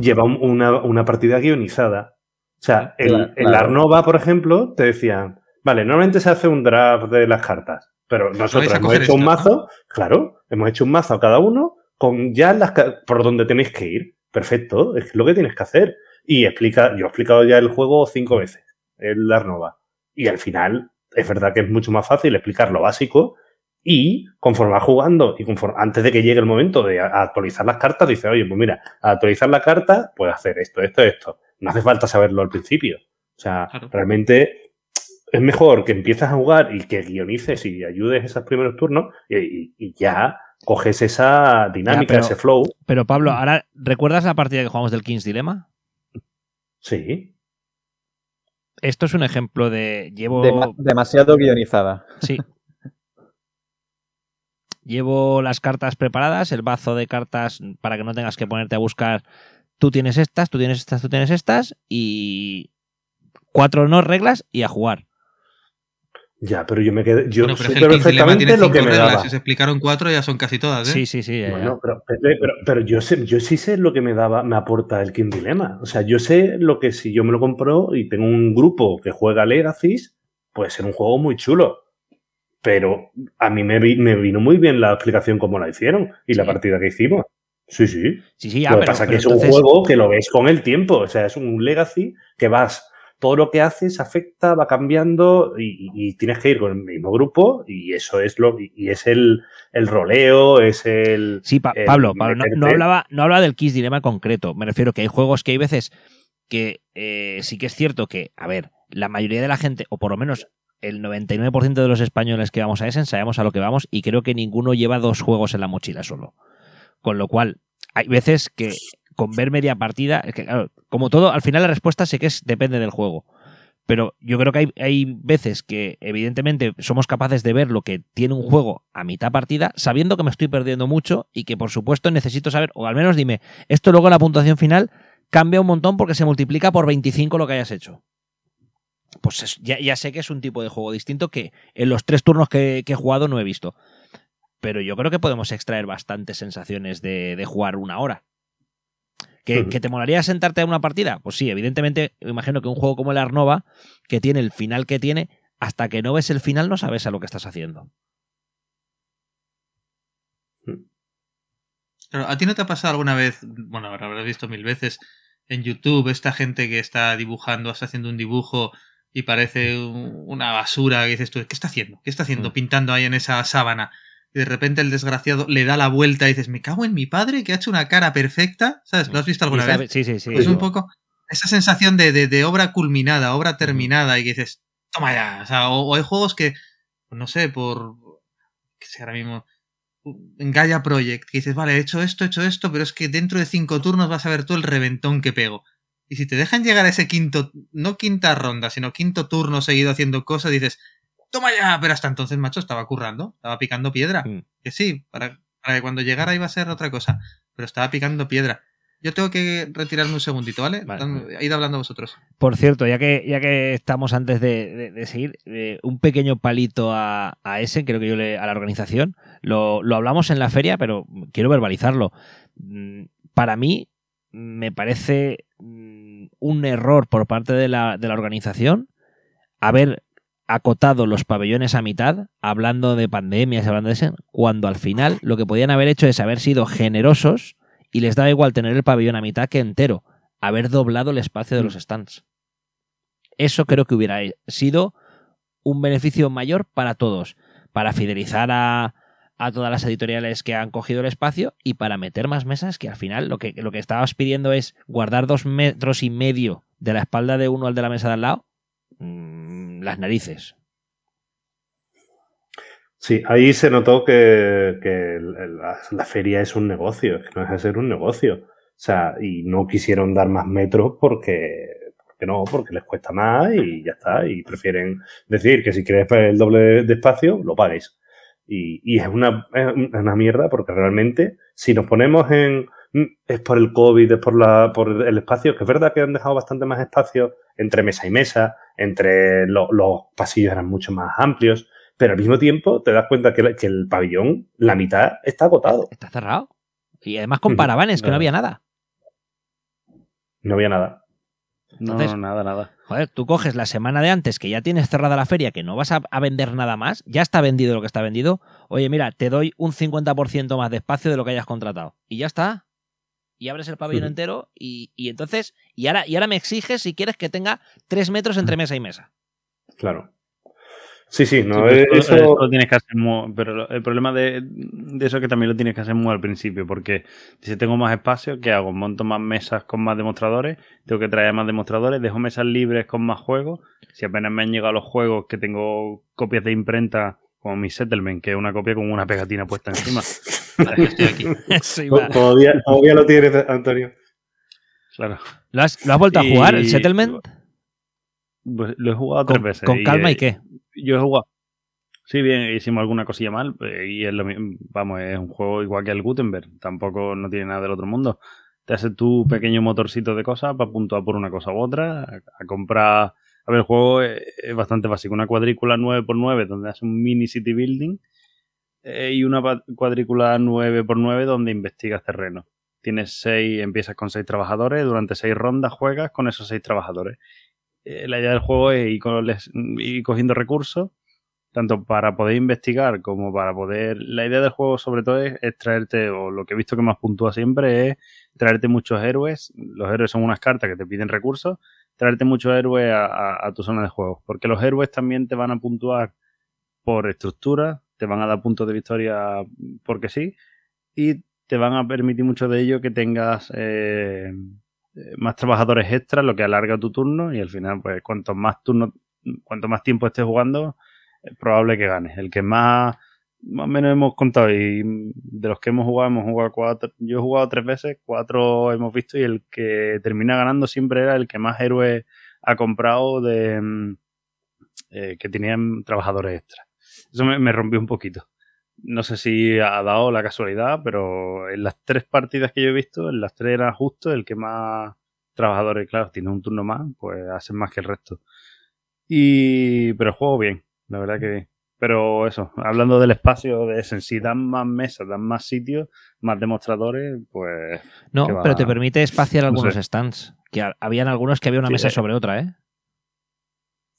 Speaker 2: lleva un- una, una partida guionizada. O sea, el,
Speaker 5: Claro,
Speaker 2: el
Speaker 5: claro.
Speaker 2: Arnova, por ejemplo, te decían, vale, normalmente se hace un draft de las cartas, pero nosotros hemos hecho un mazo, claro, hemos hecho un mazo a cada uno con ya las por donde tenéis que ir. Perfecto, es lo que tienes que hacer. Y explica, yo he explicado ya el juego cinco veces, el Arnova. Y al final, es verdad que es mucho más fácil explicar lo básico y conforme vas jugando y conforme, antes de que llegue el momento de actualizar las cartas, dice, oye, pues mira, al actualizar la carta, puedes hacer esto, esto, esto. No hace falta saberlo al principio. O sea,
Speaker 3: Claro.
Speaker 2: realmente es mejor que empieces a jugar y que guionices y ayudes esos primeros turnos y, y- y ya coges esa dinámica,
Speaker 1: pero-
Speaker 2: ese flow.
Speaker 1: Pero Pablo, ahora, ¿recuerdas la partida que jugamos del King's Dilemma?
Speaker 2: Sí.
Speaker 1: Esto es un ejemplo de. Llevo.
Speaker 5: Dema- demasiado guionizada.
Speaker 1: Sí. <laughs> Llevo las cartas preparadas, el bazo de cartas para que no tengas que ponerte a buscar. Tú tienes estas, tú tienes estas, tú tienes estas y cuatro no reglas y a jugar.
Speaker 2: Ya, pero yo me quedé. Yo
Speaker 3: Bueno, pero es el
Speaker 2: perfectamente
Speaker 3: tiene
Speaker 2: lo que me
Speaker 3: reglas.
Speaker 2: daba.
Speaker 3: Si se explicaron cuatro, ya son casi todas, ¿eh?
Speaker 1: Sí, sí, sí. ya,
Speaker 2: Bueno, pero, pero, pero- pero yo, sé, yo sí sé lo que me daba, me aporta el King Dilemma. O sea, yo sé lo que si yo me lo compro y tengo un grupo que juega Legacies, puede ser un juego muy chulo. Pero a mí me, vi- me vino muy bien la explicación como la hicieron y la partida que hicimos. Sí, sí.
Speaker 1: Sí, sí, ya,
Speaker 2: lo que pasa es que es un
Speaker 1: entonces-
Speaker 2: juego que lo ves con el tiempo. O sea, es un Legacy que vas. Todo lo que haces afecta, va cambiando y, tienes que ir con el mismo grupo y eso es lo y, es el, el roleo, es el
Speaker 1: Sí, Pa-
Speaker 2: el
Speaker 1: Pablo, Pablo, no, hablaba, no hablaba del Kiss Dilemma concreto. Me refiero que hay juegos que hay veces que eh, sí que es cierto que, a ver, la mayoría de la gente, o por lo menos el 99% de los españoles que vamos a Essen, sabemos a lo que vamos y creo que ninguno lleva dos juegos en la mochila solo. Con lo cual, hay veces que con ver media partida, es que, claro, como todo, al final la respuesta sé que es depende del juego. Pero yo creo que hay, hay veces que, evidentemente, somos capaces de ver lo que tiene un juego a mitad partida, sabiendo que me estoy perdiendo mucho y que, por supuesto, necesito saber, o al menos dime, esto luego en la puntuación final cambia un montón porque se multiplica por 25 lo que hayas hecho. Pues es- ya, ya sé que es un tipo de juego distinto que en los tres turnos que, que he jugado no he visto. Pero yo creo que podemos extraer bastantes sensaciones de, de jugar una hora. ¿Que, que te molaría sentarte a una partida? Pues sí, evidentemente, me imagino que un juego como el Arnova, que tiene el final que tiene, hasta que no ves el final no sabes a lo que estás haciendo.
Speaker 3: Claro, ¿a ti no te ha pasado alguna vez, bueno, ahora habrás visto mil veces en YouTube esta gente que está dibujando, está haciendo un dibujo y parece un- una basura que dices tú, ¿qué está haciendo? ¿Qué está haciendo?
Speaker 1: Mm.
Speaker 3: Pintando ahí en esa sábana. Y de repente el desgraciado le da la vuelta y dices, me cago en mi padre que ha hecho una cara perfecta. ¿Sabes? ¿Lo has visto alguna
Speaker 1: Y
Speaker 3: vez?
Speaker 1: Sí, sí.
Speaker 3: Pues un poco esa sensación de, de- de obra culminada, obra terminada, y que dices, toma ya. O, sea, o, o hay juegos que, no sé, por. que sé ahora mismo. En Gaia Project, que dices, vale, he hecho esto, he hecho esto, pero es que dentro de cinco turnos vas a ver tú el reventón que pego. Y si te dejan llegar a ese quinto, no quinta ronda, sino quinto turno seguido haciendo cosas, dices, toma ya, pero hasta entonces, macho, estaba currando, estaba picando piedra.
Speaker 1: Mm.
Speaker 3: Que sí, para, para que cuando llegara iba a ser otra cosa, pero estaba picando piedra. Yo tengo que retirarme un segundito, ¿vale?
Speaker 1: Vale.
Speaker 3: Id hablando vosotros.
Speaker 1: Por cierto, ya que, ya que estamos antes de, de- de seguir, eh, un pequeño palito a, a ese, creo que yo le, a la organización. Lo, lo hablamos en la feria, pero quiero verbalizarlo. Mm, Para mí, me parece mm, un error por parte de la, de la organización haber acotado los pabellones a mitad, hablando de pandemias, hablando de eso, cuando al final lo que podían haber hecho es haber sido generosos y les daba igual tener el pabellón a mitad que entero haber doblado el espacio de los stands. Eso creo que hubiera sido un beneficio mayor para todos, para fidelizar a, a todas las editoriales que han cogido el espacio y para meter más mesas que al final lo que, lo que estabas pidiendo es guardar dos metros y medio de la espalda de uno al de la mesa de al lado, mm, las narices.
Speaker 2: Sí, ahí se notó que, la, feria es un negocio, que no es ser un negocio. O sea, y no quisieron dar más metros porque, porque no, porque les cuesta más y ya está. Y prefieren decir que si quieres el doble de espacio, lo paguéis. Y, y es, una, es una mierda porque realmente, si nos ponemos en, es por el COVID, es por, la, por el espacio, que es verdad que han dejado bastante más espacio entre mesa y mesa, entre lo, los pasillos eran mucho más amplios, pero al mismo tiempo te das cuenta que, que el pabellón, la mitad, está agotado.
Speaker 1: Está cerrado. Y además con paravanes, que no había nada.
Speaker 2: No había nada.
Speaker 1: Entonces,
Speaker 4: no, nada, nada.
Speaker 1: Joder, tú coges la semana de antes que ya tienes cerrada la feria, que no vas a, a, vender nada más, ya está vendido lo que está vendido. Oye, mira, te doy un 50% más de espacio de lo que hayas contratado. Y ya está. Y abres el pabellón entero y, y, entonces, y ahora, y ahora me exiges si quieres que tenga tres metros entre mesa y mesa.
Speaker 2: Claro. Sí, sí, no,
Speaker 4: sí,
Speaker 2: eso...
Speaker 4: eso... eso... lo tienes que hacer muy, pero el problema de, de, eso es que también lo tienes que hacer muy al principio, porque si tengo más espacio, ¿qué hago? Monto más mesas con más demostradores, tengo que traer más demostradores, dejo mesas libres con más juegos, si apenas me han llegado los juegos que tengo copias de imprenta como mi Settlement, que es una copia con una pegatina puesta encima. <laughs>
Speaker 3: Estoy aquí. <laughs>
Speaker 1: Eso iba.
Speaker 2: Todavía, todavía lo tienes, Antonio.
Speaker 4: Claro.
Speaker 1: ¿Lo has, ¿Lo has vuelto a jugar, el Settlement?
Speaker 4: Pues lo he jugado
Speaker 1: con,
Speaker 4: tres veces.
Speaker 1: ¿Con calma y, y qué?
Speaker 4: Yo he jugado. Sí, bien, hicimos alguna cosilla mal eh, y es lo mismo, vamos, es un juego igual que el Gutenberg, tampoco no tiene nada del otro mundo. Te haces tu pequeño motorcito de cosas para puntuar por una cosa u otra, a, a comprar... A ver, el juego es, es, bastante básico, una cuadrícula 9x9 donde haces un mini city building eh, y una cuadrícula 9x9 donde investigas terreno. Tienes seis, empiezas con seis trabajadores, durante seis rondas juegas con esos seis trabajadores. Eh, la idea del juego es ir, cogiendo recursos tanto para poder investigar como para poder... La idea del juego sobre todo es, traerte, o lo que he visto que más puntúa siempre es traerte muchos héroes. Los héroes son unas cartas que te piden recursos. Traerte muchos héroes a tu zona de juego. Porque los héroes también te van a puntuar por estructura, te van a dar puntos de victoria porque sí, y te van a permitir mucho de ello que tengas eh, más trabajadores extras, lo que alarga tu turno, y al final, pues, cuanto más turnos, cuanto más tiempo estés jugando, es probable que ganes. El que más, más o menos hemos contado y de los que hemos jugado, hemos jugado cuatro. Yo he jugado tres veces, cuatro hemos visto y el que termina ganando siempre era el que más héroes ha comprado de eh, que tenían trabajadores extras. Eso me, rompió un poquito. No sé si ha dado la casualidad, pero en las tres partidas que yo he visto, en las tres era justo el que más trabajadores, claro, tiene un turno más, pues hacen más que el resto. Y pero juego bien, la verdad que pero eso, hablando del espacio de ese, si dan más mesas, dan más sitios, más demostradores, pues...
Speaker 1: No, pero te permite espaciar algunos no sé. stands. Que habían algunos que había una
Speaker 4: sí,
Speaker 1: mesa
Speaker 4: eh.
Speaker 1: sobre otra, ¿eh?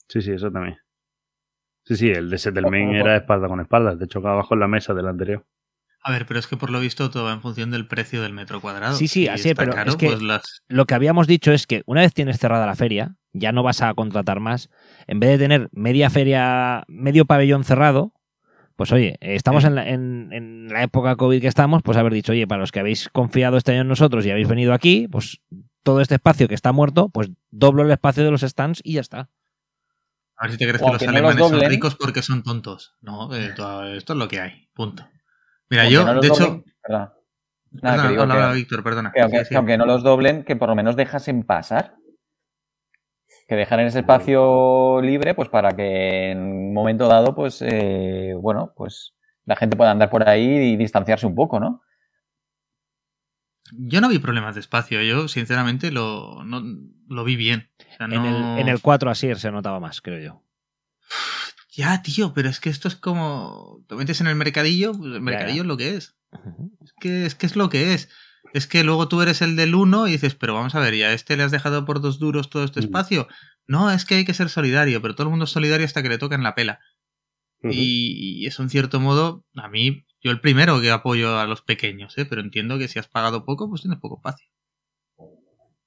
Speaker 4: Sí, sí, eso también. Sí, sí, el de Settlement era espalda con espalda, te chocaba con la mesa del anterior.
Speaker 3: A ver, pero es que por lo visto todo va en función del precio del metro cuadrado.
Speaker 1: Sí, sí, así, pero
Speaker 3: caro,
Speaker 1: es que
Speaker 3: pues las...
Speaker 1: lo que habíamos dicho es que una vez tienes cerrada la feria, ya no vas a contratar más. En vez de tener media feria, medio pabellón cerrado, pues oye, estamos en la, en, en la, época COVID que estamos, pues haber dicho, oye, para los que habéis confiado este año en nosotros y habéis venido aquí, pues todo este espacio que está muerto, pues doblo el espacio de los stands y ya está.
Speaker 3: A ver si te crees que los alemanes no los son ricos porque son tontos. No, eh, todo, esto es lo que hay. Punto. Mira,
Speaker 5: aunque
Speaker 3: yo,
Speaker 5: no
Speaker 3: de hecho.
Speaker 5: Doblen, Nada,
Speaker 3: perdona,
Speaker 5: que digo
Speaker 3: hablaba
Speaker 5: que,
Speaker 3: Víctor, perdona.
Speaker 5: Que aunque, que aunque, no los doblen, que por lo menos dejasen pasar. Que dejaran ese espacio libre, pues para que en un momento dado, pues, eh, bueno, pues la gente pueda andar por ahí y distanciarse un poco, ¿no?
Speaker 3: Yo no vi problemas de espacio, yo sinceramente lo, no, lo vi bien. O sea, no...
Speaker 1: en, el, en, el, 4 así se notaba más, creo yo. <sighs>
Speaker 3: Ya, tío, pero es que esto es como. Te metes en el mercadillo, pues el mercadillo ya. es lo que es. Es que, es que es lo que es. Es que luego tú eres el del 1 y dices, pero vamos a ver, ¿y a este le has dejado por dos duros todo este espacio? No, es que hay que ser solidario, pero todo el mundo es solidario hasta que le tocan la pela. Uh -huh. y, y, eso, en cierto modo, a mí, yo el primero que apoyo a los pequeños, ¿eh? pero entiendo que si has pagado poco, pues tienes poco espacio.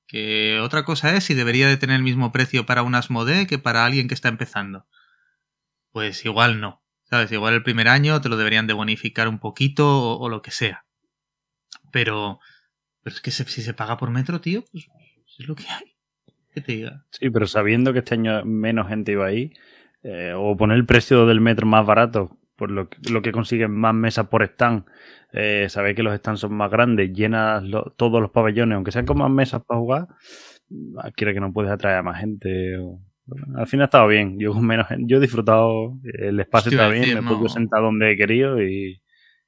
Speaker 3: Que otra cosa es si debería de tener el mismo precio para un Asmodee que para alguien que está empezando. Pues igual no. ¿Sabes? Igual el primer año te lo deberían de bonificar un poquito o, lo que sea. Pero, pero es que si se paga por metro, tío, pues es lo que hay. ¿Qué te diga?
Speaker 4: Sí, pero sabiendo que este año menos gente iba ahí, eh, o poner el precio del metro más barato, por lo que, lo que consiguen más mesas por stand, eh, sabéis que los stands son más grandes, llenas lo- todos los pabellones, aunque sean con más mesas para jugar, quiere que no puedes atraer a más gente. o- al fin ha estado bien, yo con menos gente, yo he disfrutado, el espacio está bien,
Speaker 3: decir,
Speaker 4: me he
Speaker 3: no.
Speaker 4: podido sentar donde he querido y,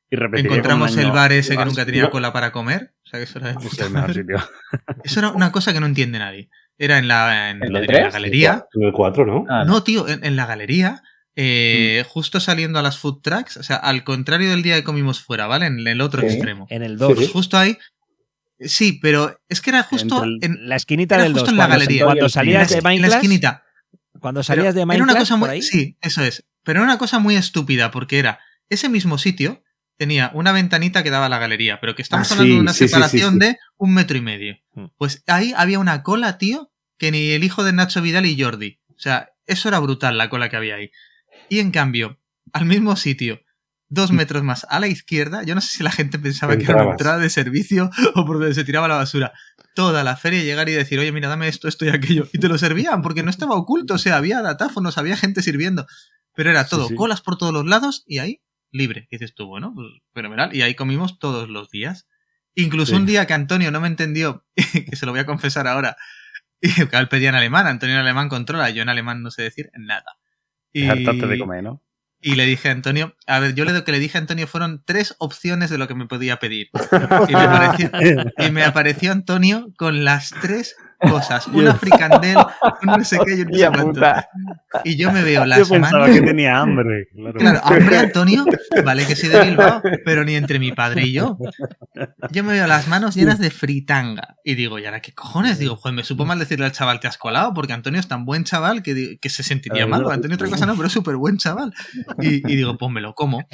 Speaker 4: y
Speaker 3: Encontramos el bar ese que nunca tenía cola para comer. O sea, que eso era, de
Speaker 4: Es
Speaker 3: puta
Speaker 4: el mejor
Speaker 3: madre.
Speaker 4: sitio. <laughs>
Speaker 3: Eso era una cosa que no entiende nadie. Era en la, en, la galería.
Speaker 2: En el 4, ¿no?
Speaker 5: Ah,
Speaker 3: No, tío, en, en la galería, eh, justo saliendo a las food trucks, o sea, al contrario del día que comimos fuera, ¿vale? En el otro
Speaker 5: Sí.
Speaker 3: extremo.
Speaker 1: En el
Speaker 2: Sí,
Speaker 1: 2.
Speaker 2: sí.
Speaker 3: Justo ahí. Sí, pero es que era justo
Speaker 4: el-
Speaker 3: en,
Speaker 1: La esquinita
Speaker 3: Era
Speaker 1: del 2.
Speaker 3: justo en la galería.
Speaker 1: cuando salías de
Speaker 3: la, en la
Speaker 1: Minecraft.
Speaker 3: esquinita.
Speaker 1: Cuando
Speaker 3: Pero
Speaker 1: salías de
Speaker 3: era
Speaker 1: Minecraft.
Speaker 3: una cosa muy.
Speaker 1: por ahí,
Speaker 3: Sí, eso es. Pero era una cosa muy estúpida, porque era ese mismo sitio tenía una ventanita que daba a la galería, pero que estamos
Speaker 2: Ah,
Speaker 3: hablando
Speaker 2: sí,
Speaker 3: de una
Speaker 2: sí,
Speaker 3: separación
Speaker 2: sí, sí.
Speaker 3: de un metro y medio.
Speaker 1: Mm.
Speaker 3: Pues ahí había una cola, tío, que ni el hijo de Nacho Vidal y Jordi. O sea, eso era brutal la cola que había ahí. Y en cambio, al mismo sitio, dos metros más a la izquierda, yo no sé si la gente pensaba que era una entrada de servicio <laughs> o por donde se tiraba la basura. Toda la feria llegar y decir, oye, mira, dame esto, esto y aquello. Y te lo servían, porque no estaba oculto, o sea, había datáfonos, había gente sirviendo. Pero era
Speaker 4: Sí,
Speaker 3: todo,
Speaker 4: sí.
Speaker 3: colas por todos los lados y ahí, libre. Y dices tú, bueno, pues fenomenal. Y ahí comimos todos los días. Incluso
Speaker 4: Sí.
Speaker 3: un día que Antonio no me entendió, <laughs> que se lo voy a confesar ahora, <laughs> y que él pedía en alemán, Antonio en alemán controla, yo en alemán no sé decir nada. Y,
Speaker 4: Es hartarte de comer, ¿no?
Speaker 3: y le dije a Antonio, a ver, yo lo que le dije a Antonio fueron tres opciones de lo que me podía pedir. <laughs> Y me apareció, y me apareció Antonio con las tres cosas. <laughs> Una fricandel, <laughs> un no sé qué y un no sé cuánto. Y yo me veo
Speaker 4: Yo
Speaker 3: las
Speaker 4: pensaba que tenía hambre. Claro.
Speaker 3: Claro, hambre Antonio, vale que soy de Bilbao, pero ni entre mi padre y yo. Yo me veo las manos llenas de fritanga. Y digo, ¿y ahora qué cojones? Digo, joder, me supo mal decirle al chaval, te has colado, porque Antonio es tan buen chaval que, que se sentiría mal. Antonio otra cosa no, pero es súper buen chaval. Y, y digo, pues me lo como.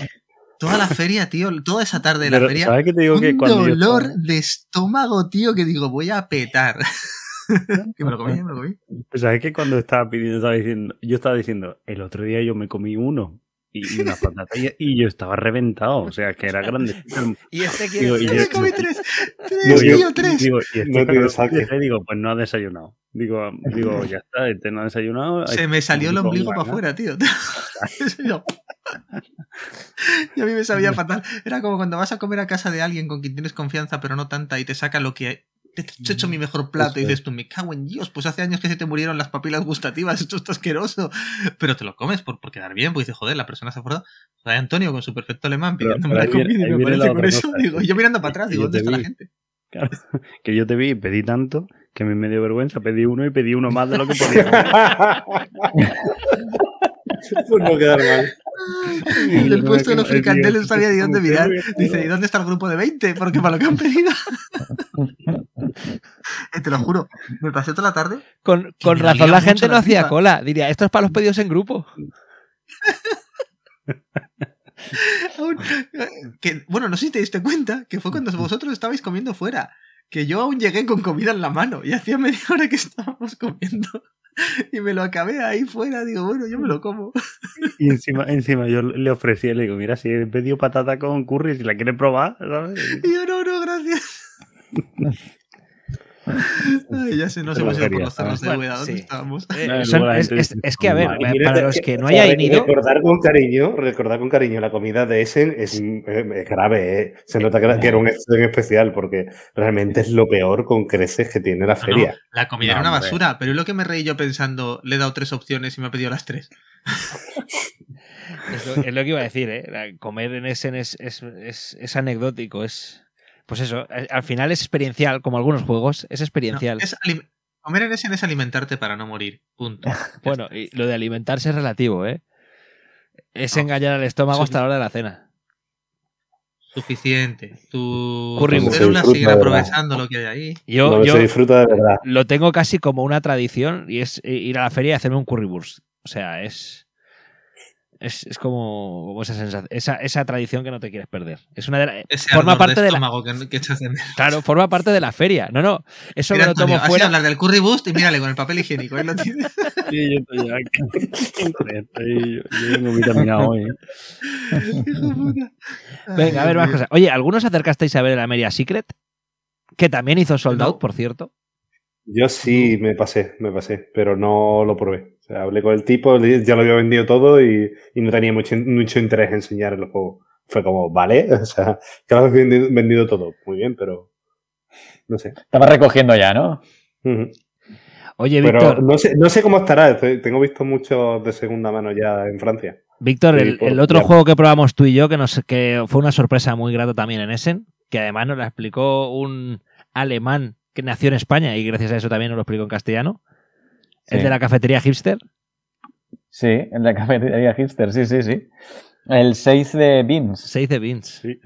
Speaker 3: Toda la feria, tío, toda esa tarde de la
Speaker 4: Pero,
Speaker 3: feria,
Speaker 4: ¿sabes qué te digo? que
Speaker 3: un
Speaker 4: cuando yo
Speaker 3: dolor
Speaker 4: estaba-
Speaker 3: de estómago, tío, que digo, voy a petar. <laughs> que me lo comí, me lo comí.
Speaker 4: ¿Sabes que cuando estaba pidiendo, estaba diciendo, yo estaba diciendo, el otro día yo me comí uno y, y una patata y, y yo estaba reventado, o sea, que era grande. <laughs>
Speaker 1: Y este
Speaker 4: Digo,
Speaker 1: quiere.
Speaker 4: y
Speaker 3: Yo me comí tres, tres,
Speaker 4: Digo, yo-
Speaker 3: tío, tres.
Speaker 4: digo, y este
Speaker 2: No
Speaker 4: empieza, digo, pues no ha desayunado. Digo, digo, ya está, este no ha desayunado.
Speaker 3: Se me salió el ombligo para afuera, tío. <laughs> Y a mí me sabía fatal. Era como cuando vas a comer a casa de alguien con quien tienes confianza, pero no tanta, y te saca lo que. Te he hecho mi mejor plato y dices tú, me cago en Dios, pues hace años que se te murieron las papilas gustativas, <laughs> esto está asqueroso. Pero te lo comes por, por quedar bien, pues dices, joder, la persona se ha acordado. O sea, Antonio con su perfecto alemán pidiéndome la
Speaker 4: viene-
Speaker 3: comida y me parece con eso. Digo, yo mirando para <laughs> atrás, digo, ¿dónde está la gente?
Speaker 4: Claro, que yo te vi y pedí tanto que me dio vergüenza. Pedí uno y pedí uno más de lo que podía. comer. <laughs>
Speaker 2: pues no quedar mal.
Speaker 3: El del puesto de los fricandeles no sabía ni dónde mirar.
Speaker 4: Dice,
Speaker 3: ¿y dónde está el grupo de 20? Porque para lo que han pedido. Eh, te lo juro, me pasé toda la tarde.
Speaker 1: Con, razón la gente
Speaker 3: la
Speaker 1: no hacía cola. Diría, esto es para los pedidos en grupo. <laughs>
Speaker 3: aún- que, bueno, no sé si te diste cuenta que fue cuando vosotros estabais comiendo fuera. Que yo aún llegué con comida en la mano y hacía media hora que estábamos comiendo. <laughs> Y me lo acabé ahí fuera. Digo, bueno, yo me lo como. <laughs>
Speaker 4: Y encima, encima yo le ofrecí, le digo, mira, si he pedido patata con curry, si la quieres probar, ¿sabes?
Speaker 3: Y yo, no, no, gracias. <laughs> <laughs> Ay, ya se nos
Speaker 4: Pero
Speaker 3: hemos ido por
Speaker 4: quería,
Speaker 3: los cerros de
Speaker 1: ¿sabes?
Speaker 3: Úbeda. ¿Dónde
Speaker 1: Sí.
Speaker 3: estábamos?
Speaker 1: Eh,
Speaker 4: No,
Speaker 1: son- es, que, a ver,
Speaker 4: "Madre
Speaker 2: Y
Speaker 1: para los que no hayan ido,
Speaker 2: Recordar con cariño, recordar con cariño la comida de Essen es, es grave, ¿eh? Se nota que era, que era un especial porque realmente es lo peor con creces que tiene la
Speaker 3: No, no,
Speaker 2: feria.
Speaker 3: la comida
Speaker 4: No,
Speaker 3: era una
Speaker 4: hombre.
Speaker 3: basura, pero es lo que me reí yo pensando, le he dado tres opciones y me ha pedido las tres. <laughs>
Speaker 1: es, lo, es lo que iba a decir, ¿eh? Comer en Essen es, es, es, es anecdótico, es... Pues eso, al final es experiencial, como algunos juegos, es
Speaker 3: No,
Speaker 1: experiencial.
Speaker 3: es alim- comer en ese es alimentarte para no morir. Punto. <laughs>
Speaker 1: Bueno, y lo de alimentarse es relativo, ¿eh? Es
Speaker 3: No,
Speaker 1: engañar al estómago hasta la hora de la cena.
Speaker 3: Suficiente. Tu células siguen aprovechando lo que hay ahí.
Speaker 1: Yo, yo
Speaker 2: se disfruta de verdad.
Speaker 1: lo tengo casi como una tradición y es ir a la feria y hacerme un currywurst. O sea, es. Es, es como, como esa sensación, esa, esa tradición que no te quieres perder. Es una de la- forma parte de la,
Speaker 3: estómago que, que echas de
Speaker 1: claro, forma parte de la feria. No, no, eso
Speaker 3: Mira,
Speaker 1: me lo tomo
Speaker 3: Antonio,
Speaker 1: fuera.
Speaker 3: hablar del currywurst y mírale con el papel higiénico. Ahí lo tienes. <laughs>
Speaker 4: Sí, yo estoy aquí. <laughs> Yo, vengo vitaminado hoy. ¿eh? <laughs>
Speaker 3: De.
Speaker 1: Venga, a ver más cosas. Oye, ¿algunos acercasteis a ver el Ameria Secret? Que también hizo Sold
Speaker 3: No.
Speaker 1: Out, por cierto.
Speaker 2: Yo sí me pasé, me pasé, pero no lo probé. O sea, hablé con el tipo, ya lo había vendido todo y, y no tenía mucho, mucho interés en enseñar el juego. Fue como, vale, <laughs> o sea, que lo has vendido, vendido todo. Muy bien, pero no sé.
Speaker 5: Estaba recogiendo ya, ¿no?
Speaker 1: Oye,
Speaker 2: Pero
Speaker 1: Víctor,
Speaker 2: no sé, no sé cómo estará. estoy- tengo visto muchos de segunda mano ya en Francia.
Speaker 1: Víctor, el, otro
Speaker 2: ya.
Speaker 1: juego que probamos tú y yo, que, nos, que fue una sorpresa muy grata también en Essen, que además nos la explicó un alemán que nació en España y gracias a eso también nos lo explicó en castellano, el
Speaker 5: Sí.
Speaker 1: de la cafetería hipster.
Speaker 5: Sí, en la cafetería hipster, sí, sí, sí. El 6 de Beans.
Speaker 1: 6 de Beans.
Speaker 4: Sí,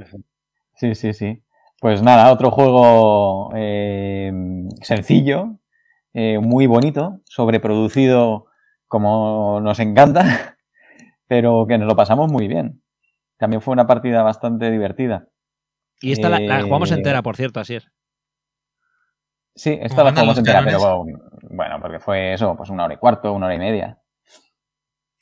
Speaker 5: Sí, sí, sí. Pues nada, otro juego eh, sencillo, eh, muy bonito, sobreproducido como nos encanta, <laughs> pero que nos lo pasamos muy bien. También fue una partida bastante divertida.
Speaker 1: Y esta la, la jugamos
Speaker 5: Eh,
Speaker 1: entera, por cierto, así es.
Speaker 5: Sí, esta
Speaker 3: ¿Cómo
Speaker 5: la jugamos entera, pero bueno, bueno, porque fue eso, pues una hora y cuarto, una hora y media.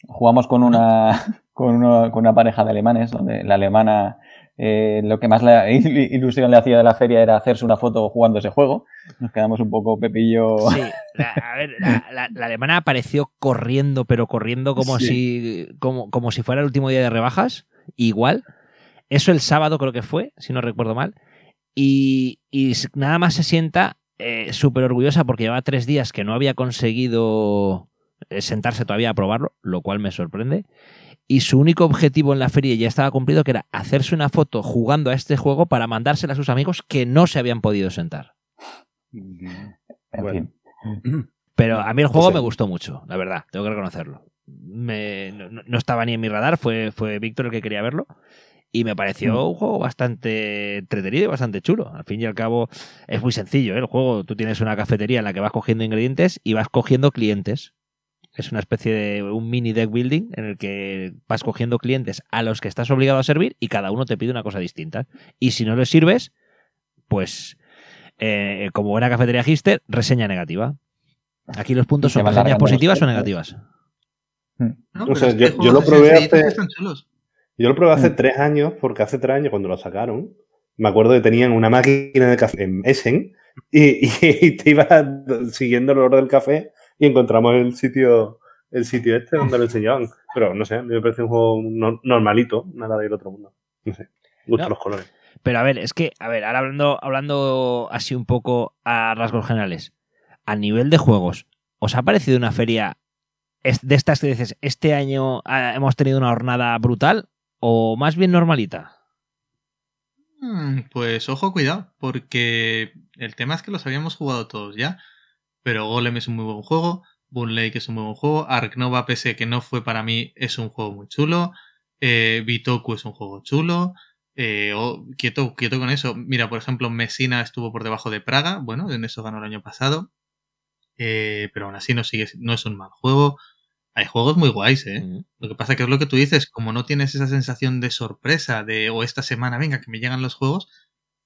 Speaker 5: Jugamos con una, <laughs> con una, con una pareja de alemanes, donde la alemana eh, lo que más la il- <laughs> ilusión le hacía de la feria era hacerse una foto jugando ese juego. Nos quedamos un poco pepillo.
Speaker 1: Sí, la, a ver, la, la- la alemana apareció corriendo, pero corriendo como,
Speaker 4: Sí.
Speaker 1: si, como, como si fuera el último día de rebajas, igual. Eso el sábado creo que fue, si no recuerdo mal. Y, y nada más se sienta eh, súper orgullosa porque llevaba tres días que no había conseguido eh, sentarse todavía a probarlo, lo cual me sorprende. Y su único objetivo en la feria ya estaba cumplido, que era hacerse una foto jugando a este juego para mandársela a sus amigos que no se habían podido sentar.
Speaker 5: En
Speaker 4: Bueno.
Speaker 5: fin.
Speaker 1: Pero a mí el juego
Speaker 2: Sí.
Speaker 1: me gustó mucho, la verdad, tengo que reconocerlo. Me- no, no- no estaba ni en mi radar, fue, fue Víctor el que quería verlo. Y me pareció
Speaker 5: Mm.
Speaker 1: un juego bastante entretenido y bastante chulo. Al fin y al cabo, es muy sencillo ¿eh? el juego. Tú tienes una cafetería en la que vas cogiendo ingredientes y vas cogiendo clientes. Es una especie de un mini deck building en el que vas cogiendo clientes a los que estás obligado a servir y cada uno te pide una cosa distinta. Y si no les sirves, pues eh, como buena cafetería hipster, reseña negativa. Aquí los puntos son reseñas positivas o negativas.
Speaker 3: No,
Speaker 2: O
Speaker 3: pero
Speaker 2: sea,
Speaker 3: es que
Speaker 2: yo- lo probé
Speaker 3: sencillitos que
Speaker 2: hace-
Speaker 3: están chulos.
Speaker 2: Yo lo probé hace
Speaker 5: Mm.
Speaker 2: tres años, porque hace tres años cuando lo sacaron, me acuerdo que tenían una máquina de café en Essen y, y te ibas siguiendo el olor del café y encontramos el sitio el sitio este donde lo enseñaban. Pero no sé, a mí me parece un juego no- normalito, nada del otro mundo. No sé, me gustan
Speaker 1: No.
Speaker 2: los colores.
Speaker 1: Pero a ver, es que, a ver, ahora hablando, hablando así un poco a rasgos generales, a nivel de juegos, ¿os ha parecido una feria de estas que dices, este año ah, hemos tenido una jornada brutal o más bien normalita?
Speaker 3: Mm, Pues ojo, cuidado, porque el tema es que los habíamos jugado todos ya. Pero Golem es un muy buen juego, Boon Lake es un muy buen juego, Ark Nova, pese que no fue para mí, es un juego muy chulo, eh, Bitoku es un juego chulo, eh, quieto, quieto con eso. Mira, por ejemplo, Messina estuvo por debajo de Praga, bueno, en eso ganó el año pasado, eh, pero aún así no es un mal juego. Hay juegos muy guays, ¿eh?
Speaker 1: Mm.
Speaker 3: Lo que pasa que es lo que tú dices, como no tienes esa sensación de sorpresa, de o esta semana, venga, que me llegan los juegos,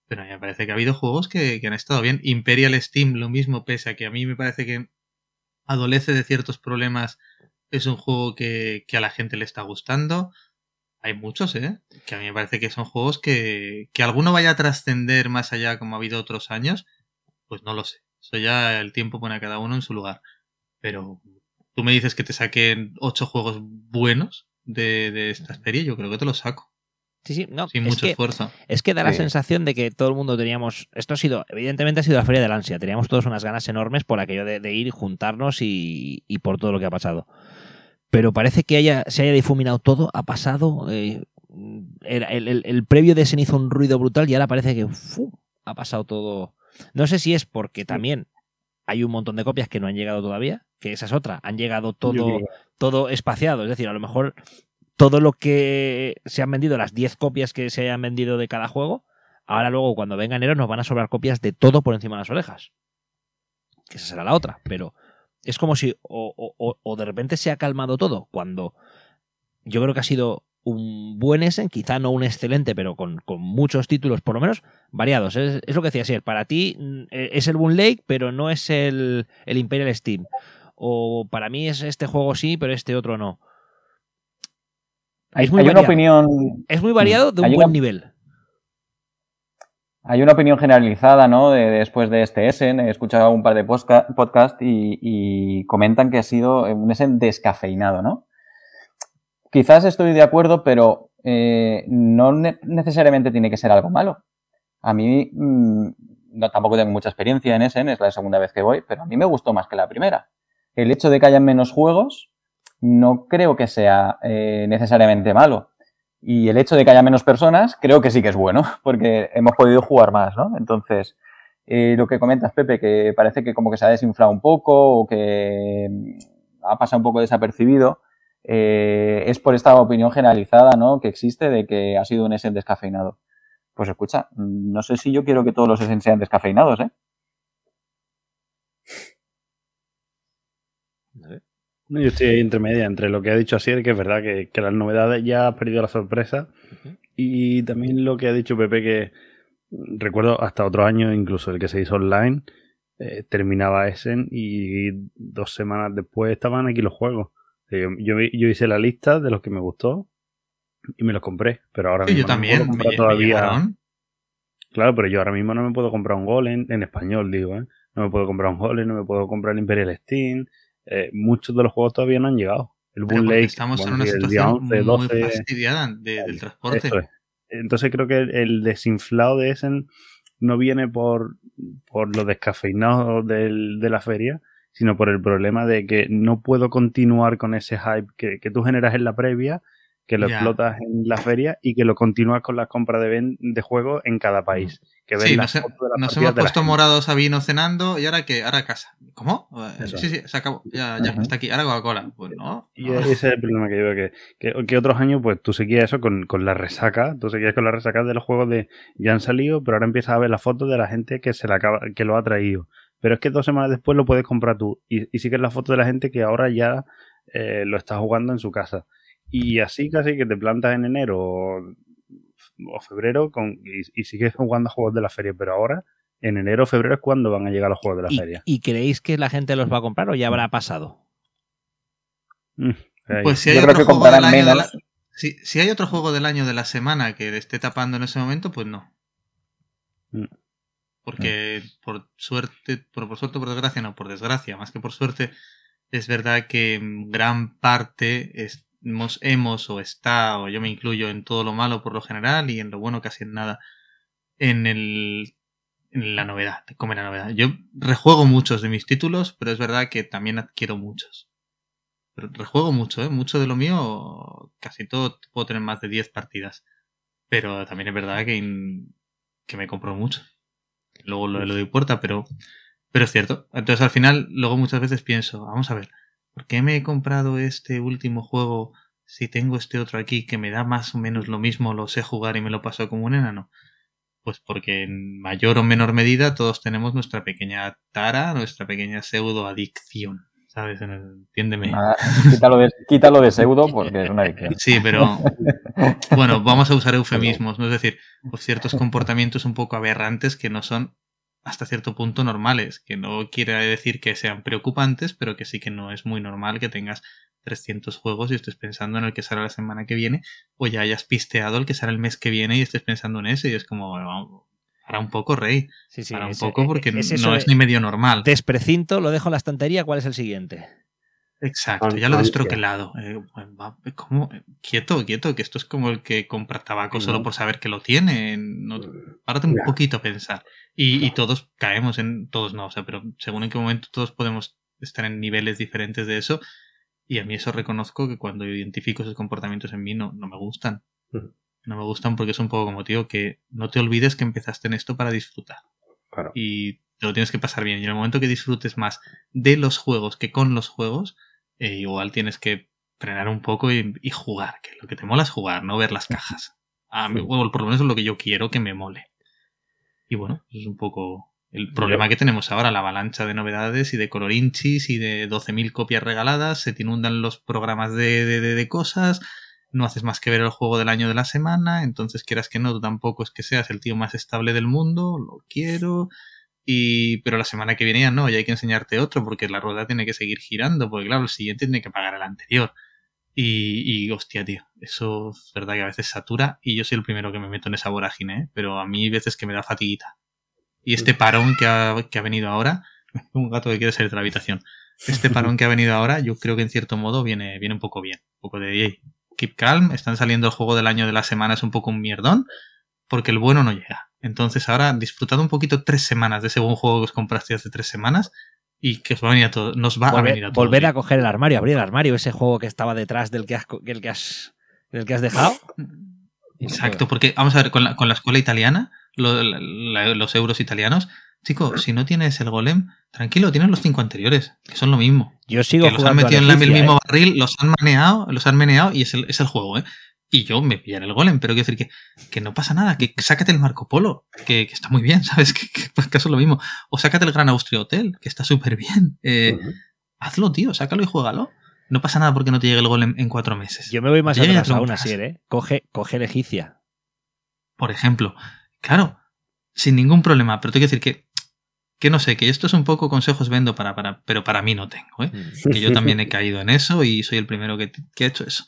Speaker 3: pero a mí me parece que ha habido juegos que, que han estado bien. Imperial Steam, lo mismo, pese a que a mí me parece que adolece de ciertos problemas, es un juego que, que a la gente le está gustando. Hay muchos, ¿eh? Que a mí me parece que son juegos que, que alguno vaya a trascender más allá como ha habido otros años, pues no lo sé. Eso ya el tiempo pone a cada uno en su lugar. Pero tú me dices que te saquen ocho juegos buenos de, de esta serie, yo creo que te los saco.
Speaker 1: Sí, sí, no.
Speaker 3: Sin
Speaker 1: es
Speaker 3: mucho
Speaker 1: que-
Speaker 3: esfuerzo.
Speaker 1: Es que da la
Speaker 5: Sí.
Speaker 1: sensación de que todo el mundo teníamos. Esto ha sido, evidentemente ha sido la feria del ansia. Teníamos todos unas ganas enormes por aquello de, de ir juntarnos y, y por todo lo que ha pasado. Pero parece que haya, se haya difuminado todo, ha pasado. eh, era- el, el- el previo de Essen hizo un ruido brutal y ahora parece que ha pasado todo. No sé si es porque también hay un montón de copias que no han llegado todavía, que esa es otra. Han llegado todo todo espaciado. Es decir, a lo mejor todo lo que se han vendido, las 10 copias que se hayan vendido de cada juego, ahora luego cuando venga enero nos van a sobrar copias de todo por encima de las orejas. Que esa será la otra. Pero es como si o, o- o- o de repente se ha calmado todo, cuando yo creo que ha sido un buen Essen, quizá no un excelente, pero con, con muchos títulos, por lo menos variados. Es, es lo que decía Sier, para ti mm, eh, es el Boon Lake, pero no es el, el Imperial Steam. O para mí es este juego sí, pero este otro no.
Speaker 5: Hay,
Speaker 1: Es muy
Speaker 5: hay una opinión.
Speaker 1: Es muy variado de un
Speaker 5: Hay
Speaker 1: buen
Speaker 5: una-
Speaker 1: nivel.
Speaker 5: hay una opinión generalizada, ¿no? De, después de este Essen, he escuchado un par de podcasts y, comentan que ha sido un Essen descafeinado, ¿no? Quizás estoy de acuerdo, pero eh, no necesariamente tiene que ser algo malo. A mí mm, no, tampoco tengo mucha experiencia en Essen, es la segunda vez que voy, pero a mí me gustó más que la primera. El hecho de que hayan menos juegos no creo que sea eh, necesariamente malo. Y el hecho de que haya menos personas, creo que sí que es bueno, <laughs> porque hemos podido jugar más, ¿no? Entonces, eh, lo que comentas, Pepe, que parece que como que se ha desinflado un poco o que mm, ha pasado un poco desapercibido, eh, es por esta opinión generalizada, ¿no? Que existe de que ha sido un Essen descafeinado. Pues escucha, no sé si yo quiero que todos los Essen sean descafeinados, ¿eh?
Speaker 4: Yo estoy ahí entre media, entre lo que ha dicho Asier, que es verdad que, las novedades ya ha perdido la sorpresa, y también lo que ha dicho Pepe, que recuerdo hasta otro año, incluso el que se hizo online, eh, terminaba Essen y dos semanas después estaban aquí los juegos. Yo, yo, hice la lista de los que me gustó y me los compré, pero ahora mismo
Speaker 3: yo también,
Speaker 4: no me todavía. claro, pero yo ahora mismo no me puedo comprar un gol en, español, digo, ¿eh? No me puedo comprar un gol, no me puedo comprar el Imperial Steam, eh, muchos de los juegos todavía no han llegado.
Speaker 3: El Boon Lake, estamos en una situación muy fastidiada del transporte.
Speaker 4: Entonces creo que el, desinflado de Essen no viene por, por lo descafeinado del, de la feria, sino por el problema de que no puedo continuar con ese hype que, que tú generas en la previa que lo explotas en la feria y que lo continúas con las compras de, de juegos en cada país. Que
Speaker 3: sí, nos, hemos puesto morados a vino cenando y ahora que ahora a casa. ¿Cómo? Eh, sí, sí, se acabó. Ya, ya, está aquí. Ahora Coca-Cola. Pues no.
Speaker 4: Y ese es el problema que yo veo, que, que, otros años pues tú seguías eso con, con, la resaca, tú seguías con la resaca de los juegos de ya han salido, pero ahora empiezas a ver las fotos de la gente que se la acaba, que lo ha traído. Pero es que dos semanas después lo puedes comprar tú y, y sigues la foto de la gente que ahora ya eh, lo está jugando en su casa. Y así casi que te plantas en enero o, febrero con, y, sigues jugando juegos de la feria, pero ahora en enero o febrero es cuando van a llegar los juegos de la feria.
Speaker 1: ¿Y creéis que la gente los va a comprar o ya habrá pasado?
Speaker 3: Mm, pues si hay, otro juego del año de la, si, hay otro juego del año de la semana que esté tapando en ese momento, pues no. Mm. Porque por suerte, por, por suerte, por desgracia, no, por desgracia, más que por suerte, es verdad que gran parte es, hemos, hemos o está, o yo me incluyo en todo lo malo por lo general y en lo bueno casi en nada, en, el, en la novedad, como la novedad. Yo rejuego muchos de mis títulos, pero es verdad que también adquiero muchos. Rejuego mucho, ¿eh? Mucho de lo mío, casi todo puedo tener más de 10 partidas. Pero también es verdad que, que me compro mucho. Luego lo, lo doy puerta, pero, pero es cierto. Entonces al final, luego muchas veces pienso, vamos a ver, ¿por qué me he comprado este último juego si tengo este otro aquí que me da más o menos lo mismo, lo sé jugar y me lo paso como un enano? Pues porque en mayor o menor medida todos tenemos nuestra pequeña tara, nuestra pequeña pseudo adicción. ¿Sabes? Entiéndeme.
Speaker 5: quítalo, de, pseudo porque es una adicción.
Speaker 3: Sí, pero bueno, vamos a usar eufemismos, ¿no? Es decir, pues ciertos comportamientos un poco aberrantes que no son hasta cierto punto normales, que no quiere decir que sean preocupantes, pero que sí que no es muy normal que tengas 300 juegos y estés pensando en el que sale la semana que viene, o ya hayas pisteado el que sale el mes que viene y estés pensando en ese, y es como, bueno, para un poco, Rey. Sí, sí, para un poco, porque no es ni medio normal.
Speaker 1: Desprecinto, lo dejo en la estantería, ¿cuál es el siguiente?
Speaker 3: Exacto, ya lo he destroquelado. Eh, ¿cómo? Quieto, quieto, que esto es como el que compra tabaco solo por saber que lo tiene. No, párate un poquito a pensar. Y, todos caemos en. Todos no, o sea, pero según en qué momento todos podemos estar en niveles diferentes de eso. Y a mí eso reconozco que cuando identifico esos comportamientos en mí no, no me gustan. No me gustan porque es un poco como, tío, que no te olvides que empezaste en esto para disfrutar. Y te lo tienes que pasar bien. Y en el momento que disfrutes más de los juegos que con los juegos, eh, igual tienes que frenar un poco y, jugar, que lo que te mola es jugar, no ver las cajas. A mí, por lo menos es lo que yo quiero que me mole. Y bueno, eso es un poco el problema que tenemos ahora, la avalancha de novedades y de colorinchis y de 12.000 copias regaladas, se te inundan los programas de, de, de, cosas, no haces más que ver el juego del año de la semana, entonces quieras que no, tú tampoco es que seas el tío más estable del mundo, lo quiero, y, pero la semana que viene ya no, ya hay que enseñarte otro porque la rueda tiene que seguir girando, porque claro, el siguiente tiene que pagar el anterior. Y, y hostia, tío, eso es verdad que a veces satura y yo soy el primero que me meto en esa vorágine, ¿eh? pero a mí hay veces que me da fatiguita. Y este parón que ha, que ha venido ahora, <laughs> un gato que quiere salir de la habitación, este parón que ha venido ahora, yo creo que en cierto modo viene, viene un poco bien. Un poco de "Ey, keep calm, están saliendo el juego del año de la semana, es un poco un mierdón, porque el bueno no llega. Entonces ahora disfrutad un poquito tres semanas de ese buen juego que os compraste hace tres semanas y que os va a venir a todo, nos va a venir
Speaker 1: Volver,
Speaker 3: a todo.
Speaker 1: volver a coger el armario, abrir el armario, ese juego que estaba detrás del que has, del que has, del que has dejado.
Speaker 3: Exacto, porque vamos a ver, con la, con la escuela italiana, lo- la- la- los euros italianos, chico, si no tienes el golem, tranquilo, tienes los cinco anteriores, que son lo mismo.
Speaker 1: Yo sigo
Speaker 3: que los han metido en la- el mismo
Speaker 1: ¿eh?
Speaker 3: barril, los han maneado, los han meneado y es el, es el juego, ¿eh? Y yo me pillaré el golem, pero quiero decir que, que no pasa nada, que sácate el Marco Polo, que, que está muy bien, <laughs> ¿sabes? Que, que, pues, es lo mismo. O sácate el Gran Austria Hotel, que está súper bien. Eh, hazlo, tío, sácalo y juégalo. No pasa nada porque no te llegue el golem en cuatro meses.
Speaker 1: Yo me voy más
Speaker 3: Llegue
Speaker 1: atrás aún así, ¿eh? Coge, coge el egipcia.
Speaker 3: por ejemplo. Claro, sin ningún problema, pero tengo que decir que, que no sé, que esto es un poco consejos vendo para, para, pero para mí no tengo, ¿eh? Que yo también he <laughs> caído en eso y soy el primero que, que ha hecho eso.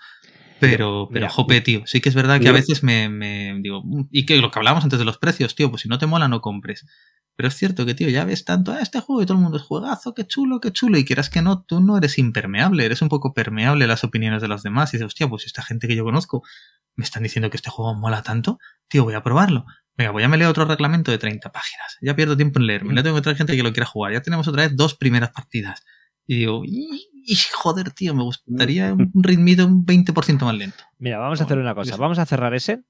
Speaker 3: Pero, pero,
Speaker 1: Mira,
Speaker 3: jope, tío, sí que es verdad que a veces me, me digo, "Mm", y que lo que hablábamos antes de los precios, tío, pues si no te mola, no compres. Pero es cierto que, tío, ya ves tanto, "Ah, este juego y todo el mundo es juegazo, qué chulo, qué chulo, y quieras que no, tú no eres impermeable, eres un poco permeable a las opiniones de los demás. Y dices, hostia, pues esta gente que yo conozco me están diciendo que este juego mola tanto, tío, voy a probarlo. Venga, voy a me leo otro reglamento de 30 páginas. Ya pierdo tiempo en leerme. Ya tengo que traer gente que lo quiera jugar. Ya tenemos otra vez dos primeras partidas. Y digo, "Y- y joder, tío, me gustaría un ritmito un 20% más lento.
Speaker 1: Mira, vamos a hacer una cosa. Vamos a cerrar ese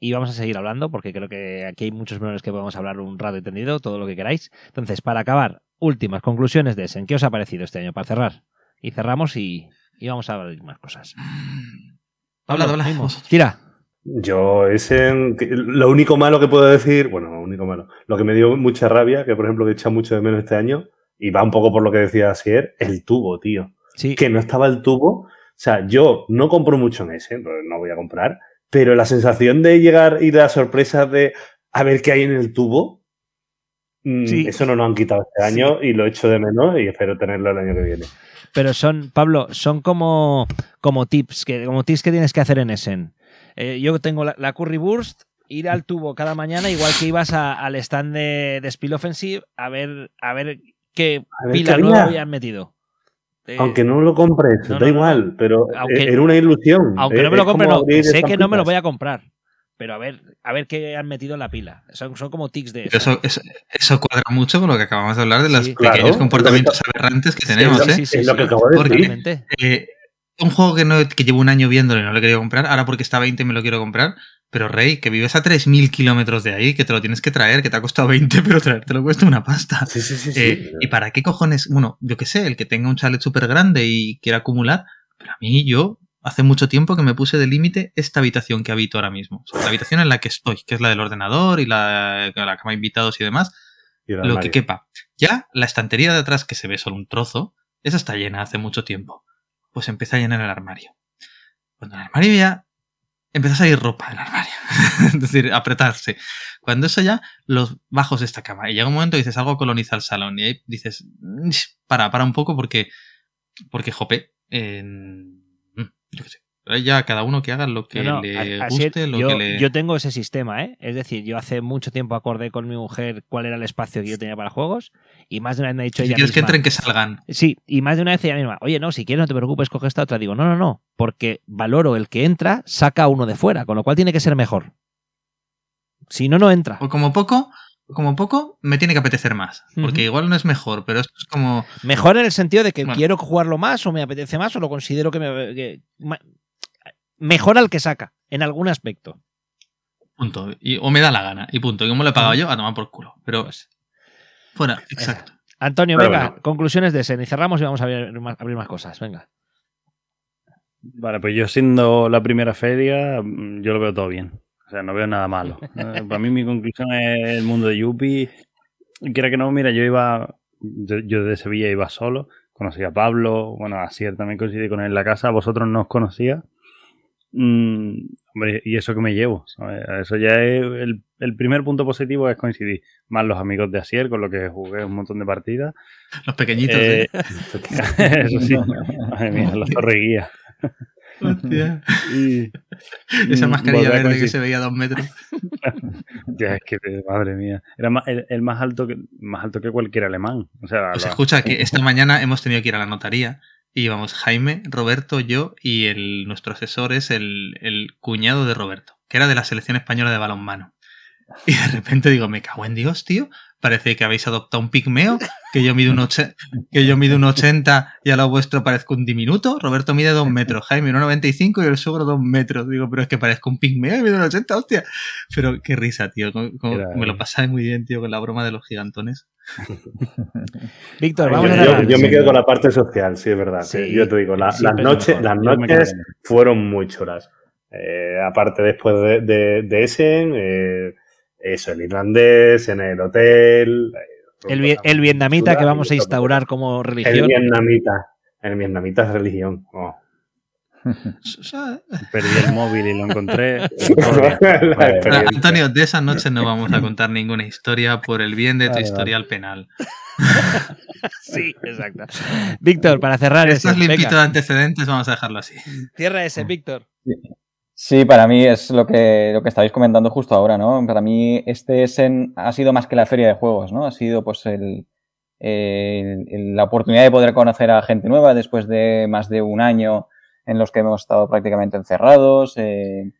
Speaker 1: y vamos a seguir hablando porque creo que aquí hay muchos melones que podemos hablar un rato entendido, todo lo que queráis. Entonces, para acabar, últimas conclusiones de ese. ¿Qué os ha parecido este año? Para cerrar. Y cerramos y, y vamos a hablar más cosas.
Speaker 3: Habla,
Speaker 1: Pablo,
Speaker 3: habla. vosotros.
Speaker 1: Tira.
Speaker 2: Yo, ese. Lo único malo que puedo decir, bueno, lo único malo, lo que me dio mucha rabia, que por ejemplo que he echado mucho de menos este año, y va un poco por lo que decía Asier, el tubo, tío.
Speaker 1: Sí.
Speaker 2: Que no estaba el tubo. O sea, yo no compro mucho en ese, no voy a comprar, pero la sensación de llegar y la sorpresa de a ver qué hay en el tubo, mm,
Speaker 1: Sí.
Speaker 2: eso no nos han quitado este año y lo echo de menos y espero tenerlo el año que viene.
Speaker 1: Pero son, Pablo, son como, como tips que, como tips que tienes que hacer en Essen. Eh, yo tengo la, la Curry Burst, ir al tubo cada mañana, igual que ibas a- al stand de, de Spill Offensive a ver, a ver
Speaker 2: ver
Speaker 1: pila
Speaker 2: qué
Speaker 1: nueva
Speaker 2: había.
Speaker 1: habían metido. Eh,
Speaker 2: Aunque no lo compres,
Speaker 1: no,
Speaker 2: da
Speaker 1: no, no,
Speaker 2: igual, pero
Speaker 1: Aunque-
Speaker 2: era una ilusión.
Speaker 1: aunque
Speaker 2: Eh,
Speaker 1: no me lo compre, no, sé que no me lo voy a comprar. Pero a ver, a ver qué han metido en la pila. Son, son como tics de
Speaker 3: Pero Eso, eso, eso cuadra mucho con lo que acabamos de hablar de los pequeños comportamientos aberrantes que tenemos,
Speaker 2: sí,
Speaker 3: ¿eh?
Speaker 1: Sí, sí,
Speaker 2: es lo que acabo de decir.
Speaker 3: Eh, un juego que, no, que llevo un año viéndolo y no lo he querido comprar, ahora porque está a 20 me lo quiero comprar. Pero Rey, que vives a 3.000 kilómetros de ahí, que te lo tienes que traer, que te ha costado 20, <laughs> pero traerte lo cuesta una pasta.
Speaker 2: Sí, sí, sí. sí.
Speaker 3: Eh, ¿Y para qué cojones? Bueno, yo qué sé, el que tenga un chalet súper grande y quiera acumular, pero a mí yo hace mucho tiempo que me puse de límite esta habitación que habito ahora mismo. O sea, la habitación en la que estoy, que es la del ordenador y la, la cama de invitados y demás,
Speaker 2: Y
Speaker 3: lo que quepa. Ya la estantería de atrás, que se ve solo un trozo, esa está llena hace mucho tiempo. Pues empieza a llenar el armario. Cuando el armario ya empieza a salir ropa del armario. <laughs> es decir, apretarse. Cuando eso ya, los bajos de esta cama. Y llega un momento que dices, algo coloniza el salón. Y ahí dices, "Mm, para, para un poco porque, porque jope, mm, yo qué sé. Ya cada uno que haga lo que
Speaker 1: No, no,
Speaker 3: le
Speaker 1: a- así
Speaker 3: guste, lo
Speaker 1: yo,
Speaker 3: que le...
Speaker 1: yo tengo ese sistema, ¿eh? Es decir, yo hace mucho tiempo acordé con mi mujer cuál era el espacio que yo tenía para juegos y más de una vez me ha dicho
Speaker 3: si
Speaker 1: ella
Speaker 3: quieres que entren, que salgan.
Speaker 1: Sí, y más de una vez ella misma, oye, no, si quieres no te preocupes, coge esta otra. Digo, no, no, no, porque valoro el que entra, saca uno de fuera, con lo cual tiene que ser mejor. Si no, no entra.
Speaker 3: O como poco, como poco, me tiene que apetecer más. Porque igual no es mejor, pero esto es como.
Speaker 1: Mejor en el sentido de que
Speaker 3: Bueno.
Speaker 1: quiero jugarlo más o me apetece más o lo considero que me... que- ma- mejor al que saca, en algún aspecto.
Speaker 3: Punto. Y, o me da la gana. Y punto. Y como lo he pagado yo, a tomar por culo. Pero.
Speaker 1: Pues,
Speaker 3: Fuera, exacto.
Speaker 1: Antonio,
Speaker 2: Pero
Speaker 1: venga,
Speaker 2: bueno.
Speaker 1: conclusiones de ese. Y cerramos y vamos a abrir más, abrir más cosas. Venga.
Speaker 4: Vale, pues yo siendo la primera feria, mm, yo lo veo todo bien. O sea, no veo nada malo. <laughs> Eh, Para mí mi conclusión es el mundo de Yuppie. Y Quiera que no, mira, yo iba, yo, yo de Sevilla iba solo, conocí a Pablo, bueno, a también coincidí con él en la casa, vosotros no os conocía. Mm, hombre, y eso que me llevo, ¿sabes? Eso ya es el, el primer punto positivo es coincidir. Más los amigos de Asier, con los que jugué un montón de partidas. <laughs>
Speaker 3: Los pequeñitos.
Speaker 4: Eh,
Speaker 3: ¿eh? <laughs>
Speaker 4: Eso sí. Madre mía, los torreguías. <laughs>
Speaker 3: Hostia.
Speaker 4: Y,
Speaker 3: Esa
Speaker 4: mm,
Speaker 3: mascarilla verde que se veía a dos metros.
Speaker 4: Ya, es que, madre mía. Era más, el, el más alto que más alto que cualquier alemán. O sea,
Speaker 3: Pues
Speaker 4: la-
Speaker 3: escucha que esta mañana hemos tenido que ir a la notaría y íbamos Jaime, Roberto, yo y el, nuestro asesor es el, el cuñado de Roberto, que era de la selección española de balonmano. Y de repente digo, me cago en Dios, tío. Parece que habéis adoptado un pigmeo, que yo mido un, oche- que yo mido un 80 y a lo vuestro parezco un diminuto. Roberto mide 2 metros, Jaime 1,95 y el suegro 2 metros. Digo, pero es que parezco un pigmeo y mido un 80, hostia. Pero qué risa, tío.
Speaker 4: Era-
Speaker 3: me lo pasaba muy bien, tío, con la broma de los gigantones. <laughs>
Speaker 1: Víctor,
Speaker 2: Yo,
Speaker 1: vamos a
Speaker 2: yo- yo me quedo con la parte social, sí, es verdad.
Speaker 1: Sí,
Speaker 2: yo te digo, la- las
Speaker 1: es
Speaker 2: noches,
Speaker 1: mejor.
Speaker 2: las
Speaker 4: Yo
Speaker 2: noches fueron muy chulas. Eh, aparte después de, de, de Essen, eh, eso, el irlandés, en el hotel. eh,
Speaker 1: El, el vietnamita que vamos a instaurar como
Speaker 2: El
Speaker 1: religión.
Speaker 2: vietnamita. El vietnamita es religión. Oh. <laughs>
Speaker 4: Perdí el móvil y lo encontré. <laughs> Vale.
Speaker 3: Antonio, de esa noche no vamos a contar ninguna historia por el bien de tu
Speaker 4: Vale, vale.
Speaker 3: historial penal. <laughs>
Speaker 1: Sí, exacto. Víctor, para cerrar
Speaker 3: Esto
Speaker 1: ese.
Speaker 3: es limpito de antecedentes, vamos a dejarlo así.
Speaker 1: cierra ese, Víctor.
Speaker 5: Sí, para mí es lo que, lo que estáis comentando justo ahora, ¿no? Para mí este Essen ha sido más que la feria de juegos, ¿no? Ha sido pues el, la oportunidad de poder conocer a gente nueva después de más de un año en los que hemos estado prácticamente encerrados. eh.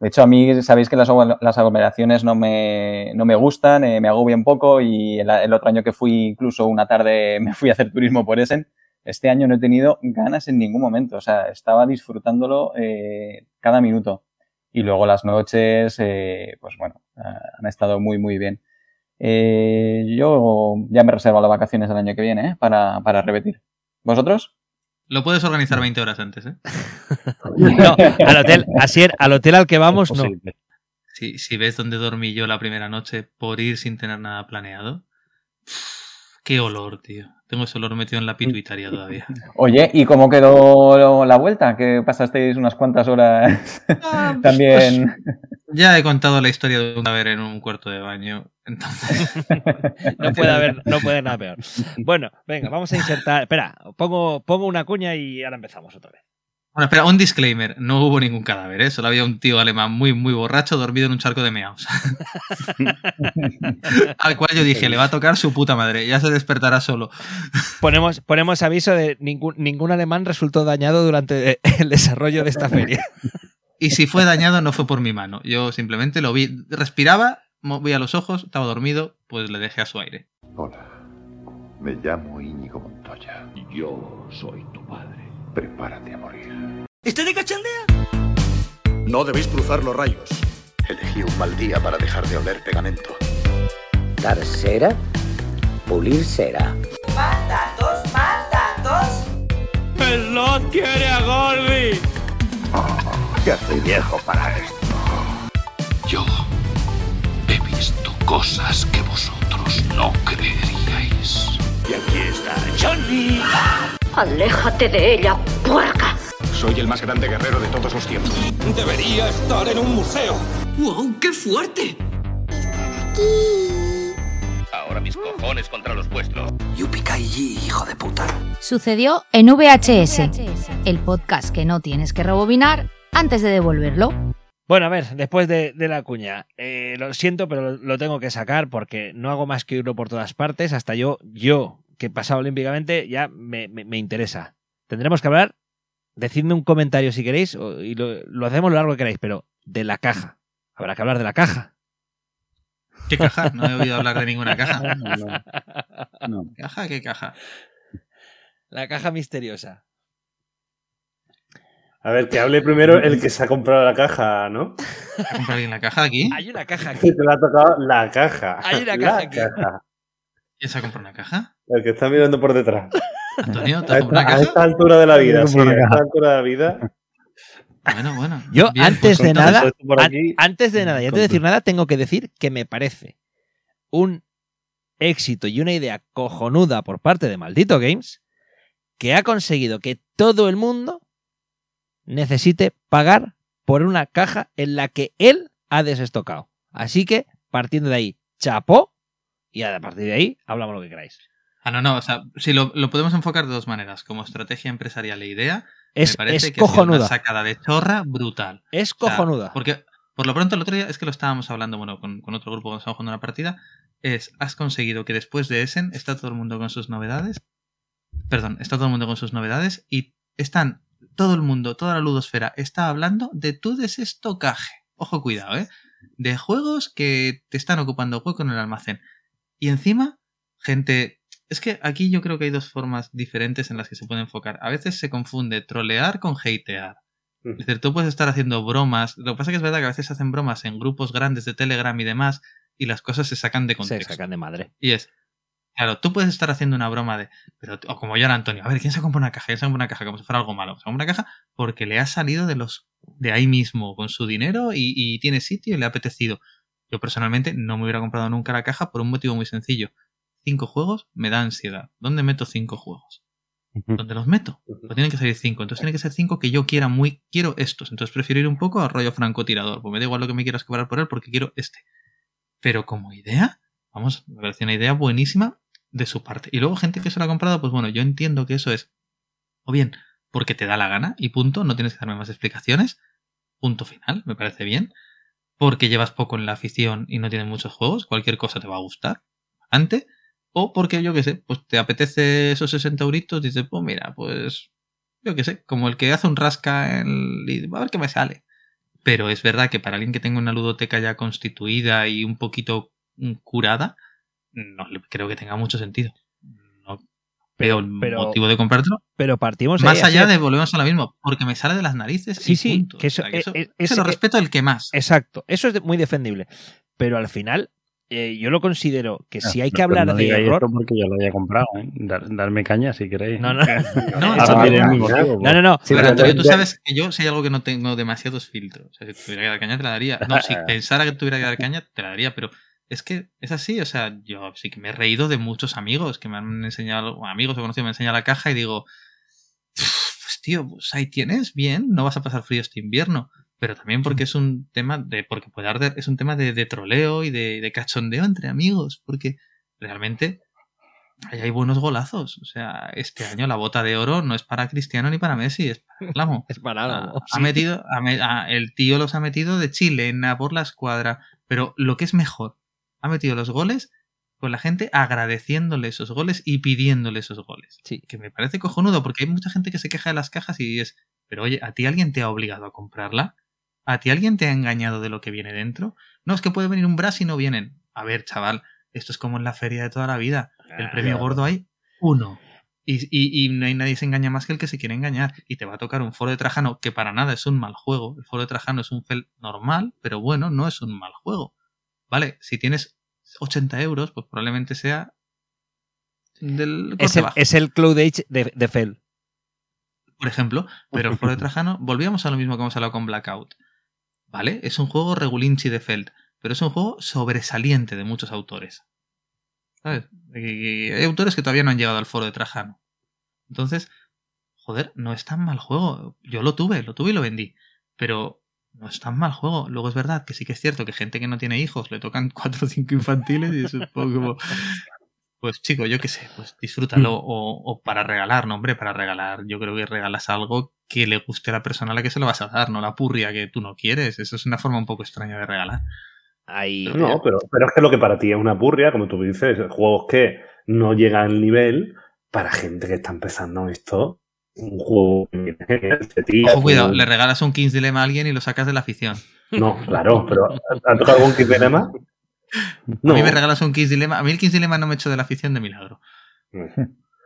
Speaker 5: De hecho, a mí sabéis que las, aglo- las aglomeraciones no me, no me gustan, eh, me agobian poco y el, el otro año que fui incluso una tarde <laughs> me fui a hacer turismo por Essen. Este año no he tenido ganas en ningún momento, o sea, estaba disfrutándolo eh, cada minuto. Y luego las noches, eh, pues bueno, ah, han estado muy, muy bien. Eh, yo ya me reservo las vacaciones del año que viene ¿eh? para, para repetir. ¿Vosotros?
Speaker 3: Lo puedes organizar 20 horas antes, ¿eh? <laughs>
Speaker 1: No, al hotel, Asier, al hotel al que vamos, no.
Speaker 3: Si, si ves dónde dormí yo la primera noche por ir sin tener nada planeado. Qué olor, tío. Tengo ese olor metido en la pituitaria todavía.
Speaker 5: Oye, ¿y cómo quedó la vuelta? Que pasasteis unas cuantas horas
Speaker 3: Ah, pues, <laughs>
Speaker 5: también.
Speaker 3: Ya he contado la historia de un cadáver en un cuarto de baño. Entonces, <laughs>
Speaker 1: No puede haber, no puede nada peor. Bueno, venga, vamos a insertar. Espera, pongo, pongo una cuña y ahora empezamos otra vez.
Speaker 3: Bueno, espera, un disclaimer. No hubo ningún cadáver, ¿eh? Solo había un tío alemán muy, muy borracho dormido en un charco de meaos. <laughs> Al cual yo dije, le va a tocar su puta madre. Ya se despertará solo.
Speaker 1: Ponemos, ponemos aviso de ningún, ningún alemán resultó dañado durante <laughs> el desarrollo de esta feria.
Speaker 3: Y si fue dañado, no fue por mi mano. Yo simplemente lo vi. Respiraba, movía los ojos, estaba dormido, pues le dejé a su aire.
Speaker 6: Hola, me llamo Íñigo Montoya.
Speaker 7: Yo soy tu padre.
Speaker 6: Prepárate a morir.
Speaker 7: No debéis cruzar los rayos.
Speaker 6: Elegí un mal día para dejar de oler pegamento.
Speaker 8: Dar cera, pulir cera.
Speaker 9: Más datos, más datos.
Speaker 6: Ya estoy viejo para esto.
Speaker 7: Yo he visto cosas que vosotros no creeríais. Y aquí está Johnny.
Speaker 9: Aléjate de ella, puerca.
Speaker 7: Soy el más grande guerrero de todos los tiempos. Debería estar en un museo.
Speaker 9: ¡Wow, qué fuerte!
Speaker 7: Ahora mis cojones contra los vuestros.
Speaker 8: Yupicayi, hijo de puta.
Speaker 10: Sucedió en VHS, el podcast que no tienes que rebobinar antes de devolverlo.
Speaker 1: Bueno, a ver, después de, de la cuña, eh, lo siento, pero lo, lo tengo que sacar porque no hago más que irlo por todas partes. Hasta yo, yo, que he pasado olímpicamente, ya me, me- me interesa. Tendremos que hablar, decidme un comentario si queréis, o- y lo, lo hacemos lo largo que queráis, pero de la caja. Habrá que hablar de la caja.
Speaker 3: ¿Qué caja? No he oído hablar de ninguna caja. <laughs>
Speaker 4: No, no, no.
Speaker 3: ¿Caja? ¿Qué caja?
Speaker 1: La caja misteriosa.
Speaker 2: A ver, que hable primero el que se ha comprado la caja, ¿no?
Speaker 3: ¿Ha comprado alguien la caja aquí?
Speaker 1: Hay una caja aquí. <laughs>
Speaker 2: te le ha tocado la caja.
Speaker 1: Hay una
Speaker 2: La
Speaker 1: caja aquí.
Speaker 2: caja.
Speaker 3: ¿Quién se ha comprado una caja?
Speaker 2: El que está mirando por detrás.
Speaker 3: Antonio, ¿te
Speaker 2: A
Speaker 3: has comprado una
Speaker 2: a
Speaker 3: caja?
Speaker 2: esta altura de la vida, sí, a esta altura de la vida.
Speaker 3: Bueno, bueno.
Speaker 1: Yo,
Speaker 3: Bien,
Speaker 1: antes
Speaker 3: pues
Speaker 1: de nada,
Speaker 4: aquí,
Speaker 1: antes de nada, y antes de decir nada, tengo que decir que me parece un éxito y una idea cojonuda por parte de Maldito Games que ha conseguido que todo el mundo necesite pagar por una caja en la que él ha desestocado. Así que, partiendo de ahí, chapó, y a partir de ahí hablamos lo que queráis.
Speaker 3: Ah, no, no. O sea, si lo, lo podemos enfocar de dos maneras. Como estrategia empresarial e idea,
Speaker 1: Es,
Speaker 3: me parece
Speaker 1: es
Speaker 3: que
Speaker 1: cojonuda.
Speaker 3: una sacada de chorra brutal.
Speaker 1: Es
Speaker 3: O sea,
Speaker 1: cojonuda.
Speaker 3: porque por lo pronto el otro día es que lo estábamos hablando, bueno, con, con otro grupo cuando estábamos jugando una partida, es, has conseguido que después de Essen está todo el mundo con sus novedades, perdón, está todo el mundo con sus novedades y están, todo el mundo, toda la ludosfera está hablando de tu desestocaje. Ojo, cuidado, ¿eh? De juegos que te están ocupando hueco en el almacén. Y encima, gente... Es que aquí yo creo que hay dos formas diferentes en las que se puede enfocar. A veces se confunde trolear con hatear. Es decir, tú puedes estar haciendo bromas. Lo que pasa es que es verdad que a veces se hacen bromas en grupos grandes de Telegram y demás y las cosas se sacan de
Speaker 1: Se
Speaker 3: contexto.
Speaker 1: sacan de madre.
Speaker 3: Y es, claro, tú puedes estar haciendo una broma de, pero, o como yo era Antonio, a ver, ¿quién se compra una caja? ¿Quién se compra una caja? Como si fuera algo malo. Se compra una caja porque le ha salido de los, de ahí mismo, con su dinero y, y tiene sitio y le ha apetecido. Yo personalmente no me hubiera comprado nunca la caja por un motivo muy sencillo. Cinco juegos me da ansiedad. ¿Dónde meto cinco juegos? ¿Dónde los meto? Pues tienen que salir cinco. Entonces tiene que ser cinco que yo quiera muy. Quiero estos. Entonces prefiero ir un poco a rollo francotirador. Pues me da igual lo que me quieras cobrar por él porque quiero este. Pero como idea, vamos, me parece una idea buenísima de su parte. Y luego gente que se lo ha comprado, pues bueno, yo entiendo que eso es. O bien, porque te da la gana y punto. No tienes que darme más explicaciones. Punto final, me parece bien. Porque llevas poco en la afición y no tienes muchos juegos. Cualquier cosa te va a gustar. Antes. O porque, yo qué sé, pues te apetece esos 60 euritos, dices, pues mira, pues yo qué sé, como el que hace un rasca en el... a ver qué me sale. Pero es verdad que para alguien que tenga una ludoteca ya constituida y un poquito curada, no creo que tenga mucho sentido. El
Speaker 1: pero-
Speaker 3: motivo de comprártelo.
Speaker 1: Pero partimos
Speaker 3: Más
Speaker 1: ahí,
Speaker 3: allá
Speaker 1: así-
Speaker 3: de, volvemos a lo mismo, porque me sale de las narices.
Speaker 1: Sí,
Speaker 3: y
Speaker 1: sí,
Speaker 3: punto.
Speaker 1: que eso,
Speaker 3: O sea, que eso-
Speaker 1: es-
Speaker 3: lo
Speaker 1: eh,
Speaker 3: respeto el que más.
Speaker 1: Exacto, eso es muy defendible. Pero al final, eh, yo lo considero que si hay que
Speaker 4: Pero
Speaker 1: hablar
Speaker 4: no
Speaker 1: de error.
Speaker 4: esto porque yo lo haya comprado, ¿eh? Dar- darme caña si queréis.
Speaker 1: No, no. <laughs>
Speaker 3: No,
Speaker 4: Ahora
Speaker 3: eso-
Speaker 4: tiene el mismo motivo,
Speaker 1: No, no, no.
Speaker 2: Sí,
Speaker 3: Pero,
Speaker 2: pero
Speaker 3: tú sabes que yo si hay algo que no tengo demasiados filtros. O sea, si tuviera que dar caña, te la daría. No, si <laughs> pensara que tuviera que dar caña, te la daría, pero es que es así. O sea, yo sí que me he reído de muchos amigos que me han enseñado, o amigos o conocidos me han enseñado la caja y digo, pues tío, pues ahí tienes, bien, no vas a pasar frío este invierno. Pero también porque es un tema de, porque puede arder, es un tema de, de troleo y de, de cachondeo entre amigos, porque realmente ahí hay buenos golazos. O sea, este año la bota de oro no es para Cristiano ni para Messi, es para Álamo. <laughs>
Speaker 1: Es para algo.
Speaker 3: Ha, ha metido, ha me- ha- el tío los ha metido de chilena por la escuadra, pero lo que es mejor, ha metido los goles con la gente agradeciéndole esos goles y pidiéndole esos goles.
Speaker 1: Sí.
Speaker 3: Que me parece cojonudo porque hay mucha gente que se queja de las cajas y es, pero oye, ¿a ti alguien te ha obligado a comprarla? ¿A ti alguien te ha engañado de lo que viene dentro? No, es que puede venir un Brass y no vienen. A ver, chaval, esto es como en la feria de toda la vida. El premio gordo hay uno. Y, y- y no hay nadie se engaña más que el que se quiere engañar. Y te va a tocar un foro de Trajano que para nada es un mal juego. El foro de Trajano es un fel normal, pero bueno, no es un mal juego. Vale, si tienes 80 euros, pues probablemente sea del
Speaker 1: Es el,
Speaker 3: bajo,
Speaker 1: es el Cloud Age de, de Fel.
Speaker 3: por ejemplo. Pero el foro de Trajano, volvíamos a lo mismo que hemos hablado con Blackout. ¿Vale? Es un juego regulinchi de Feld, pero es un juego sobresaliente de muchos autores. ¿Sabes? Y hay autores que todavía no han llegado al foro de Trajano. Entonces, joder, no es tan mal juego. Yo lo tuve, lo tuve y lo vendí. Pero no es tan mal juego. Luego es verdad que sí que es cierto que gente que no tiene hijos le tocan <laughs> cuatro o cinco infantiles y es un poco como... Pues chico, yo qué sé, pues disfrútalo. O, o para regalar, no hombre, para regalar. Yo creo que regalas algo que le guste a la persona a la que se lo vas a dar, no la purria que tú no quieres. Eso es una forma un poco extraña de regalar.
Speaker 1: Ahí.
Speaker 2: No, pero, pero es que lo que para ti es una purria, como tú dices, juegos que no llegan al nivel, para gente que está empezando esto, un juego que
Speaker 3: Ojo, cuidado,
Speaker 2: un-
Speaker 3: le regalas un King's Dilemma a alguien y lo sacas de la afición.
Speaker 2: No, claro, pero ¿ha tocado algún Kid Dilemma? No.
Speaker 3: A mí me regalas un King's Dilemma. A mí el King's Dilemma no me echó de la afición de milagro.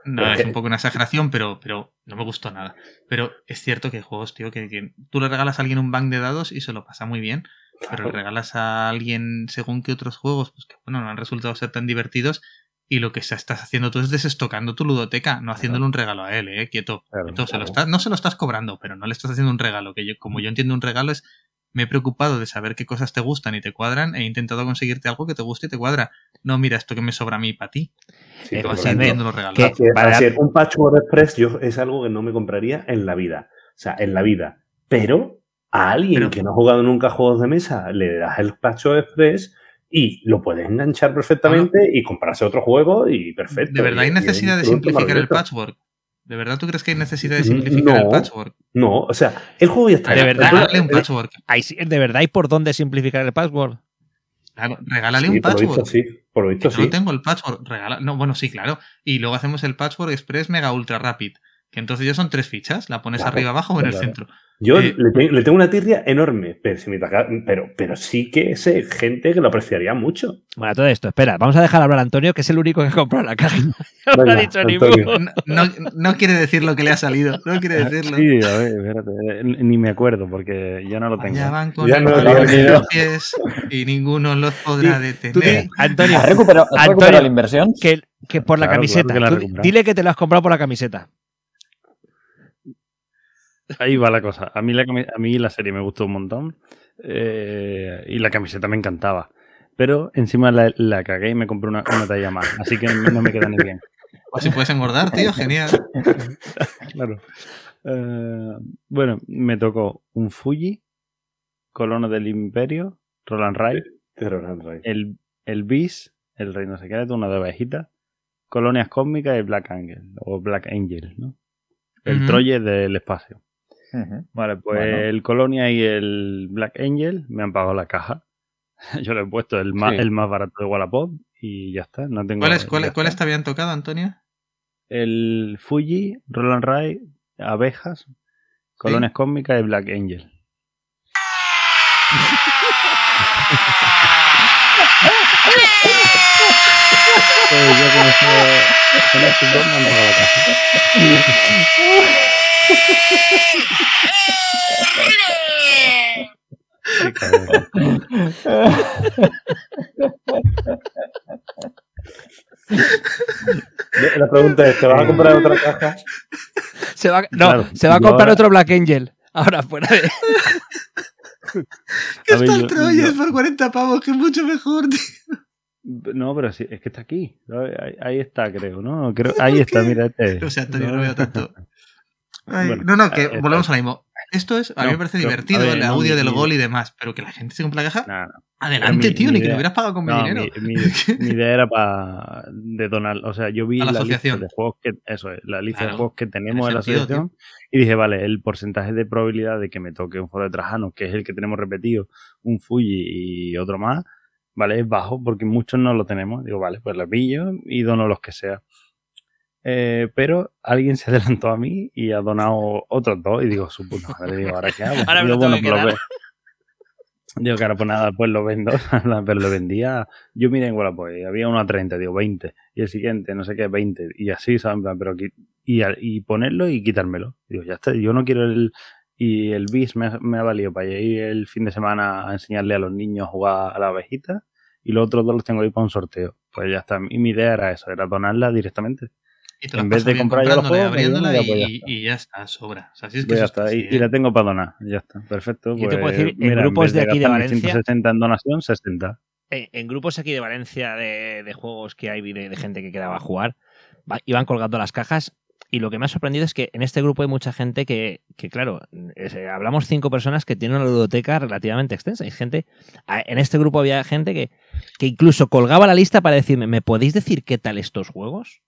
Speaker 3: No, es un poco una exageración, pero, pero no me gustó nada. Pero es cierto que hay juegos, tío, que, que tú le regalas a alguien un bank de dados y se lo pasa muy bien. Pero le regalas a alguien según que otros juegos, pues que bueno, no han resultado ser tan divertidos. Y lo que se- estás haciendo tú es desestocando tu ludoteca, no haciéndole un regalo a él, eh, quieto. quieto, se lo estás- no se lo estás cobrando, pero no le estás haciendo un regalo. Que yo, como yo entiendo un regalo es me he preocupado de saber qué cosas te gustan y te cuadran e he intentado conseguirte algo que te guste y te cuadra. No, mira, esto que me sobra a mí para ti.
Speaker 2: Sí,
Speaker 1: Eh,
Speaker 3: entiendo los regalos.
Speaker 1: que- para-
Speaker 2: es. Un Patchwork Express yo, es algo que no me compraría en la vida. O sea, en la vida. Pero a alguien
Speaker 3: Pero-
Speaker 2: que no ha jugado nunca a juegos de mesa, le das el Patchwork Express y lo puedes enganchar perfectamente y comprarse otro juego y perfecto.
Speaker 3: ¿De verdad hay necesidad de simplificar el patchwork? ¿De verdad tú crees que hay necesidad de simplificar el patchwork?
Speaker 2: No, o sea, el juego ya está.
Speaker 1: De verdad.
Speaker 3: un patchwork.
Speaker 1: Hay- ¿De verdad hay por dónde simplificar el password?
Speaker 3: Claro, regálale
Speaker 2: Sí,
Speaker 3: un
Speaker 2: por lo
Speaker 3: patchwork.
Speaker 2: visto sí. Por lo visto
Speaker 3: Yo no
Speaker 2: sí.
Speaker 3: tengo el patchwork. Regala... No, bueno, sí, claro. Y luego hacemos el patchwork express mega ultra rapid. Que entonces ya son tres fichas. La pones
Speaker 2: Claro,
Speaker 3: arriba, abajo o en el centro.
Speaker 2: Yo
Speaker 3: Eh,
Speaker 2: le, te- le tengo una tirria enorme, pero, si me taca- pero, pero sí que sé gente que lo apreciaría mucho.
Speaker 1: Bueno, todo esto, espera, vamos a dejar hablar a Antonio, que es el único que compró la caja. No <laughs> lo ha
Speaker 2: Venga,
Speaker 1: dicho
Speaker 2: Antonio.
Speaker 1: ninguno.
Speaker 3: No, no- quiere decir lo que le ha salido. No quiere decirlo.
Speaker 4: Sí, a ver, espérate. eh, Ni me acuerdo porque ya no lo tengo.
Speaker 3: Ya van con
Speaker 2: Ya no-
Speaker 3: los pies y ninguno los podrá
Speaker 1: Tú
Speaker 3: detener.
Speaker 1: Antonio,
Speaker 5: ¿Has recuperado, has
Speaker 1: Antonio,
Speaker 5: recuperado la inversión?
Speaker 1: que, que por la camiseta.
Speaker 4: claro que la he
Speaker 1: Tú
Speaker 4: recuperado.
Speaker 1: dile que te lo has comprado por la camiseta.
Speaker 4: Ahí va la cosa. A mí la, a mí la serie me gustó un montón eh, y la camiseta me encantaba. Pero encima la, la cagué y me compré una, una talla más. Así que no me queda ni bien. <laughs>
Speaker 3: O si puedes engordar, tío, genial. <laughs>
Speaker 4: Claro. Eh, bueno, me tocó un Fuji, Colono del Imperio, Roland Ray, el, el Beast, el Reino Secreto, una de abejita, Colonias Cósmicas y Black Angel, o Black Angel, ¿no? El
Speaker 3: Ujú.
Speaker 4: Troye del espacio. Vale, pues
Speaker 5: Bueno.
Speaker 4: el Colonia y el Black Angel me han pagado la caja. <laughs> Yo le he puesto el más,
Speaker 5: Sí.
Speaker 4: el más barato de Wallapop y ya está. No tengo,
Speaker 3: ¿Cuáles
Speaker 4: ya
Speaker 3: cuáles-
Speaker 4: está.
Speaker 3: habían tocado, Antonio?
Speaker 4: El Fuji, Roland Ray, abejas, colonias cósmicas y Black Angel. <laughs> Pues yo con eso, con esos dos me han pagado la caja. <laughs>
Speaker 2: La pregunta es, ¿te vas a comprar otra caja?
Speaker 1: Se va, no,
Speaker 4: Claro,
Speaker 1: se va a comprar
Speaker 4: ahora-
Speaker 1: otro Black Angel. Ahora, fuera de. <laughs>
Speaker 3: Que está el
Speaker 4: yo-
Speaker 3: Troyes
Speaker 4: yo-
Speaker 3: por 40 pavos, que es mucho mejor, <laughs> tío.
Speaker 4: No, pero sí, es que está aquí. Ahí, ahí está, creo, ¿no? Creo, ahí está, mira. Este.
Speaker 3: O sea, Antonio, no veo tanto. <laughs> Ay,
Speaker 4: Bueno,
Speaker 3: no, no, que
Speaker 4: eh,
Speaker 3: volvemos a lo mismo. Esto es, a mí me parece
Speaker 4: pero,
Speaker 3: divertido,
Speaker 4: ver,
Speaker 3: el
Speaker 4: no,
Speaker 3: audio
Speaker 4: mi-
Speaker 3: del gol y demás, pero que la gente se compre la caja,
Speaker 4: no.
Speaker 3: adelante,
Speaker 4: mi-
Speaker 3: tío,
Speaker 4: mi
Speaker 3: ni que lo hubieras pagado con mi dinero. <laughs>
Speaker 4: Mi, idea era para de donar. O sea, yo vi
Speaker 3: la
Speaker 4: la, lista
Speaker 3: asociación.
Speaker 4: de juegos que. Eso es, la lista
Speaker 3: Claro,
Speaker 4: de juegos que tenemos en la
Speaker 3: sentido,
Speaker 4: asociación. Y dije, vale, el porcentaje de probabilidad de que me toque un foro de Trajano, que es el que tenemos repetido, un Fuji y otro más, vale, es bajo porque muchos no lo tenemos. Digo, vale, pues la pillo y dono los que sea. Eh, pero alguien se <laughs> adelantó a mí y ha donado otros dos. Y digo, su puta madre, digo, ¿ahora qué hago? <laughs>
Speaker 1: Ahora me
Speaker 4: Digo, bueno, pues lo Digo, claro, pues nada, pues lo vendo. <laughs> pero lo vendía. Yo miré en Wallapop y había uno a 30, digo 20. Y el siguiente, no sé qué, 20. Y así, plan, Pero y, ponerlo y quitármelo. Digo, ya está, yo no quiero el. Y el bis me, me ha valido para ir el fin de semana a enseñarle a los niños a jugar a la abejita. Y los otros dos los tengo ahí para un sorteo. Pues ya está. Y mi idea era eso, era donarla directamente.
Speaker 3: Y te lo
Speaker 4: en vez de comprar yo los juegos,
Speaker 3: abriéndola
Speaker 4: digo,
Speaker 3: y,
Speaker 4: ya, pues ya
Speaker 3: y- ya está, sobra. O sea, si es que
Speaker 4: Pues ya
Speaker 3: eso
Speaker 4: está,
Speaker 3: así,
Speaker 4: y, y
Speaker 3: ¿eh?
Speaker 4: la tengo para donar, ya está, perfecto.
Speaker 1: Yo te
Speaker 4: pues,
Speaker 1: puedo decir, en grupos de aquí de Valencia-
Speaker 4: 160 en donación, 60.
Speaker 1: En, en grupos aquí de Valencia de, de juegos que hay de, de gente que quedaba a jugar, va- iban colgando las cajas. Y lo que me ha sorprendido es que en este grupo hay mucha gente que, que claro, es- eh, hablamos cinco personas que tienen una ludoteca relativamente extensa. Hay gente, en este grupo había gente que, que incluso colgaba la lista para decirme, ¿me podéis decir qué tal estos juegos?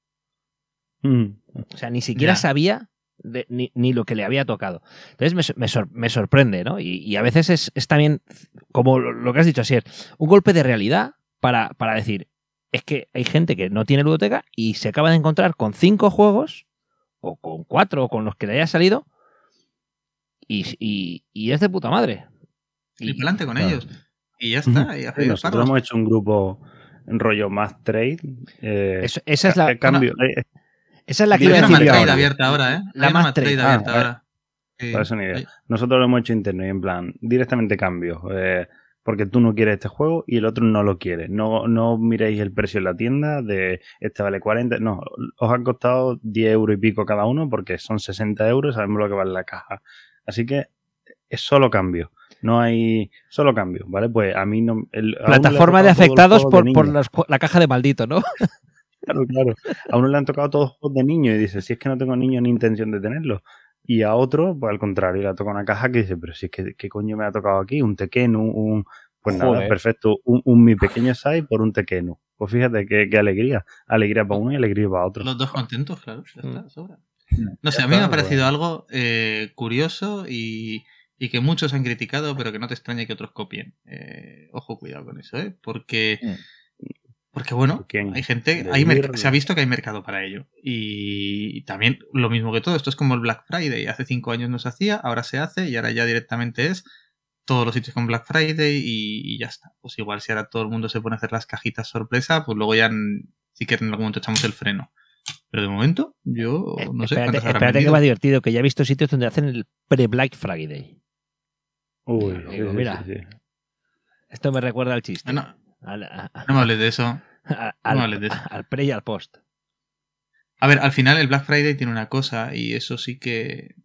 Speaker 4: Mm.
Speaker 1: O sea, ni siquiera
Speaker 3: Ya.
Speaker 1: sabía de- ni, ni lo que le había tocado. Entonces me, me sor- me sorprende, ¿no? Y, y a veces es, es también, como lo que has dicho, así es, un golpe de realidad para, para decir, es que hay gente que no tiene ludoteca y se acaba de encontrar con cinco juegos, o con cuatro, o con los que le haya salido, y, y- y es de puta madre.
Speaker 3: Y adelante con
Speaker 4: Claro.
Speaker 3: ellos. Y ya está. Y a
Speaker 4: Sí, nosotros hemos hecho un grupo en rollo más trade. eh,
Speaker 1: Eso- esa es la,
Speaker 4: ca- cambio. eh,
Speaker 1: esa es la que iba a
Speaker 3: una
Speaker 1: decir yo
Speaker 3: Madtrade
Speaker 1: ahora.
Speaker 3: abierta ahora, ¿eh?
Speaker 1: La
Speaker 3: una
Speaker 1: Madtrade.
Speaker 3: Madtrade abierta
Speaker 4: Ah,
Speaker 3: ahora. Sí.
Speaker 4: Para eso ni idea. Nosotros lo hemos hecho interno y en plan, directamente cambio. eh, porque tú no quieres este juego y el otro no lo quiere. No, no miréis el precio en la tienda de este vale 40. No, os han costado 10 euros y pico cada uno porque son 60 euros, sabemos lo que vale la caja. Así que es solo cambio. No hay solo cambio, ¿vale? Pues a mí no. el-
Speaker 1: Plataforma de afectados
Speaker 4: de
Speaker 1: por, por los la caja de maldito, ¿no? <laughs>
Speaker 4: Claro, claro. A uno le han tocado todos juegos de niño y dice, si es que no tengo niño ni intención de tenerlo. Y a otro, pues al contrario, le ha tocado una caja que dice, pero si es que, ¿qué coño me ha tocado aquí? Un Tekken, un... pues nada,
Speaker 5: Joder.
Speaker 4: perfecto. Un, un mi pequeño size por un Tekken. Pues fíjate qué, qué alegría. Alegría para uno y alegría para otro.
Speaker 3: Los dos contentos, claro. Ya
Speaker 1: Mm.
Speaker 3: está, sobra. No sé, a mí me ha parecido algo eh, curioso y, y que muchos han criticado, pero que no te extrañe que otros copien. Eh, ojo, cuidado con eso, ¿eh? Porque, porque bueno,
Speaker 4: ¿Quién?
Speaker 3: hay gente, hay se ha visto que hay mercado para ello. Y, también lo mismo que todo, esto es como el Black Friday. Hace cinco años no se hacía, ahora se hace y ahora ya directamente es todos los sitios con Black Friday y, y ya está. Pues igual si ahora todo el mundo se pone a hacer las cajitas sorpresa, pues luego ya sí que en algún momento echamos el freno. Pero de momento, yo no sé.
Speaker 1: espérate, espérate que va divertido, que ya he visto sitios donde hacen el pre-Black Friday.
Speaker 4: Uy,
Speaker 1: Digo,
Speaker 4: sí, sí,
Speaker 1: mira.
Speaker 4: sí, sí.
Speaker 1: Esto me recuerda al chiste.
Speaker 3: Ah, No me hables de eso.
Speaker 1: A- <laughs> al- al pre y al post.
Speaker 3: A ver, al final el Black Friday tiene una cosa y eso sí que...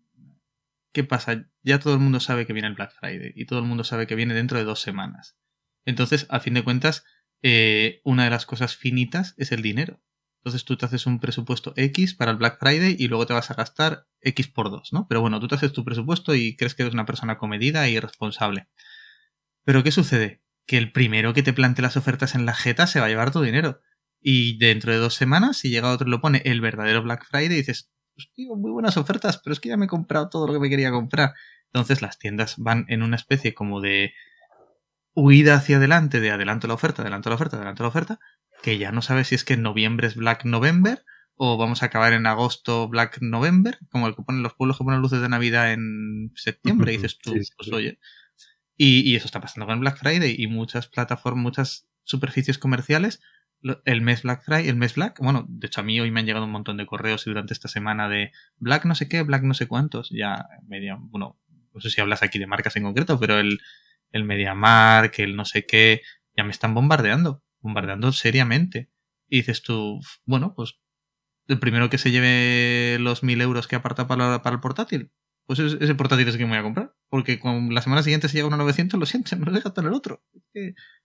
Speaker 3: ¿Qué pasa? Ya todo el mundo sabe que viene el Black Friday y todo el mundo sabe que viene dentro de dos semanas. Entonces, al fin de cuentas, eh, una de las cosas finitas es el dinero. Entonces tú te haces un presupuesto X para el Black Friday y luego te vas a gastar X por dos, ¿no? Pero bueno, tú te haces tu presupuesto y crees que eres una persona comedida y responsable. Pero ¿qué sucede? Que el primero que te plante las ofertas en la jeta se va a llevar tu dinero. Y dentro de dos semanas, si llega otro y lo pone el verdadero Black Friday, dices, hostia, muy buenas ofertas, pero es que ya me he comprado todo lo que me quería comprar. Entonces las tiendas van en una especie como de huida hacia adelante, de adelanto la oferta, adelanto la oferta, adelanto la oferta, que ya no sabes si es que en noviembre es Black November o vamos a acabar en agosto Black November, como el que ponen los pueblos que ponen luces de Navidad en septiembre, y <laughs> dices tú,
Speaker 4: Sí, sí,
Speaker 3: pues oye. Y, y eso está pasando con Black Friday y muchas plataformas, muchas superficies comerciales el mes Black Friday, el mes Black, bueno, de hecho a mí hoy me han llegado un montón de correos y durante esta semana de Black no sé qué, Black no sé cuántos, ya media, bueno, no sé si hablas aquí de marcas en concreto, pero el, el MediaMark, el no sé qué, ya me están bombardeando, bombardeando seriamente. Y dices tú, bueno, pues el primero que se lleve los mil euros que aparta para, para el portátil, pues es- ese portátil es el que me voy a comprar. Porque con la semana siguiente se llega uno a 900, lo siento, no deja en el otro.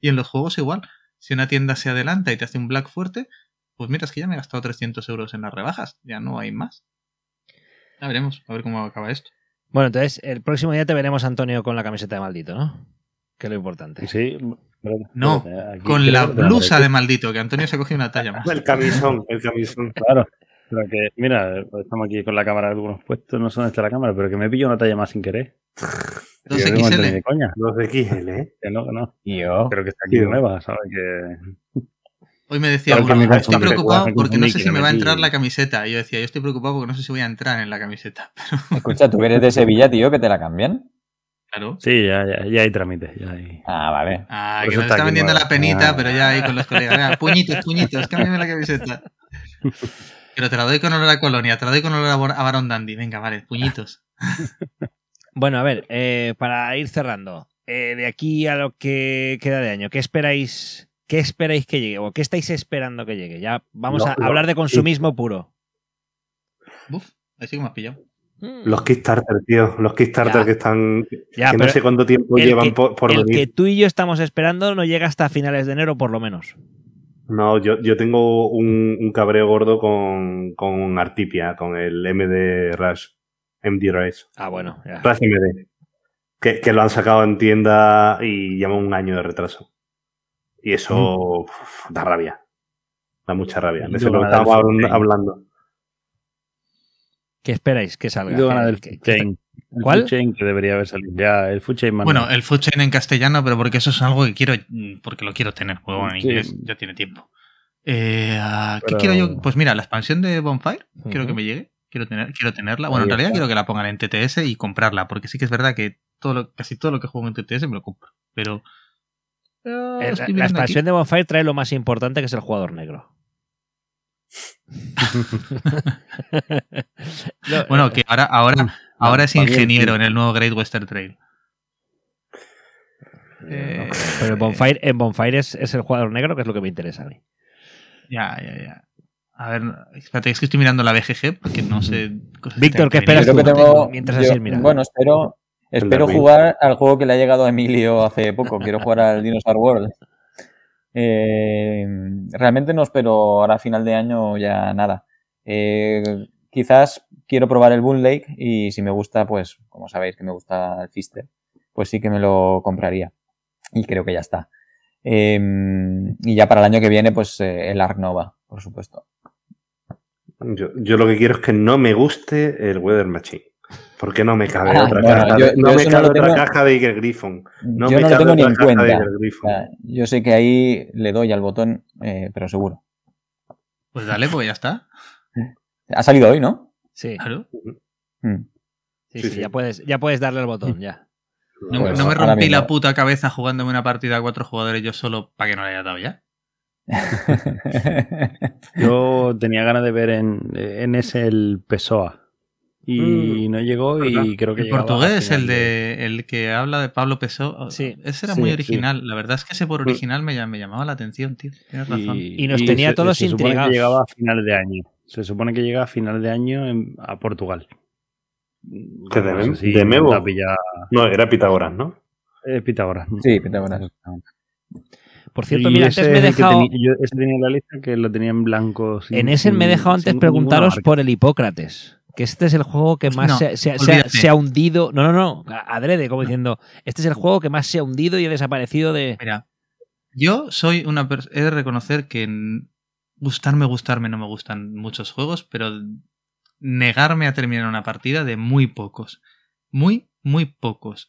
Speaker 3: Y en los juegos igual. Si una tienda se adelanta y te hace un black fuerte, pues mira, es que ya me he gastado 300 euros en las rebajas. Ya no hay más. Ya veremos, a ver cómo acaba esto.
Speaker 1: Bueno, entonces el próximo día te veremos, Antonio, con la camiseta de maldito, ¿no? Que es lo importante.
Speaker 4: Sí, pero-
Speaker 3: No,
Speaker 4: aquí
Speaker 3: con la blusa
Speaker 4: aparece.
Speaker 3: de maldito, que Antonio se ha cogido una talla más.
Speaker 2: El camisón, el camisón. <laughs>
Speaker 4: Claro. Pero que, mira, estamos aquí con la cámara algunos puestos, no sé dónde está la cámara, pero que me pillo una talla más sin querer.
Speaker 3: Dos
Speaker 4: Que yo no
Speaker 3: XL.
Speaker 4: de coña.
Speaker 2: Los de XL, ¿eh?
Speaker 4: Que no, que no.
Speaker 5: Tío.
Speaker 4: Pero que está aquí
Speaker 2: Tío.
Speaker 4: nueva, ¿sabes? Que...
Speaker 3: Hoy me decía uno,
Speaker 4: me
Speaker 3: estoy preocupado porque no sé si me va a entrar la camiseta. Y yo decía, yo estoy preocupado porque no sé si voy a entrar en la camiseta. <laughs>
Speaker 5: Escucha, tú eres de Sevilla, tío, que te la cambian.
Speaker 3: Claro.
Speaker 4: Sí, ya, ya, ya hay trámites. Ya hay...
Speaker 5: Ah, vale.
Speaker 3: Ah,
Speaker 4: Por
Speaker 3: que nos
Speaker 4: está
Speaker 3: vendiendo la penita,
Speaker 4: Ah.
Speaker 3: pero ya ahí con los colegas. Venga, puñitos, puñitos, cámbiame la camiseta. <laughs> Pero te la doy con olor a colonia, te la doy con olor a Baron Dandy. Venga, vale, puñitos. <laughs>
Speaker 1: Bueno, a ver, eh, para ir cerrando, eh, de aquí a lo que queda de año, ¿qué esperáis, qué esperáis que llegue o qué estáis esperando que llegue? Ya vamos a
Speaker 2: lo-
Speaker 1: hablar de consumismo puro.
Speaker 3: Uf, ahí sí que me has pillado.
Speaker 2: Los Kickstarter, tío. Los Kickstarter
Speaker 1: Ya.
Speaker 2: que están.
Speaker 1: Ya,
Speaker 2: que no sé cuánto tiempo
Speaker 1: el
Speaker 2: llevan
Speaker 1: que-
Speaker 2: por, por
Speaker 1: el
Speaker 2: venir.
Speaker 1: que tú y yo estamos esperando no llega hasta finales de enero, por lo menos.
Speaker 2: No, yo, yo tengo un, un cabreo gordo con, con Artipia, con el MD Rush. MD Rush.
Speaker 1: Ah, bueno, ya.
Speaker 2: MD. Que, que lo han sacado en tienda y lleva un año de retraso. Y eso uf, da rabia. Da mucha rabia. De eso es lo que estábamos hablando.
Speaker 1: ¿Qué esperáis que salga?
Speaker 4: Yo ganas
Speaker 1: ¿Qué-
Speaker 4: del. El
Speaker 1: ¿Cuál?
Speaker 4: food chain que debería haber salido ya. El food chain
Speaker 3: Bueno,
Speaker 4: no.
Speaker 3: el food chain en castellano, pero porque eso es algo que quiero, mm, porque lo quiero tener. Juego en
Speaker 4: Sí.
Speaker 3: inglés ya tiene tiempo. Eh, ¿Qué
Speaker 4: Pero-
Speaker 3: quiero yo? Pues mira, la expansión de Bonfire, quiero que me llegue. Quiero, tener, quiero tenerla. Bueno, en realidad
Speaker 4: está.
Speaker 3: quiero que la pongan en TTS y comprarla, porque sí que es verdad que todo lo, casi todo lo que juego en TTS me lo compro. Pero.
Speaker 1: Eh,
Speaker 3: estoy
Speaker 1: la, la
Speaker 3: aquí.
Speaker 1: expansión de Bonfire trae lo más importante que es el jugador negro. <laughs> <laughs> No,
Speaker 3: Bueno,
Speaker 1: eh,
Speaker 3: que ahora, ahora, ahora es ingeniero en el nuevo Great Western Trail. Eh,
Speaker 1: pero en Bonfire, en Bonfire es, es el jugador negro, que es lo que me interesa a mí.
Speaker 3: Ya, ya, ya. A ver, espérate, es que estoy mirando la BGG porque no sé. cosas
Speaker 1: Víctor, ¿qué esperas tú?
Speaker 5: que tengo.
Speaker 1: Mientras
Speaker 5: yo-
Speaker 1: así
Speaker 5: bueno, espero. Espero jugar al juego que le ha llegado a Emilio hace poco. Quiero jugar al Dinosaur World. Eh, realmente no espero ahora a final de año ya nada. Eh, quizás quiero probar el Boon Lake y si me gusta, pues, como sabéis que me gusta el Fister, pues sí que me lo compraría. Y creo que ya está. Eh, y ya para el año que viene, pues eh, el Ark Nova, por supuesto.
Speaker 2: Yo, yo lo que quiero es que no me guste el Weather Machine. Porque no me cabe
Speaker 5: Ah,
Speaker 2: otra, caja,
Speaker 5: yo-
Speaker 2: no
Speaker 5: yo
Speaker 2: me
Speaker 5: no
Speaker 2: cabe
Speaker 5: lo
Speaker 2: otra
Speaker 5: tengo-
Speaker 2: caja de Eagle Griffon. No
Speaker 5: yo
Speaker 2: me
Speaker 5: no lo
Speaker 2: cabe
Speaker 5: tengo ni
Speaker 2: otra
Speaker 5: en
Speaker 2: caja de
Speaker 5: cuenta. Yo sé que ahí le doy al botón, eh, pero seguro.
Speaker 3: Pues dale, pues ya está.
Speaker 5: Ha salido hoy, ¿no?
Speaker 1: Sí,
Speaker 3: Claro.
Speaker 5: Mm.
Speaker 1: sí,
Speaker 2: Sí,
Speaker 1: sí,
Speaker 2: sí.
Speaker 1: Ya, puedes, ya puedes darle al botón, ya.
Speaker 3: No,
Speaker 5: Pues
Speaker 3: no me rompí la puta cabeza jugándome una partida a cuatro jugadores yo solo para que no le haya dado ya. <laughs>
Speaker 4: Yo tenía ganas de ver en, en ese el Pessoa. Y no llegó y
Speaker 2: ¿verdad?
Speaker 4: creo que
Speaker 3: El portugués, el de el que habla de Pablo Pesó.
Speaker 1: Sí.
Speaker 3: Ese era
Speaker 4: Sí,
Speaker 3: muy
Speaker 4: sí.
Speaker 3: original. La verdad es que ese por original me, me llamaba la atención, tío. Tienes razón.
Speaker 1: Y nos tenía todos
Speaker 4: se supone
Speaker 1: intrigados.
Speaker 4: que llegaba a final de año. Se supone que llega a final de año en- a Portugal.
Speaker 2: ¿Que de
Speaker 4: No sé si
Speaker 2: de Memo?
Speaker 4: la pilla-
Speaker 2: No, era Pitágoras, ¿no?
Speaker 4: eh, Pitágoras.
Speaker 5: Sí, Pitágoras.
Speaker 1: Por cierto,
Speaker 4: Y
Speaker 1: mira,
Speaker 4: ese
Speaker 1: antes me he
Speaker 4: es el que
Speaker 1: dejado.
Speaker 4: tenía- yo ese tenía en la lista que lo tenía en blanco. sin-
Speaker 1: En ese me he dejado antes preguntaros por el Hipócrates. Que este es el juego que más
Speaker 3: No,
Speaker 1: se, se- se ha,
Speaker 3: olvídate.
Speaker 1: se ha hundido. No, no, no. Adrede, como diciendo. Este es el juego que más se ha hundido y ha desaparecido de.
Speaker 3: Mira, yo soy una persona. He de reconocer que gustarme, gustarme no me gustan muchos juegos, pero negarme a terminar una partida de muy pocos. Muy, muy pocos.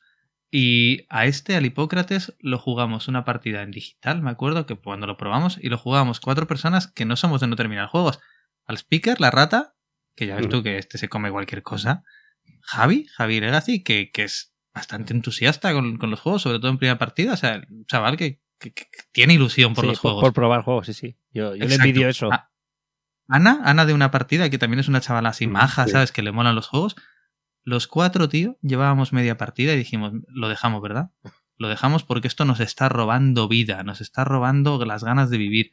Speaker 3: Y a este, al Hipócrates, lo jugamos una partida en digital, me acuerdo que cuando lo probamos, y lo jugábamos cuatro personas que no somos de no terminar juegos. Al speaker, la rata, que ya ves tú que este se come cualquier cosa. Javi, Javi Legacy, que, que es bastante entusiasta con, con los juegos, sobre todo en primera partida. O sea, un chaval que, que- que tiene ilusión por
Speaker 1: Sí,
Speaker 3: los juegos.
Speaker 1: Por probar juegos, sí, sí. Yo, yo le envidio eso.
Speaker 3: Ana, Ana de una partida, que también es una chavala así
Speaker 2: Mm,
Speaker 3: maja,
Speaker 2: sí.
Speaker 3: ¿sabes? Que le molan los juegos. Los cuatro, tío, llevábamos media partida y dijimos, lo dejamos, ¿verdad? Lo dejamos porque esto nos está robando vida, nos está robando las ganas de vivir.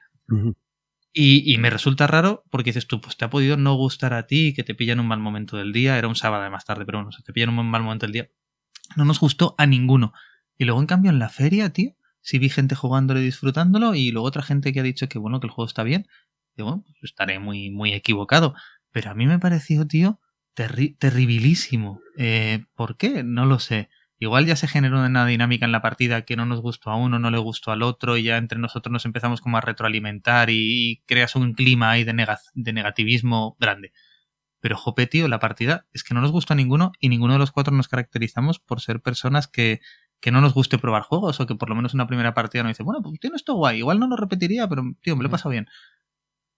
Speaker 3: Y, y me resulta raro porque dices tú, pues te ha podido no gustar a ti, que te pillan un mal momento del día, era un sábado de más tarde, pero bueno, se te pillan un mal momento del día. No nos gustó a ninguno. Y luego, en cambio, en la feria, tío, sí vi gente jugándolo y disfrutándolo, y luego otra gente que ha dicho que bueno, que el juego está bien. Digo, bueno, pues estaré muy, muy equivocado. Pero a mí me pareció, tío, terri- terribilísimo. Eh, ¿Por qué? No lo sé. Igual ya se generó una dinámica en la partida que no nos gustó a uno, no le gustó al otro, y ya entre nosotros nos empezamos como a retroalimentar y, y creas un clima ahí de, nega- de negativismo grande. Pero jope, tío, la partida es que no nos gustó a ninguno y ninguno de los cuatro nos caracterizamos por ser personas que, que no nos guste probar juegos o que por lo menos una primera partida nos dice, bueno, pues tiene esto guay, igual no lo repetiría, pero tío, me lo he pasado bien.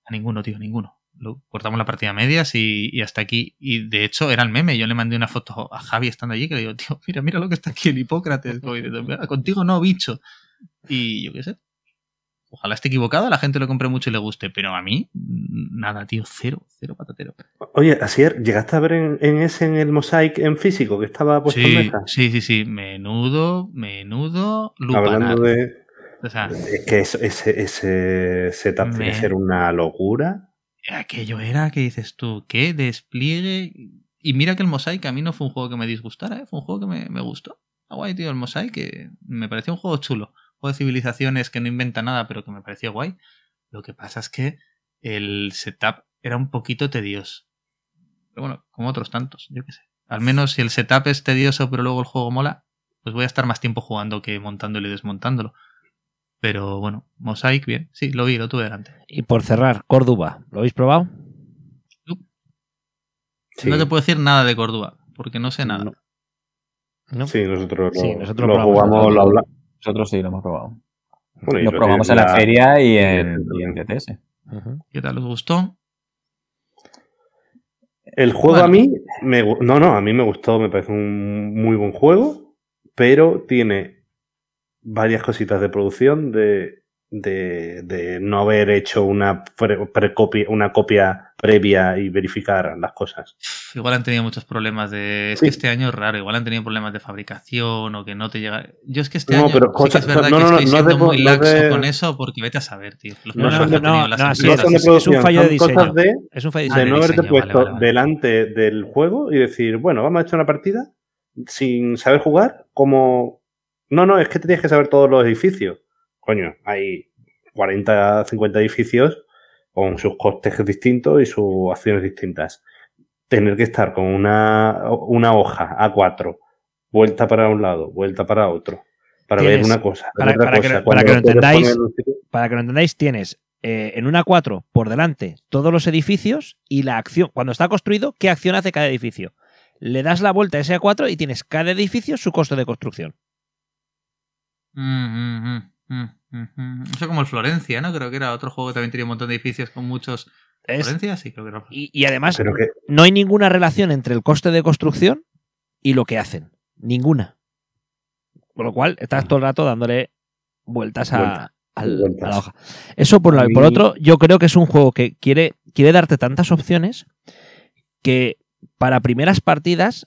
Speaker 3: A ninguno, tío, a ninguno. Lo, cortamos la partida a medias y, y hasta aquí. Y de hecho era el meme. Yo le mandé una foto a Javi estando allí que le digo, tío, mira, mira lo que está aquí el Hipócrates. Como diciendo, "Mira, Contigo no, bicho. Y yo qué sé. Ojalá esté equivocado, a la gente lo compre mucho y le guste, pero a mí, nada, tío, cero, cero patatero.
Speaker 2: Oye, Asier, ¿llegaste a ver en, en ese, en el Mosaic en físico que estaba puesto en
Speaker 3: Sí,
Speaker 2: mesa?
Speaker 3: sí, sí, sí, menudo, menudo, lupanar.
Speaker 2: Hablando de.
Speaker 3: O sea,
Speaker 2: Es que eso- ese, ese setup tiene que
Speaker 3: Me-
Speaker 2: ser una locura.
Speaker 3: Aquello era que dices tú, qué despliegue. Y mira que el Mosaic a mí no fue un juego que me disgustara, ¿eh? fue un juego que me, me gustó. Está guay, tío, el Mosaic, que me pareció un juego chulo. Juego de civilizaciones que no inventa nada, pero que me pareció guay. Lo que pasa es que el setup era un poquito tedioso. Pero bueno, como otros tantos, yo qué sé. Al menos si el setup es tedioso, pero luego el juego mola, pues voy a estar más tiempo jugando que montándolo y desmontándolo. Pero bueno, Mosaic, bien. Sí, lo vi, lo tuve delante.
Speaker 1: Y por cerrar, Córdoba. ¿Lo habéis probado?
Speaker 2: Sí.
Speaker 3: No te puedo decir nada de Córdoba, porque no sé nada.
Speaker 4: No.
Speaker 1: ¿No?
Speaker 2: Sí, nosotros lo,
Speaker 1: Sí, nosotros
Speaker 2: lo jugamos,
Speaker 1: nosotros.
Speaker 2: lo hablamos.
Speaker 5: Nosotros sí lo hemos probado.
Speaker 2: Bueno,
Speaker 5: Lo probamos
Speaker 2: que
Speaker 5: en la
Speaker 2: la-
Speaker 5: feria y en, y en TTS.
Speaker 3: ¿Qué tal os gustó?
Speaker 2: El juego
Speaker 3: Bueno.
Speaker 2: a mí me no, no, a mí me gustó, me parece un muy buen juego, pero tiene varias cositas de producción de, de, de no haber hecho una pre- precopia, una copia previa y verificar las cosas.
Speaker 3: Igual han tenido muchos problemas de. Es
Speaker 2: Sí.
Speaker 3: que este año es raro, igual han tenido problemas de fabricación o que no te llega. Yo es que este
Speaker 2: No,
Speaker 3: año
Speaker 2: pero
Speaker 3: sí que es verdad
Speaker 2: no,
Speaker 3: que
Speaker 2: no, no,
Speaker 3: estoy
Speaker 2: no
Speaker 3: siendo
Speaker 2: de-
Speaker 3: muy laxo
Speaker 2: de-
Speaker 3: con eso porque vete a saber, tío. Los
Speaker 2: No
Speaker 3: problemas
Speaker 2: son
Speaker 3: que
Speaker 1: no,
Speaker 3: las
Speaker 1: no, sí,
Speaker 2: No
Speaker 3: empresas.
Speaker 2: son de
Speaker 1: es- es un fallo de diseño.
Speaker 2: de,
Speaker 1: Es un fallo de
Speaker 2: de
Speaker 3: de
Speaker 2: no haberte
Speaker 3: diseño, vale,
Speaker 2: puesto
Speaker 3: vale, vale.
Speaker 2: delante del juego y decir, bueno, vamos a echar una partida sin saber jugar, como... No, no, es que te tienes que saber todos los edificios. Coño, hay 40, 50 edificios con sus costes distintos y sus acciones distintas. Tener que estar con una, una hoja A4, vuelta para un lado, vuelta para otro, para ver una cosa,
Speaker 1: para-
Speaker 2: otra
Speaker 1: para que- para que lo entendáis,
Speaker 2: poner
Speaker 1: Para que lo entendáis, tienes eh, en una 4 por delante todos los edificios y la acción, cuando está construido, ¿qué acción hace cada edificio? Le das la vuelta a ese A4 y tienes cada edificio su costo de construcción.
Speaker 3: Mm, mm, mm, mm, mm. Eso como el Florencia, ¿no? Creo que era otro juego que también tenía un montón de edificios con muchos.
Speaker 1: Es-
Speaker 3: Florencia, sí, creo que era.
Speaker 1: y, y además,
Speaker 2: que,
Speaker 1: no hay ninguna relación entre el coste de construcción y lo que hacen. Ninguna. Con lo cual, estás todo el rato dándole vueltas a,
Speaker 2: Vueltas.
Speaker 1: al-
Speaker 2: Vueltas.
Speaker 1: a la hoja. Eso por un lado. Y por otro, yo creo que es un juego que quiere, quiere darte tantas opciones que para primeras partidas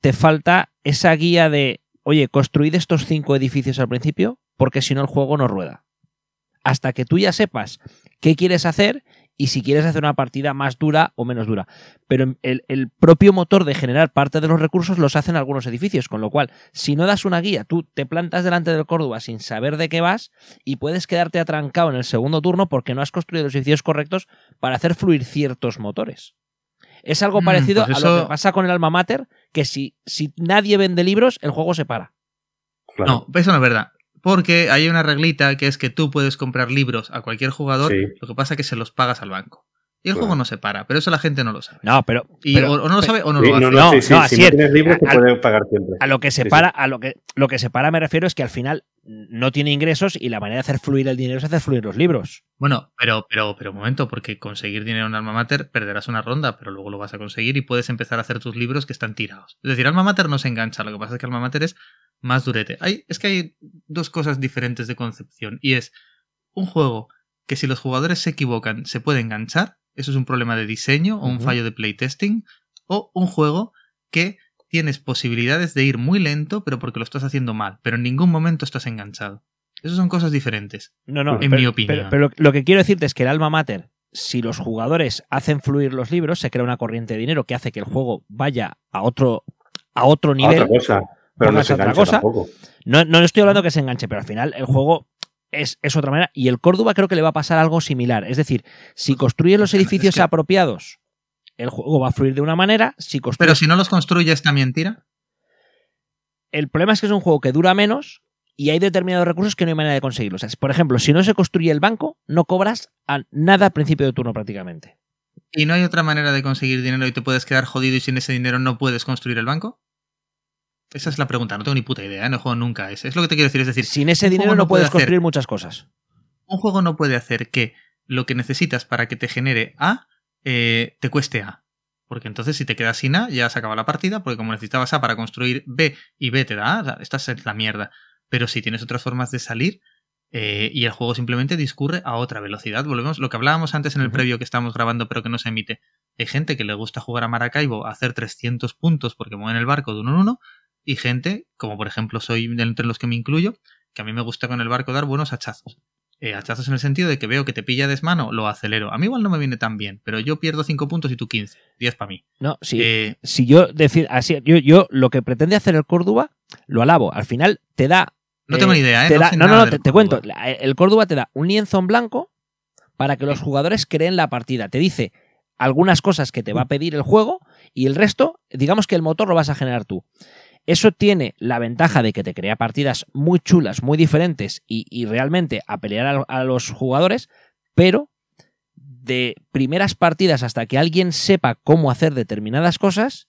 Speaker 1: te falta esa guía de, oye, construid estos cinco edificios al principio, porque si no el juego no rueda. Hasta que tú ya sepas qué quieres hacer y si quieres hacer una partida más dura o menos dura. Pero el, el propio motor de generar parte de los recursos los hacen algunos edificios, con lo cual, si no das una guía, tú te plantas delante del Córdoba sin saber de qué vas y puedes quedarte atrancado en el segundo turno porque no has construido los edificios correctos para hacer fluir ciertos motores. Es algo
Speaker 3: Mm,
Speaker 1: parecido
Speaker 3: pues
Speaker 1: a lo que pasa con el alma mater, que si, si nadie vende libros, el juego se para.
Speaker 2: claro.
Speaker 3: No, eso no es verdad. Porque hay una reglita que es que tú puedes comprar libros a cualquier jugador,
Speaker 2: Sí.
Speaker 3: lo que pasa es que se los pagas al banco. Y el
Speaker 2: Claro.
Speaker 3: juego no se para, pero eso la gente no lo sabe.
Speaker 1: No, pero,
Speaker 3: Y
Speaker 1: pero-
Speaker 3: o, o no lo sabe o no
Speaker 2: Sí,
Speaker 3: lo hace.
Speaker 2: no, no,
Speaker 1: No,
Speaker 2: sí, sí,
Speaker 1: no,
Speaker 2: si
Speaker 1: así
Speaker 2: no
Speaker 1: es.
Speaker 2: tienes libros te puedes pagar siempre.
Speaker 1: a lo que
Speaker 2: Sí, sí.
Speaker 1: separa, a lo que, lo que separa me refiero es que al final no tiene ingresos y la manera de hacer fluir el dinero es hacer fluir los libros.
Speaker 3: Bueno, pero, pero, pero un momento, porque conseguir dinero en Alma Mater perderás una ronda, pero luego lo vas a conseguir y puedes empezar a hacer tus libros que están tirados. Es decir, Alma Mater no se engancha, lo que pasa es que Alma Mater es más durete. Hay, es que hay dos cosas diferentes de concepción, y es un juego que si los jugadores se equivocan se puede enganchar, eso es un problema de diseño o un fallo de playtesting, o un juego que tienes posibilidades de ir muy lento, pero porque lo estás haciendo mal, pero en ningún momento estás enganchado. Esas son cosas diferentes.
Speaker 1: No, no,
Speaker 3: En
Speaker 1: pero-
Speaker 3: mi opinión.
Speaker 1: Pero, pero lo que quiero decirte es que el alma mater, si los jugadores hacen fluir los libros, se crea una corriente de dinero que hace que el juego vaya a otro, a otro
Speaker 2: A
Speaker 1: nivel.
Speaker 2: otra cosa. Pero no se
Speaker 1: otra
Speaker 2: engancha
Speaker 1: cosa.
Speaker 2: tampoco.
Speaker 1: No, no estoy hablando que se enganche, pero al final el juego es, es otra manera. Y el Córdoba creo que le va a pasar algo similar. Es decir, si construye los edificios
Speaker 3: que-
Speaker 1: apropiados, el juego va a fluir de una manera. Si
Speaker 3: Pero si no los construyes también tira.
Speaker 1: El problema es que es un juego que dura menos y hay determinados recursos que no hay manera de conseguirlos. O sea, por ejemplo, si no se construye el banco, no cobras a nada al principio de turno prácticamente.
Speaker 3: ¿Y no hay otra manera de conseguir dinero y te puedes quedar jodido y sin ese dinero no puedes construir el banco? Esa es la pregunta, no tengo ni puta idea, ¿eh? no juego nunca a ese. Es lo que te quiero decir, es decir,
Speaker 1: Sin ese dinero no,
Speaker 3: no puede
Speaker 1: puedes
Speaker 3: hacer-
Speaker 1: construir muchas cosas.
Speaker 3: un juego no puede hacer que lo que necesitas para que te genere A eh, te cueste A. Porque entonces si te quedas sin A ya se acaba la partida, porque como necesitabas A para construir B y B te da A, esta es la mierda. Pero si tienes otras formas de salir eh, y el juego simplemente discurre a otra velocidad, volvemos lo que hablábamos antes en el previo que estábamos grabando pero que no se emite. Hay gente que le gusta jugar a Maracaibo hacer 300 puntos porque mueven el barco de uno en uno y gente, como por ejemplo soy entre los que me incluyo, que a mí me gusta con el barco dar buenos hachazos. Eh, hachazos en el sentido de que veo que te pilla desmano, lo acelero. A mí igual no me viene tan bien, pero yo pierdo 5 puntos y tú 15. 10 para mí.
Speaker 1: No, si,
Speaker 3: Eh,
Speaker 1: si yo decir así, yo, yo lo que pretende hacer el Córdoba, lo alabo. Al final te da.
Speaker 3: no tengo
Speaker 1: eh,
Speaker 3: ni idea, ¿eh?
Speaker 1: te da- no, no, no, te, te cuento. El Córdoba te da un lienzo en blanco para que los jugadores creen la partida. Te dice algunas cosas que te va a pedir el juego y el resto, digamos que el motor lo vas a generar tú. Eso tiene la ventaja de que te crea partidas muy chulas, muy diferentes y, y realmente a pelear a, a los jugadores, pero de primeras partidas hasta que alguien sepa cómo hacer determinadas cosas,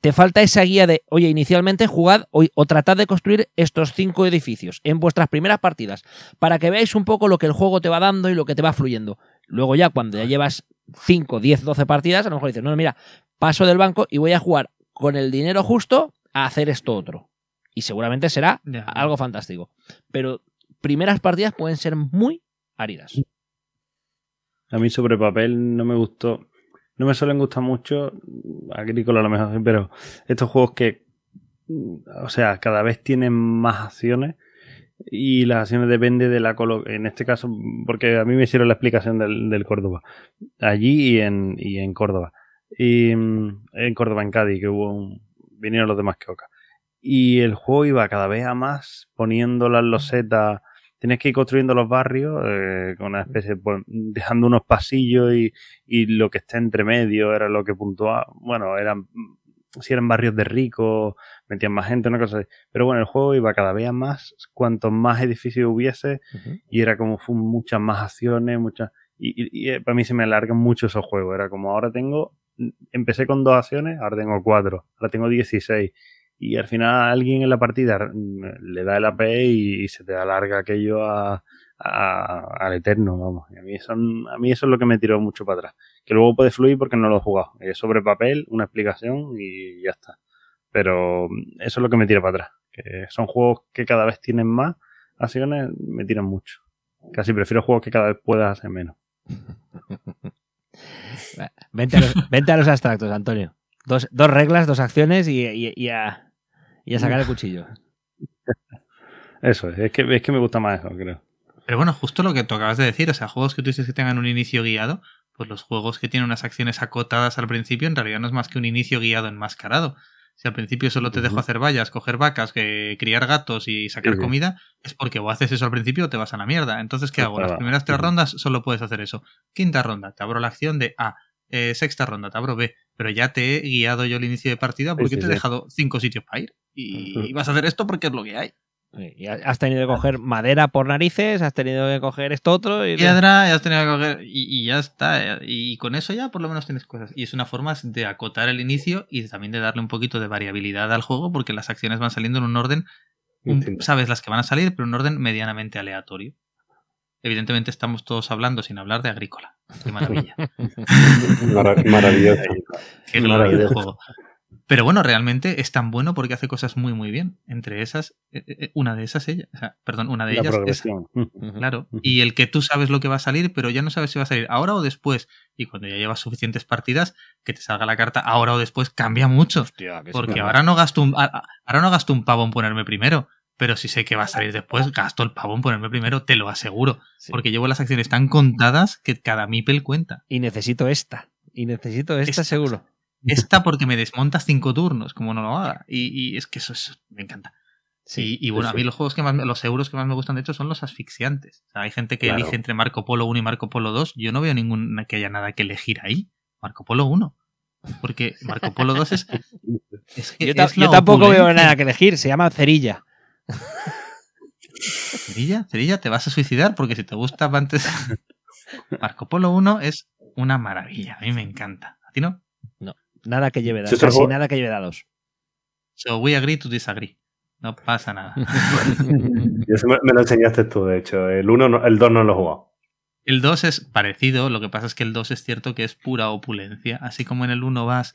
Speaker 1: te falta esa guía de, oye, inicialmente jugad o, o tratad de construir estos cinco edificios en vuestras primeras partidas, para que veáis un poco lo que el juego te va dando y lo que te va fluyendo. Luego ya cuando ya llevas 5, 10, 12 partidas, a lo mejor dices, no, no, mira, paso del banco y voy a jugar con el dinero justo a hacer esto otro. Y seguramente será algo fantástico. Pero primeras partidas pueden ser muy áridas.
Speaker 4: A mí sobre papel no me gustó. No me suelen gustar mucho, agrícola a lo mejor, sí, pero estos juegos que, o sea, cada vez tienen más acciones y las acciones dependen de la colo En este caso, porque a mí me hicieron la explicación del, del Córdoba, allí y en, y en Córdoba. Y mm, en Córdoba, en Cádiz, que hubo un, vinieron los demás que Oca. Y el juego iba cada vez a más, poniendo las losetas tienes que ir construyendo los barrios eh, con una especie, pues, dejando unos pasillos y, y lo que está entre medio era lo que puntuaba. Bueno, eran si eran barrios de ricos, metían más gente, una cosa así. Pero bueno, el juego iba cada vez más, cuanto más edificios hubiese, y era como muchas más acciones, muchas... Y, y- y para mí se me alargan mucho esos juegos. Era como ahora tengo, empecé con dos acciones, ahora tengo cuatro, ahora tengo 16. Y al final alguien en la partida le da el AP y, se te alarga aquello a, al eterno, vamos. Y a mí, eso, a mí eso es lo que me tiró mucho para atrás. Que luego puede fluir porque no lo he jugado. Es sobre papel, una explicación y ya está. Pero eso es lo que me tira para atrás. Que son juegos que cada vez tienen más acciones, me tiran mucho. Casi prefiero juegos que cada vez puedas hacer menos. <laughs>
Speaker 1: Vente a los, vente a los abstractos, Antonio. Dos, dos reglas, dos acciones y, y- y a, y a sacar el cuchillo.
Speaker 4: Eso es, es que, es que me gusta más eso, creo.
Speaker 3: Pero bueno, justo lo que tú acabas de decir, o sea, juegos que tú dices que tengan un inicio guiado, pues los juegos que tienen unas acciones acotadas al principio en realidad no es más que un inicio guiado enmascarado. Si al principio solo te dejo hacer vallas, coger vacas, que criar gatos y sacar
Speaker 4: Sí, sí.
Speaker 3: comida, es porque o haces eso al principio o te vas a la mierda. Entonces, ¿qué
Speaker 4: Sí,
Speaker 3: hago? Las primeras tres rondas solo puedes hacer eso. Quinta ronda, te abro la acción de A. Eh, sexta ronda, te abro B. Pero ya te he guiado yo el inicio de partida porque
Speaker 4: sí,
Speaker 3: te he dejado cinco sitios para ir. Y vas a hacer esto porque es lo que hay.
Speaker 1: Y has tenido que coger madera por narices, has tenido que coger esto otro. Y...
Speaker 3: piedra, ya has tenido que coger y, y ya está. eh, Y con eso ya por lo menos tienes cosas. Y es una forma de acotar el inicio y también de darle un poquito de variabilidad al juego porque las acciones van saliendo en un orden, un- sabes las que van a salir, pero en un orden medianamente aleatorio. Evidentemente estamos todos hablando sin hablar de agrícola. Qué maravilla. <laughs>
Speaker 2: Mara- maravilloso.
Speaker 3: Qué
Speaker 2: Maravilloso.
Speaker 3: juego. Pero bueno, realmente es tan bueno porque hace cosas muy muy bien. Entre esas, eh, eh, una de esas ella, o sea, perdón, una de
Speaker 4: La
Speaker 3: ellas esa.
Speaker 4: progresión.
Speaker 3: Claro. Y el que tú sabes lo que va a salir, pero ya no sabes si va a salir ahora o después. Y cuando ya llevas suficientes partidas, que te salga la carta ahora o después cambia mucho.
Speaker 1: Hostia, que sí,
Speaker 3: Porque
Speaker 1: claro.
Speaker 3: ahora no gasto un ahora no gasto un pavo en ponerme primero. Pero si sé que va a salir después, gasto el pavo en ponerme primero, te lo aseguro.
Speaker 1: Sí.
Speaker 3: Porque llevo las acciones tan contadas que cada mipel cuenta.
Speaker 1: Y necesito esta. Y necesito esta,
Speaker 3: Esta.
Speaker 1: seguro. <laughs>
Speaker 3: Esta porque me desmonta cinco turnos, como no lo haga. Y, y es que eso, es- me encanta.
Speaker 1: Sí,
Speaker 3: y, y bueno,
Speaker 2: sí,
Speaker 3: a mí los juegos que más, me- los euros que más me gustan de hecho son los asfixiantes. O sea, hay gente que
Speaker 2: Claro.
Speaker 3: elige entre Marco Polo 1 y Marco Polo 2. Yo no veo ninguna que haya nada que elegir ahí. Marco Polo 1. Porque Marco Polo 2 es. <laughs> es que
Speaker 1: Yo, ta-
Speaker 3: es
Speaker 1: yo tampoco veo nada que elegir. Se llama cerilla.
Speaker 3: Cerilla, Cerilla, te vas a suicidar porque si te gusta antes. <laughs> Marco Polo 1 es una maravilla. A mí me encanta. ¿A ti no?
Speaker 1: Nada que lleve dados. Casi nada que lleve dados.
Speaker 3: So we agree to disagree. No pasa nada. <laughs>
Speaker 2: Y eso me, me lo enseñaste tú, de hecho. El 1, no- el 2 no lo he jugado.
Speaker 3: El 2 es parecido, lo que pasa es que el 2 es cierto que es pura opulencia. Así como en el 1 vas.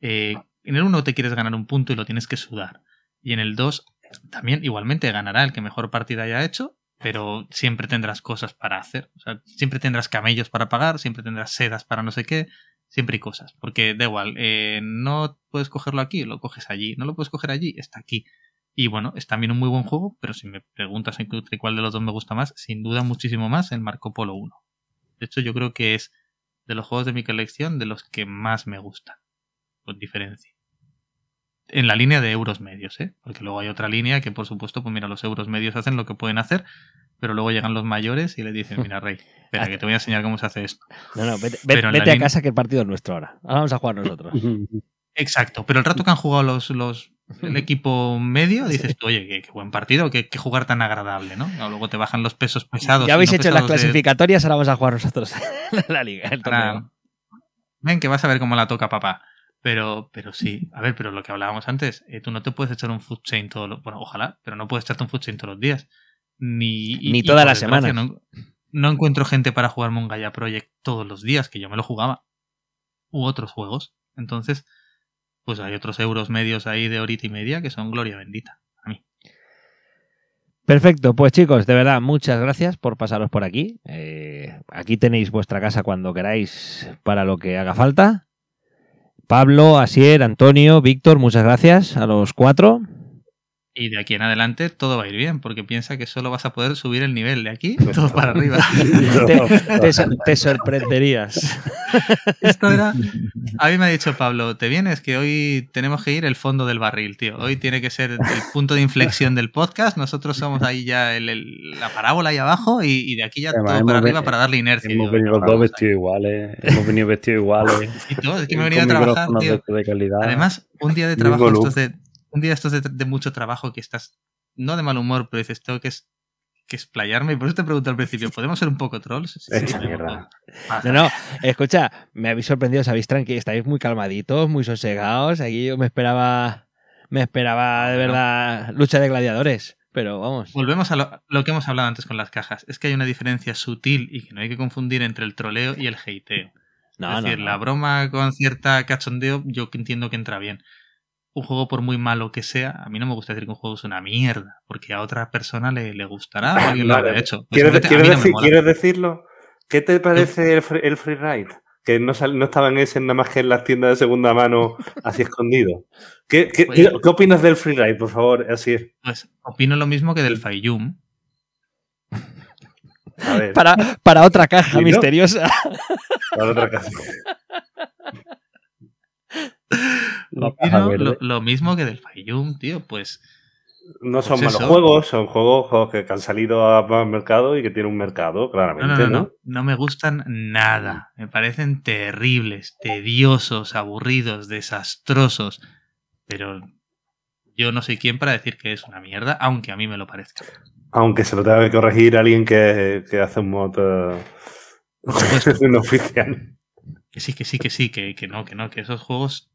Speaker 3: eh, en el 1 te quieres ganar un punto y lo tienes que sudar. Y en el 2 también igualmente ganará el que mejor partida haya hecho, pero siempre tendrás cosas para hacer. O sea, siempre tendrás camellos para pagar, siempre tendrás sedas para no sé qué, siempre hay cosas. Porque da igual, eh, no puedes cogerlo aquí, lo coges allí. No lo puedes coger allí, está aquí. Y bueno, es también un muy buen juego, pero si me preguntas entre cuál de los dos me gusta más, sin duda muchísimo más el Marco Polo 1. De hecho, yo creo que es de los juegos de mi colección de los que más me gustan, con diferencia. En la línea de euros medios, ¿eh? Porque luego hay otra línea que, por supuesto, pues mira, los euros medios hacen lo que pueden hacer, pero luego llegan los mayores y le dicen, mira, Rey, espera, que te voy a enseñar cómo se hace esto. <laughs>
Speaker 1: No, no, vete, vete a casa que el partido es nuestro ahora. Ahora vamos a jugar nosotros.
Speaker 3: Exacto, pero el rato que han jugado los, los el equipo medio, dices tú, oye, qué, qué buen partido, qué, qué jugar tan agradable, ¿no? O luego te bajan los pesos pesados.
Speaker 1: Ya habéis
Speaker 3: no
Speaker 1: hecho las
Speaker 3: de-
Speaker 1: clasificatorias, ahora vamos a jugar nosotros <laughs> la liga, el
Speaker 3: Ahora,
Speaker 1: torneo.
Speaker 3: Ven que vas a ver cómo la toca papá. Pero, pero sí, a ver, pero lo que hablábamos antes, eh, tú no te puedes echar un food chain todos los bueno, ojalá, pero no puedes echarte un food chain todos los días. Ni,
Speaker 1: Ni
Speaker 3: y
Speaker 1: semanas.
Speaker 3: No, no encuentro gente para jugarme un Gaia Project todos los días, que yo me lo jugaba. U otros juegos. Entonces, pues hay otros euros medios ahí de horita y media que son gloria bendita. A mí.
Speaker 1: Perfecto, pues chicos, de verdad, muchas gracias por pasaros por aquí. Eh, aquí tenéis vuestra casa cuando queráis para lo que haga falta. Pablo, Asier, Antonio, Víctor, muchas gracias a los cuatro.
Speaker 3: Y de aquí en adelante todo va a ir bien, porque piensa que solo vas a poder subir el nivel de aquí, <laughs> todo para arriba.
Speaker 1: te, te, te sorprenderías.
Speaker 3: Esto era. <laughs> A mí me ha dicho Pablo, ¿te vienes? Que hoy tenemos que ir el fondo del barril, tío. Hoy tiene que ser el punto de inflexión del podcast. Nosotros somos ahí ya el, el, la parábola ahí abajo y, y de aquí ya
Speaker 4: Además,
Speaker 3: todo para arriba para darle inercia.
Speaker 4: Hemos venido los dos vestidos iguales. Hemos venido vestidos iguales. <laughs>
Speaker 3: y todo, es que me he venido a trabajar,
Speaker 4: micrófonos
Speaker 3: tío.
Speaker 4: de, de calidad.
Speaker 3: Además, un día de trabajo, estos de, un día estos de, de mucho trabajo que estás, no de mal humor, pero dices, tengo que, es, que explayarme. Y por eso te pregunto al principio, ¿podemos ser un poco trolls? Sí,
Speaker 2: mierda.
Speaker 1: No, no, escucha, me habéis sorprendido, sabéis tranquilos, estáis muy calmaditos, muy sosegados. Aquí yo me esperaba, me esperaba de verdad lucha de gladiadores, pero vamos.
Speaker 3: Volvemos a lo, lo que hemos hablado antes con las cajas. Es que hay una diferencia sutil y que no hay que confundir entre el troleo y el hateo.
Speaker 1: No,
Speaker 3: es decir,
Speaker 1: no.
Speaker 3: la broma con cierta cachondeo, yo que entiendo que entra bien. Un juego, por muy malo que sea, a mí no me gusta decir que un juego es una mierda, porque a otra persona le, le gustará o <laughs> alguien lo
Speaker 2: Vale.
Speaker 3: habrá hecho.
Speaker 2: ¿Quieres,
Speaker 3: a
Speaker 2: quieres
Speaker 3: no
Speaker 2: decir- decirlo? ¿Qué te parece el, free, el free ride? Que no, sal- no estaba en ese nada más que en las tiendas de segunda mano, <laughs> así escondido. ¿Qué, qué,
Speaker 3: Pues-
Speaker 2: qué- qué opinas del free ride, por favor? Así es.
Speaker 3: Pues opino lo mismo que del Fayum.
Speaker 2: A
Speaker 1: Para, para otra caja misteriosa.
Speaker 2: para otra
Speaker 4: caja <laughs> <laughs>
Speaker 3: Opino lo, lo mismo que del Fayum, tío. Pues
Speaker 2: No son
Speaker 3: Pues
Speaker 2: malos
Speaker 3: eso.
Speaker 2: juegos, son juegos, juegos que, que han salido al mercado y que tienen un mercado, claramente,
Speaker 3: no,
Speaker 2: ¿no?
Speaker 3: no, no, no me gustan nada. Me parecen terribles, tediosos, aburridos, desastrosos. Pero yo no soy quien para decir que es una mierda, aunque a mí me lo parezca.
Speaker 2: Aunque se lo tenga que corregir alguien que, que hace un mod no <laughs> oficial.
Speaker 3: Que sí, que sí, que sí, que, que no, que no, que esos juegos.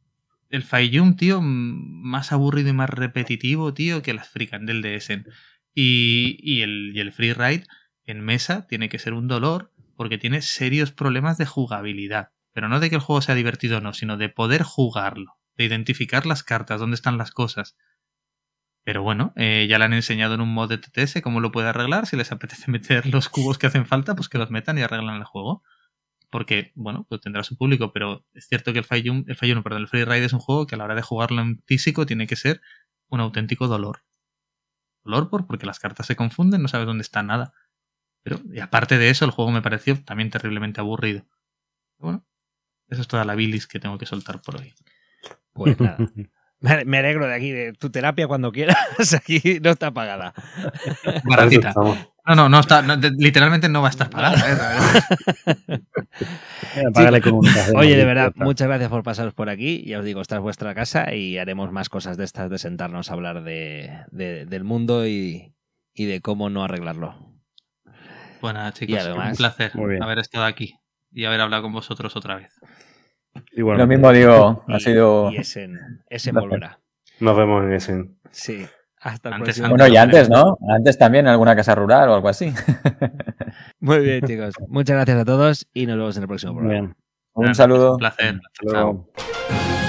Speaker 3: El Fayum, tío, más aburrido y más repetitivo, tío, que las Fricandel de Essen. Y, y, el, y el Freeride en mesa tiene que ser un dolor porque tiene serios problemas de jugabilidad. Pero no de que el juego sea divertido o no, sino de poder jugarlo, de identificar las cartas, dónde están las cosas. Pero bueno, eh, ya le han enseñado en un mod de TTS cómo lo puede arreglar. Si les apetece <laughs> meter los cubos que hacen falta, pues que los metan y arreglan el juego porque, bueno, pues tendrá su público, pero es cierto que el Fayum, el Fayum, perdón, el Freeride es un juego que a la hora de jugarlo en físico tiene que ser un auténtico dolor. Dolor por, porque las cartas se confunden, no sabes dónde está nada. Pero, y aparte de eso, el juego me pareció también terriblemente aburrido. Bueno, eso es toda la bilis que tengo que soltar por hoy.
Speaker 1: Pues nada. <laughs> Me alegro de aquí, de tu terapia cuando quieras. <laughs> Aquí no está pagada.
Speaker 3: Baratita. No, no, no está, no, de- literalmente no va a estar pagada. ¿eh? <laughs>
Speaker 1: Oye, de verdad, muchas gracias por pasaros por aquí. Ya os digo, esta es vuestra casa y haremos más cosas de estas, de sentarnos a hablar de, de- del mundo y, y de cómo no arreglarlo.
Speaker 3: Bueno,
Speaker 1: Y
Speaker 3: chicos,
Speaker 1: además-
Speaker 3: un placer haber estado aquí y haber hablado con vosotros otra vez.
Speaker 5: Lo mismo digo, ha sido...
Speaker 1: Y ese, ese
Speaker 5: Gracias.
Speaker 1: volverá.
Speaker 2: Nos vemos en ese.
Speaker 1: Sí. Hasta el
Speaker 3: Antes.
Speaker 5: Bueno, y antes, ¿no? Antes también en alguna casa rural o algo así. <laughs>
Speaker 1: Muy bien, chicos. Muchas gracias a todos y nos vemos en el próximo programa.
Speaker 4: bien.
Speaker 5: Un saludo.
Speaker 3: Un placer.
Speaker 4: Hasta luego.
Speaker 3: Chao.